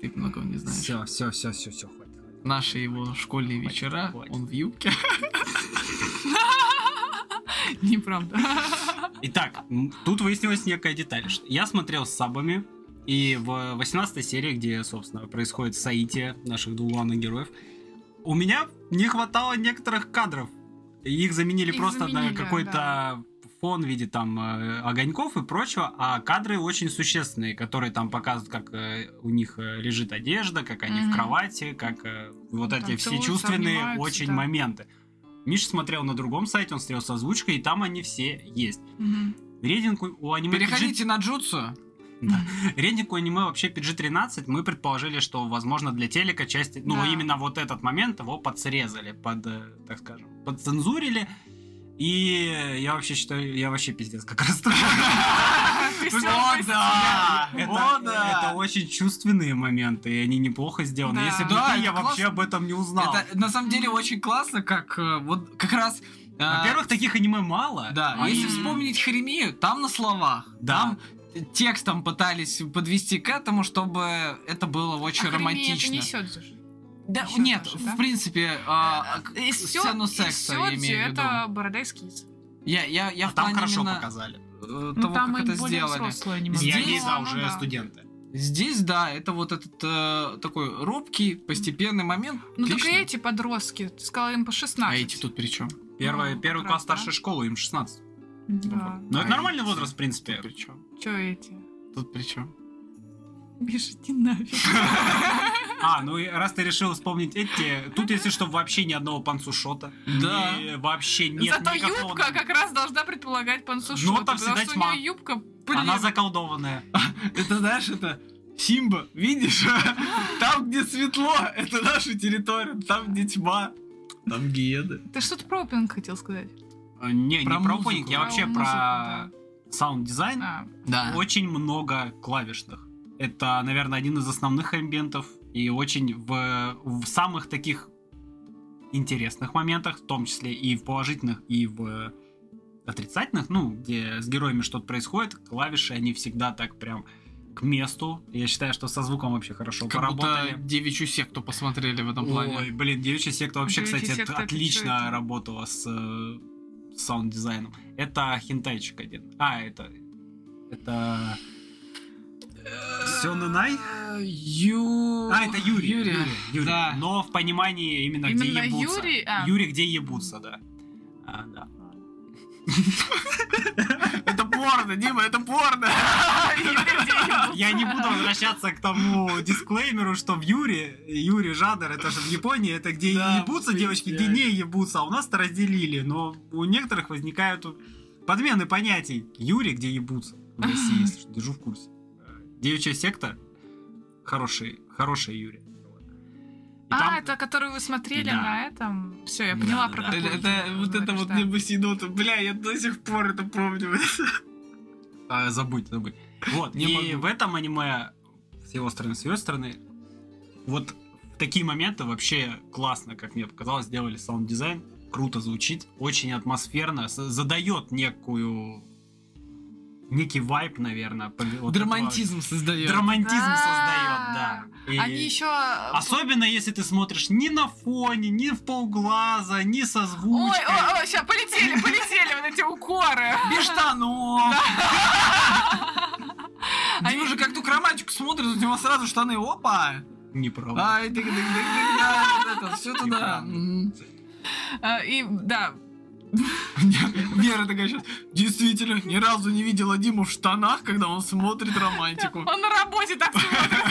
Ты многого не знаешь. Все, все, все, все, все, хватит. Наши его школьные вечера, он в юбке. *laughs* Неправда. Итак, тут выяснилась некая деталь. Я смотрел с сабами, и в 18 серии, где, собственно, происходит соитие наших двух главных героев, у меня не хватало некоторых кадров. Их заменили Их просто заменили, на какой-то фон в виде там э, огоньков и прочего, а кадры очень существенные, которые там показывают, как э, у них э, лежит одежда, как они в Мгм. кровати, как вот Ну, эти все чувственные очень да. моменты. Миша смотрел на другом сайте, он смотрел с озвучкой, и там они все есть. Мгм. Рейтинг у- аниме Переходите на джутсу. Да. Рейтинг у аниме вообще PG-13. Мы предположили, что, возможно, для телека части... Ну, Да. именно вот этот момент его подсрезали, под, так скажем, подцензурили. И я вообще считаю, я вообще пиздец как расстроен. *laughs* О, да! Это, очень чувственные моменты, и они неплохо сделаны. Да. Если бы я вообще об этом не узнал. Это на самом деле очень классно, как э, вот как раз... э, Во-первых, таких аниме мало. Да, Они- если вспомнить Хремию, там на словах, Да. там текстом пытались подвести к этому, чтобы это было очень А Хремия это романтично. несёт же. Да, несёт нет, даже, в да? принципе, а, Из сё- сцену из секса я Сёдзи имею в виду. это борода эскиз. Я, я, я А в там плане хорошо именно, показали. э, Ну, того, там как и это более сделали. И Здесь- они, да, Ну, уже да. студенты. Здесь, да, это вот этот э, такой робкий, постепенный момент. Ну только Отлично. эти подростки, ты сказала им по 16. А эти тут при чем? Первый, Ну, первый класс да. старшей школы, им 16. Да. Это А нормальный эти возраст, в принципе. Тут при чем? Чё эти? Тут при чем? Миша, иди нафиг. *laughs* А, ну и раз ты решил вспомнить эти, тут, если что, вообще ни одного панцушота. Да. И вообще нет Зато никакого... юбка как раз должна предполагать пансушота. Ну, там всегда тьма. у нее юбка, блин, Она заколдованная. *laughs* Это знаешь, это Симба, видишь? *laughs* Там, где светло, это наша территория. Там, где тьма, там гиены. Ты что-то про опенинг хотел сказать? Э, Не, Про не про опенинг, я вообще про саунд-дизайн. А, Да. Очень много клавишных. Это, наверное, один из основных амбиентов. И очень в, в самых таких интересных моментах, в том числе и в положительных, и в отрицательных, ну, где с героями что-то происходит, клавиши, они всегда так прям к месту. Я считаю, что со звуком вообще хорошо Как будто поработали. девичью секту посмотрели в этом Ой, плане. блин, девичья секта вообще, Девичья кстати, секта, отлично это? работала с э, саунд-дизайном. Это хентайчик один. А, это... Это... Сёнэн-ай? Ю... А, это юри. Юри. Юри, юри. Да. Но в понимании именно, где Именно ебутся. Юри? А. Юри, где ебутся, да. А, да. Это порно, Дима, это порно. Я не буду возвращаться к тому дисклеймеру, что в юри, юри жанр, это же в Японии, это где ебутся девочки, где не ебутся, а у нас-то разделили, но у некоторых возникают подмены понятий. Юрий, где ебутся в России, если держу в курсе. Девичья секта, хороший, хороший Юрий. И А, там- это который вы смотрели Да. на этом? Все, я поняла, да, про да. Это, какой это- ты вот это вот небосидота. Бля, я до сих пор это помню. А, забудь, забудь. Вот, Не и могу. в этом аниме с его стороны, с ее стороны, вот в такие моменты вообще классно, как мне показалось, сделали саунд-дизайн. Круто звучит, очень атмосферно, задает некую некий вайп, наверное. вот Драмантизм этого- создает. Драмантизм Да. создает, да. И Они еще... Особенно если ты смотришь не на фоне, не в полглаза, не со Ой, звучкой. ой, ой, сейчас полетели, полетели вот эти укоры. Без штанов. *laughs* Они- Дима же как ту романтику смотрит, у него сразу штаны, опа! Неправда. Ай, да, вот это, все туда. А, И да, *laughs* Вера такая сейчас, действительно, ни разу не видела Диму в штанах, когда он смотрит романтику. Он на работе так смотрит.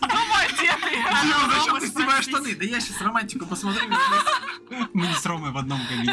Дома одетый. Дима, зачем ты снимаешь штаны? Да я сейчас романтику посмотрю. Мы не с Ромой в одном кабинете.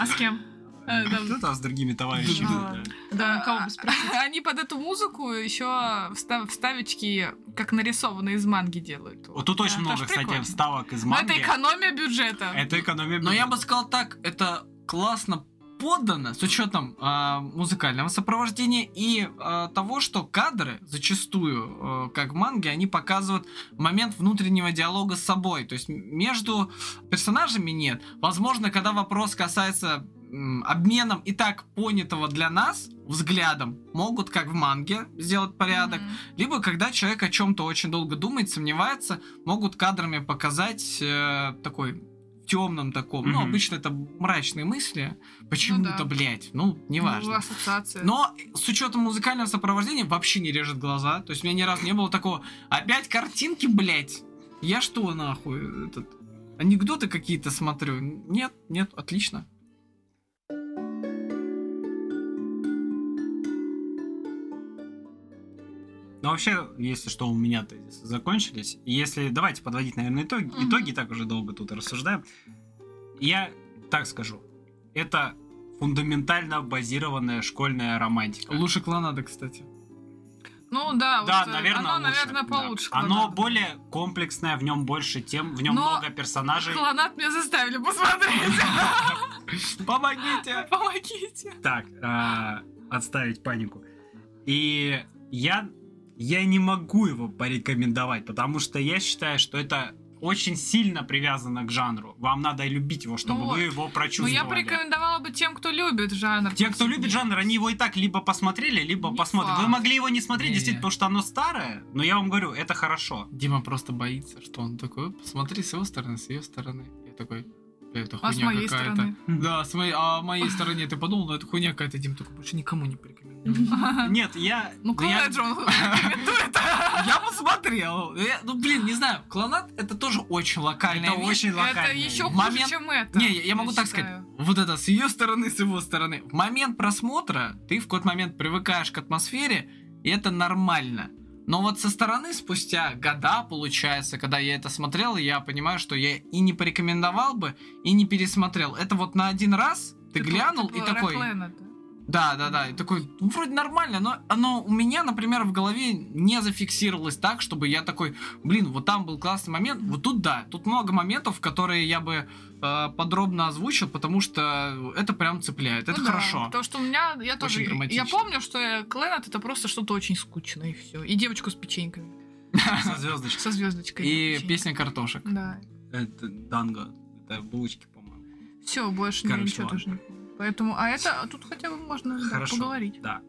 А, с кем? Э. Кто-то с другими товарищами. Да. кого бы спросить? Они под эту музыку еще вставочки, как нарисованные из манги делают. Вот тут очень много, кстати, вставок из манги. это экономия бюджета. Это экономия Но я бы бюджета. сказал так, это классно подано с учетом а, музыкального сопровождения и а, того, что кадры зачастую, а, как в манге, они показывают момент внутреннего диалога с собой. То есть между персонажами нет. Возможно, когда вопрос касается м, обменом и так понятого для нас взглядом, могут, как в манге, сделать порядок. Мгм. Либо когда человек о чем-то очень долго думает, сомневается, могут кадрами показать э, такой темном таком. Ну, Мгм. обычно это мрачные мысли. Почему-то, да. блядь, ну, Ну, неважно. ассоциация. Но с учетом музыкального сопровождения вообще не режет глаза. То есть у меня ни разу не было такого. Опять картинки, блядь. Я что, нахуй, этот... Анекдоты какие-то смотрю. Нет, нет, отлично. Ну, вообще, если что, у меня тезисы закончились. Если давайте подводить, наверное, итоги. Мгм. Итоги так уже долго тут рассуждаем. Я так скажу. Это фундаментально базированная школьная романтика. Лучше клонада, кстати. Ну да, Да, вот, э, наверное, оно, лучше, наверное, да. получше. Оно клонада. более комплексное, в нем больше тем, в нем Но много персонажей. Клонат меня заставили посмотреть. *laughs* Помогите! Помогите. Так, а, отставить панику. И я, я не могу его порекомендовать, потому что я считаю, что это очень сильно привязано к жанру. Вам надо любить его, чтобы Ну, вы его Ну, прочувствовали. я порекомендовала бы тем, кто любит жанр. Те, кто любит жанр, они его и так либо посмотрели, либо Не посмотрят. факт. Вы могли его не смотреть, Не-не. действительно, потому что оно старое, но я вам говорю, это хорошо. Дима просто боится, что он такой, посмотри с его стороны, с ее стороны. Я такой, «Бля, это А с хуйня моей какая-то. стороны? Да, с моей, а о моей стороне ты подумал, ну это хуйня какая-то, Дим, такой больше никому не порекомендую. Нет, я... Ну, клонат же он. *laughs* Я посмотрел. Я- Ну, блин, не знаю, клонат это тоже очень локальная Это очень Это локальное. еще хуже, чем это. Не, я, могу так сказать. Вот это с ее стороны, с его стороны. В момент просмотра ты в какой-то момент привыкаешь к атмосфере, и это нормально. Но вот со стороны, спустя года, получается, когда я это смотрел, я понимаю, что я и не порекомендовал бы, и не пересмотрел. Это вот на один раз ты Типа- глянул типа и такой... Рэклэна, да? Да, да. И такой, ну, вроде нормально, но оно у меня, например, в голове не зафиксировалось так, чтобы я такой, блин, вот там был классный момент, вот тут да, тут много моментов, которые я бы э, подробно озвучил, потому что это прям цепляет, это Ну да, хорошо. Потому что у меня, я тоже, драматично. я помню, что Клэнет это просто что-то очень скучное и все. И девочку с печеньками, Со звездочкой. со звездочкой. И песня картошек. Да. Это Данго. Это булочки, по-моему. Все, больше ничего тоже не помню. Поэтому, а это тут хотя бы можно да, Хорошо. поговорить. Да.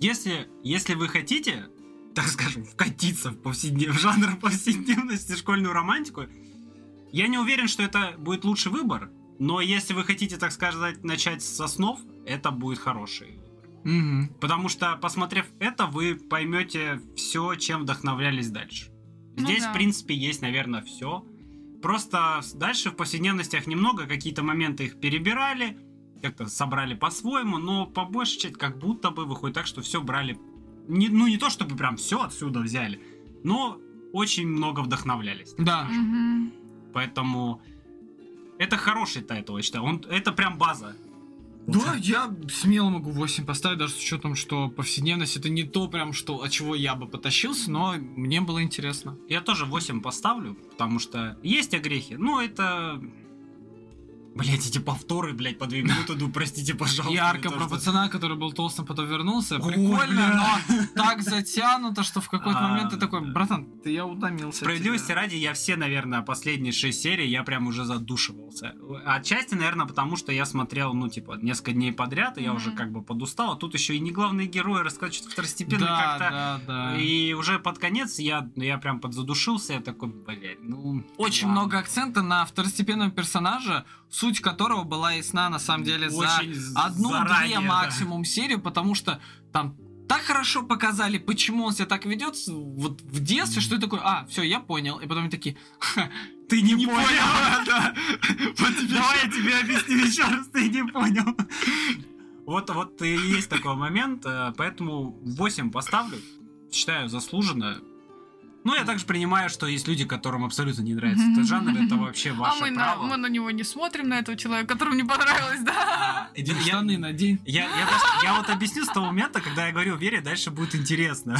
Если, если вы хотите, так скажем, вкатиться в, повседнев... в жанр повседневности школьную романтику, я не уверен, что это будет лучший выбор, но если вы хотите, так сказать, начать с основ, это будет хороший выбор. Мгм. Потому что, посмотрев это, вы поймете все, чем вдохновлялись дальше. Ну Здесь, да. в принципе, есть, наверное, все. Просто дальше в повседневностях немного, какие-то моменты их перебирали, как-то собрали по-своему, но по большей части как будто бы выходит так, что все брали. Не, ну, не то, чтобы прям все отсюда взяли, но очень много вдохновлялись. Да. Мгм. Поэтому это хороший title, я считаю. Он, это прям база. Да, я смело могу 8 поставить, даже с учетом, что повседневность это не то прям, что от чего я бы потащился, но мне было интересно. Я тоже 8 поставлю, потому что есть огрехи. Ну, это... Блять, эти повторы, блядь, по 2 минуты, ну, простите, пожалуйста. Ярко про пацана, который был толстым, потом вернулся. Прикольно, но так затянуто, что в какой-то А, момент ты такой, братан, ты я утомился. Справедливости тебя». ради, я все, наверное, последние шесть серий, я прям уже задушивался. Отчасти, наверное, потому что я смотрел, ну, типа, несколько дней подряд, и я уже как бы подустал. А тут еще и не главные герои раскачивают второстепенно Да, как-то. да, да. И уже под конец я, я прям подзадушился, я такой, блядь, ну... Очень много акцента на второстепенного персонажа, суть которого была ясна на самом деле за Очень одну-две заранее, да. максимум серию, потому что там так хорошо показали, почему он себя так ведет вот в детстве, что я такой, а, все, я понял. И потом они такие, «Ха, Ты не, понял. *laughs* Да. Вот тебе Давай я тебе объясню еще раз, ты не понял. Вот, вот и есть такой момент, э, поэтому 8 поставлю, считаю заслуженно. Ну, я также принимаю, что есть люди, которым абсолютно не нравится этот жанр, это вообще А ваше мы на, право. мы на него не смотрим, на этого человека, которому не понравилось, да? А, я- штаны надень. Я, я, даже- я вот объясню с того момента, когда я говорю Вере, дальше будет интересно.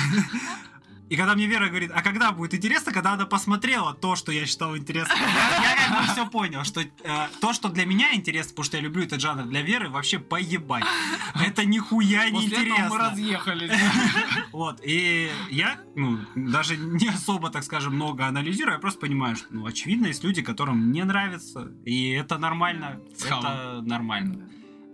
И когда мне Вера говорит, а когда будет интересно, когда она посмотрела то, что я считал интересным, я, я как бы все понял, что э, то, что для меня интересно, потому что я люблю этот жанр, для Веры вообще поебать. Это нихуя не После этого мы интересно. разъехались. *laughs* Вот, и я, ну, даже не особо, так скажем, много анализирую, я просто понимаю, что, ну, очевидно, есть люди, которым не нравится, и это нормально, это нормально.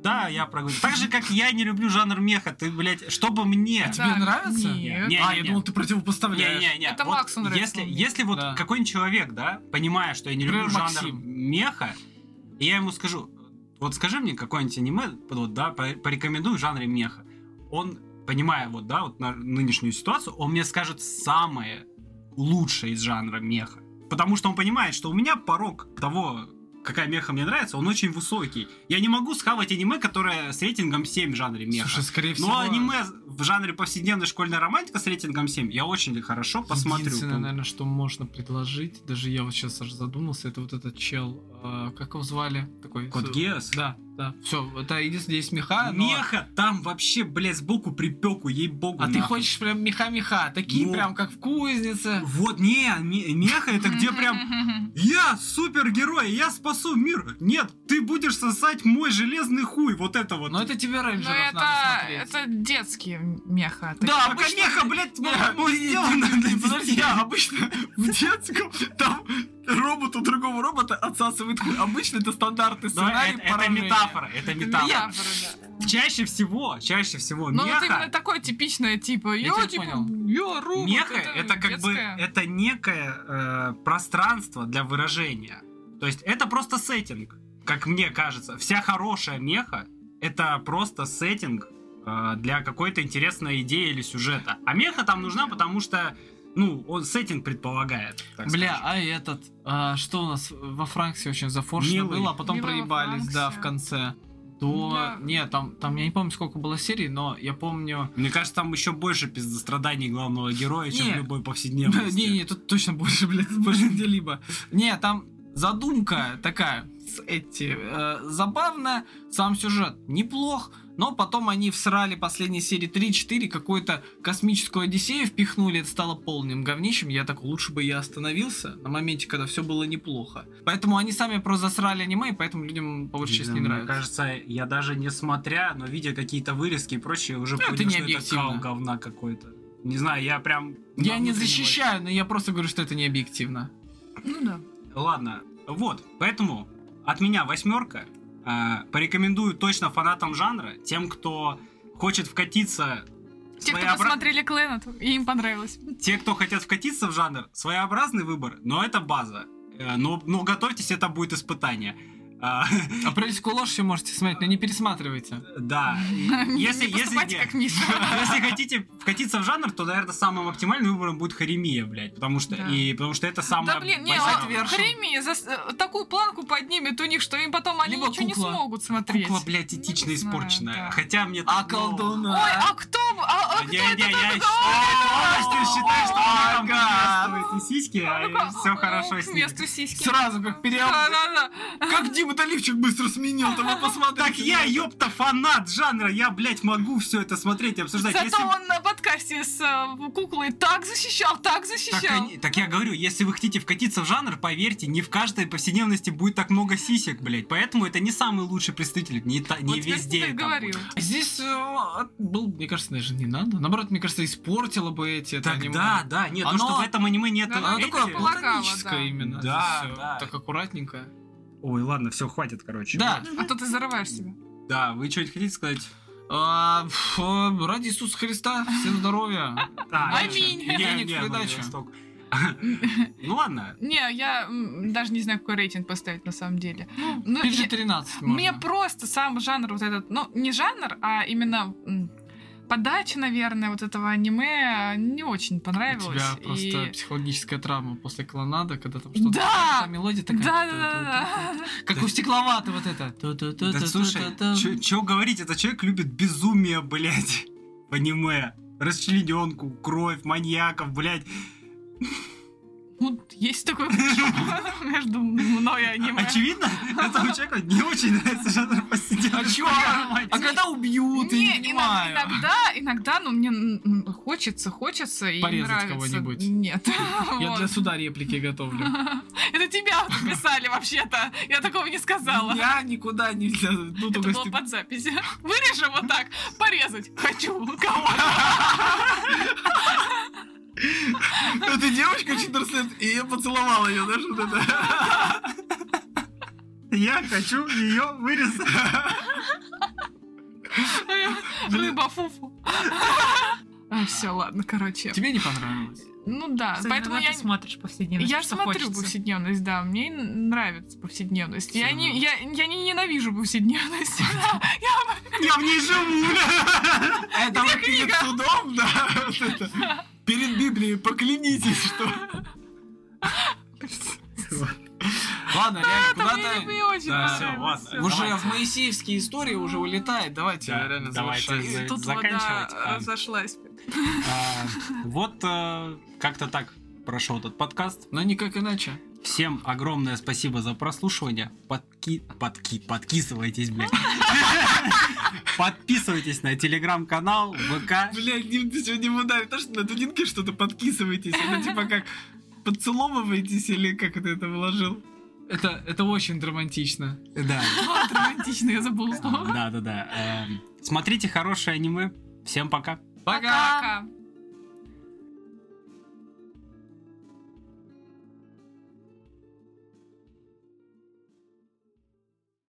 Да, я проговорю. Так же, как я не люблю жанр меха, ты, блядь, чтобы мне... Тебе Да, нравится? нет. Не, А, не, я думал, ты противопоставляешь. Не-не-не. Это вот Максу нравится, Если, если вот Да. какой-нибудь человек, да, понимая, что я не люблю Например, жанр Максим. меха, и я ему скажу, вот скажи мне какое-нибудь аниме, вот, да, по- порекомендуй в жанре меха. Он, понимая вот, да, вот на нынешнюю ситуацию, он мне скажет самое лучшее из жанра меха. Потому что он понимает, что у меня порог того, какая меха мне нравится, он очень высокий. Я не могу схавать аниме, которое с рейтингом 7 в жанре меха. Слушай, скорее всего... Но аниме в жанре повседневной школьной романтика с рейтингом 7 я очень хорошо посмотрю. Единственное, наверное, что можно предложить, даже я вот сейчас аж задумался, это вот этот чел, э, как его звали? Такой, Код с- Геос? Да, да. Все, это единственное, есть меха, но- Меха там вообще, блядь, сбоку припеку, ей-богу. А ты нахуй. хочешь прям меха-меха, такие Ну. прям, как в кузнице. Вот, не, ме- меха это где прям *laughs* Я супергерой, я спасу мир. Нет, ты будешь сосать мой железный хуй. Вот это вот. Но это тебе Ну рейнджеров это, надо смотреть. это детские меха. Да, Пока обычно- меха, блядь, *laughs* ну, сделано для Подожди, обычно в детском там робот у другого робота отсасывает хуй. Обычно это стандартный Но сценарий это, это метафора, это Это метафора. метафора, да. Чаще всего, чаще всего Ну вот меха, именно такое типичное, типа, я, тебя типа, понял. я робот. меха это, как бы это некое э, пространство для выражения. То есть это просто сеттинг, как мне кажется. Вся хорошая меха это просто сеттинг э, для какой-то интересной идеи или сюжета. А меха там нужна, потому что ну, он сеттинг предполагает. Бля, скажем. а этот, а, что у нас во Франксе очень зафоршено было, а потом Милый проебались, да, в конце. До... Да. Не, там, там, я не помню, сколько было серий, но я помню... Мне кажется, там еще больше пиздостраданий главного героя, чем Не. в любой повседневности. Не-не, тут точно больше, блядь, *laughs* больше где-либо. Не, там задумка такая, с эти, э, забавная, сам сюжет неплох, но потом они всрали последние серии 3-4, какую-то космическую Одиссею впихнули, это стало полным говнищем, я так, лучше бы я остановился на моменте, когда все было неплохо. Поэтому они сами просто засрали аниме, и поэтому людям по большей части не Мне нравится. кажется, я даже не смотря, но видя какие-то вырезки и прочее, уже Ну, это понял, не что это кал говна какой-то. Не знаю, я прям... Я не защищаю, но я просто говорю, что это не объективно. Ну да. Ладно, вот, поэтому от меня восьмерка. А, порекомендую точно фанатам жанра, тем, кто хочет вкатиться... Те, кто своеобра- посмотрели Клэнет, и им понравилось. Те, кто хотят вкатиться в жанр, своеобразный выбор, но это база. Э, Но, но готовьтесь, это будет испытание. А, Апрельскую ложь все можете смотреть, но не пересматривайте. Да. *laughs* Если, *laughs* если, хотите вкатиться в жанр, то, наверное, самым оптимальным выбором будет Харемия, блядь. Потому что, Да. и, потому что это самое Да блин, не, а с- э, такую планку поднимет у них, что им потом они Либо ничего кукла. не смогут смотреть. Кукла, блядь, Ну, этично испорченная. да. Хотя мне... А так, колдуна? Ой, а кто? А, а кто Не, это не, я такой? считаю, что ты считаешь, что Ага. там приветствуют и сиськи, а все хорошо с месту сиськи. Сразу как переоб... Как Дима Доливчик быстро сменил, там вы посмотрите. Так я, ёпта, фанат жанра, я, блядь, могу все это смотреть и обсуждать. Зато он на подкасте с э, куклой так защищал, так защищал. так я говорю, если вы хотите вкатиться в жанр, поверьте, не в каждой повседневности будет так много сисек, блядь. Поэтому это не самый лучший представитель, не, та- не Вот теперь везде. Здесь э, был, мне кажется, даже не надо. Наоборот, мне кажется, испортило бы эти это Так аниме. да, да, нет, Оно- то, что в этом аниме нет Да, Оно такое платоническое да. именно. Да, да. Так аккуратненько. Ой, ладно, все, хватит, короче. Да. А то ты зарываешь себя. Да, вы что-нибудь хотите сказать? А, ради Иисуса Христа, всем здоровья. Аминь. не, Денег не, в придачу. *laughs* Ну ладно. Не, я даже не знаю, какой рейтинг поставить на самом деле. Ну, я- PG-13 можно. Мне просто сам жанр вот этот, ну, не жанр, а именно подача, наверное, вот этого аниме не очень У понравилась. тебя просто и- психологическая травма после клонада, когда там что-то... Да! Та мелодия такая... Да, да, да, да. Как у стекловата вот это. Да слушай, что говорить, этот человек любит безумие, блядь, в аниме. Расчлененку, кровь, маньяков, блядь. Ну, есть такой *laughs* между мной и аниме. Очевидно, этому человеку не очень нравится жанр повседневной А чё? А когда убьют, я Не, иногда, иногда, ну, мне хочется, хочется и Порезать нравится. кого-нибудь. Нет. *laughs* Я для суда реплики готовлю. *laughs* Это тебя писали вообще-то. Я такого не сказала. Я никуда нельзя. Ну, Это только было под запись. Вырежем вот так. Порезать. Хочу. Кого? Эта девочка 14 лет, и я поцеловал ее, знаешь, вот это. Я хочу ее вырезать. Рыба фуфу. Все, ладно, короче. Тебе не понравилось? Ну да, Кстати, поэтому я... ты смотришь повседневность. Я что смотрю хочется. повседневность, да, мне нравится повседневность. Я не, я, я не ненавижу повседневность. *laughs* Я в ней живу. Это вы перед судом, да? Перед Библией поклянитесь, что... Ладно, реально, куда-то... не очень Да, всё, ладно. Уже Давайте. в моисеевские истории уже улетает. Давайте Да, реально давайте. завершать. И тут заканчивать. вода А. разошлась. А, Вот э, как-то так прошел этот подкаст. Но никак иначе. Всем огромное спасибо за прослушивание. Подки... Подки... Подкисывайтесь, блядь. *laughs* Подписывайтесь на телеграм-канал, ВК. Блядь, Дим, ты сегодня ему давит, то, что на тудинке что-то подкисываетесь. Это типа как поцеловываетесь или как ты это выложил? Это, это очень драматично. Да, Вот романтично, я забыла слово. да, да, да. Эм, Смотрите хорошее аниме. Всем пока. Пока! Пока.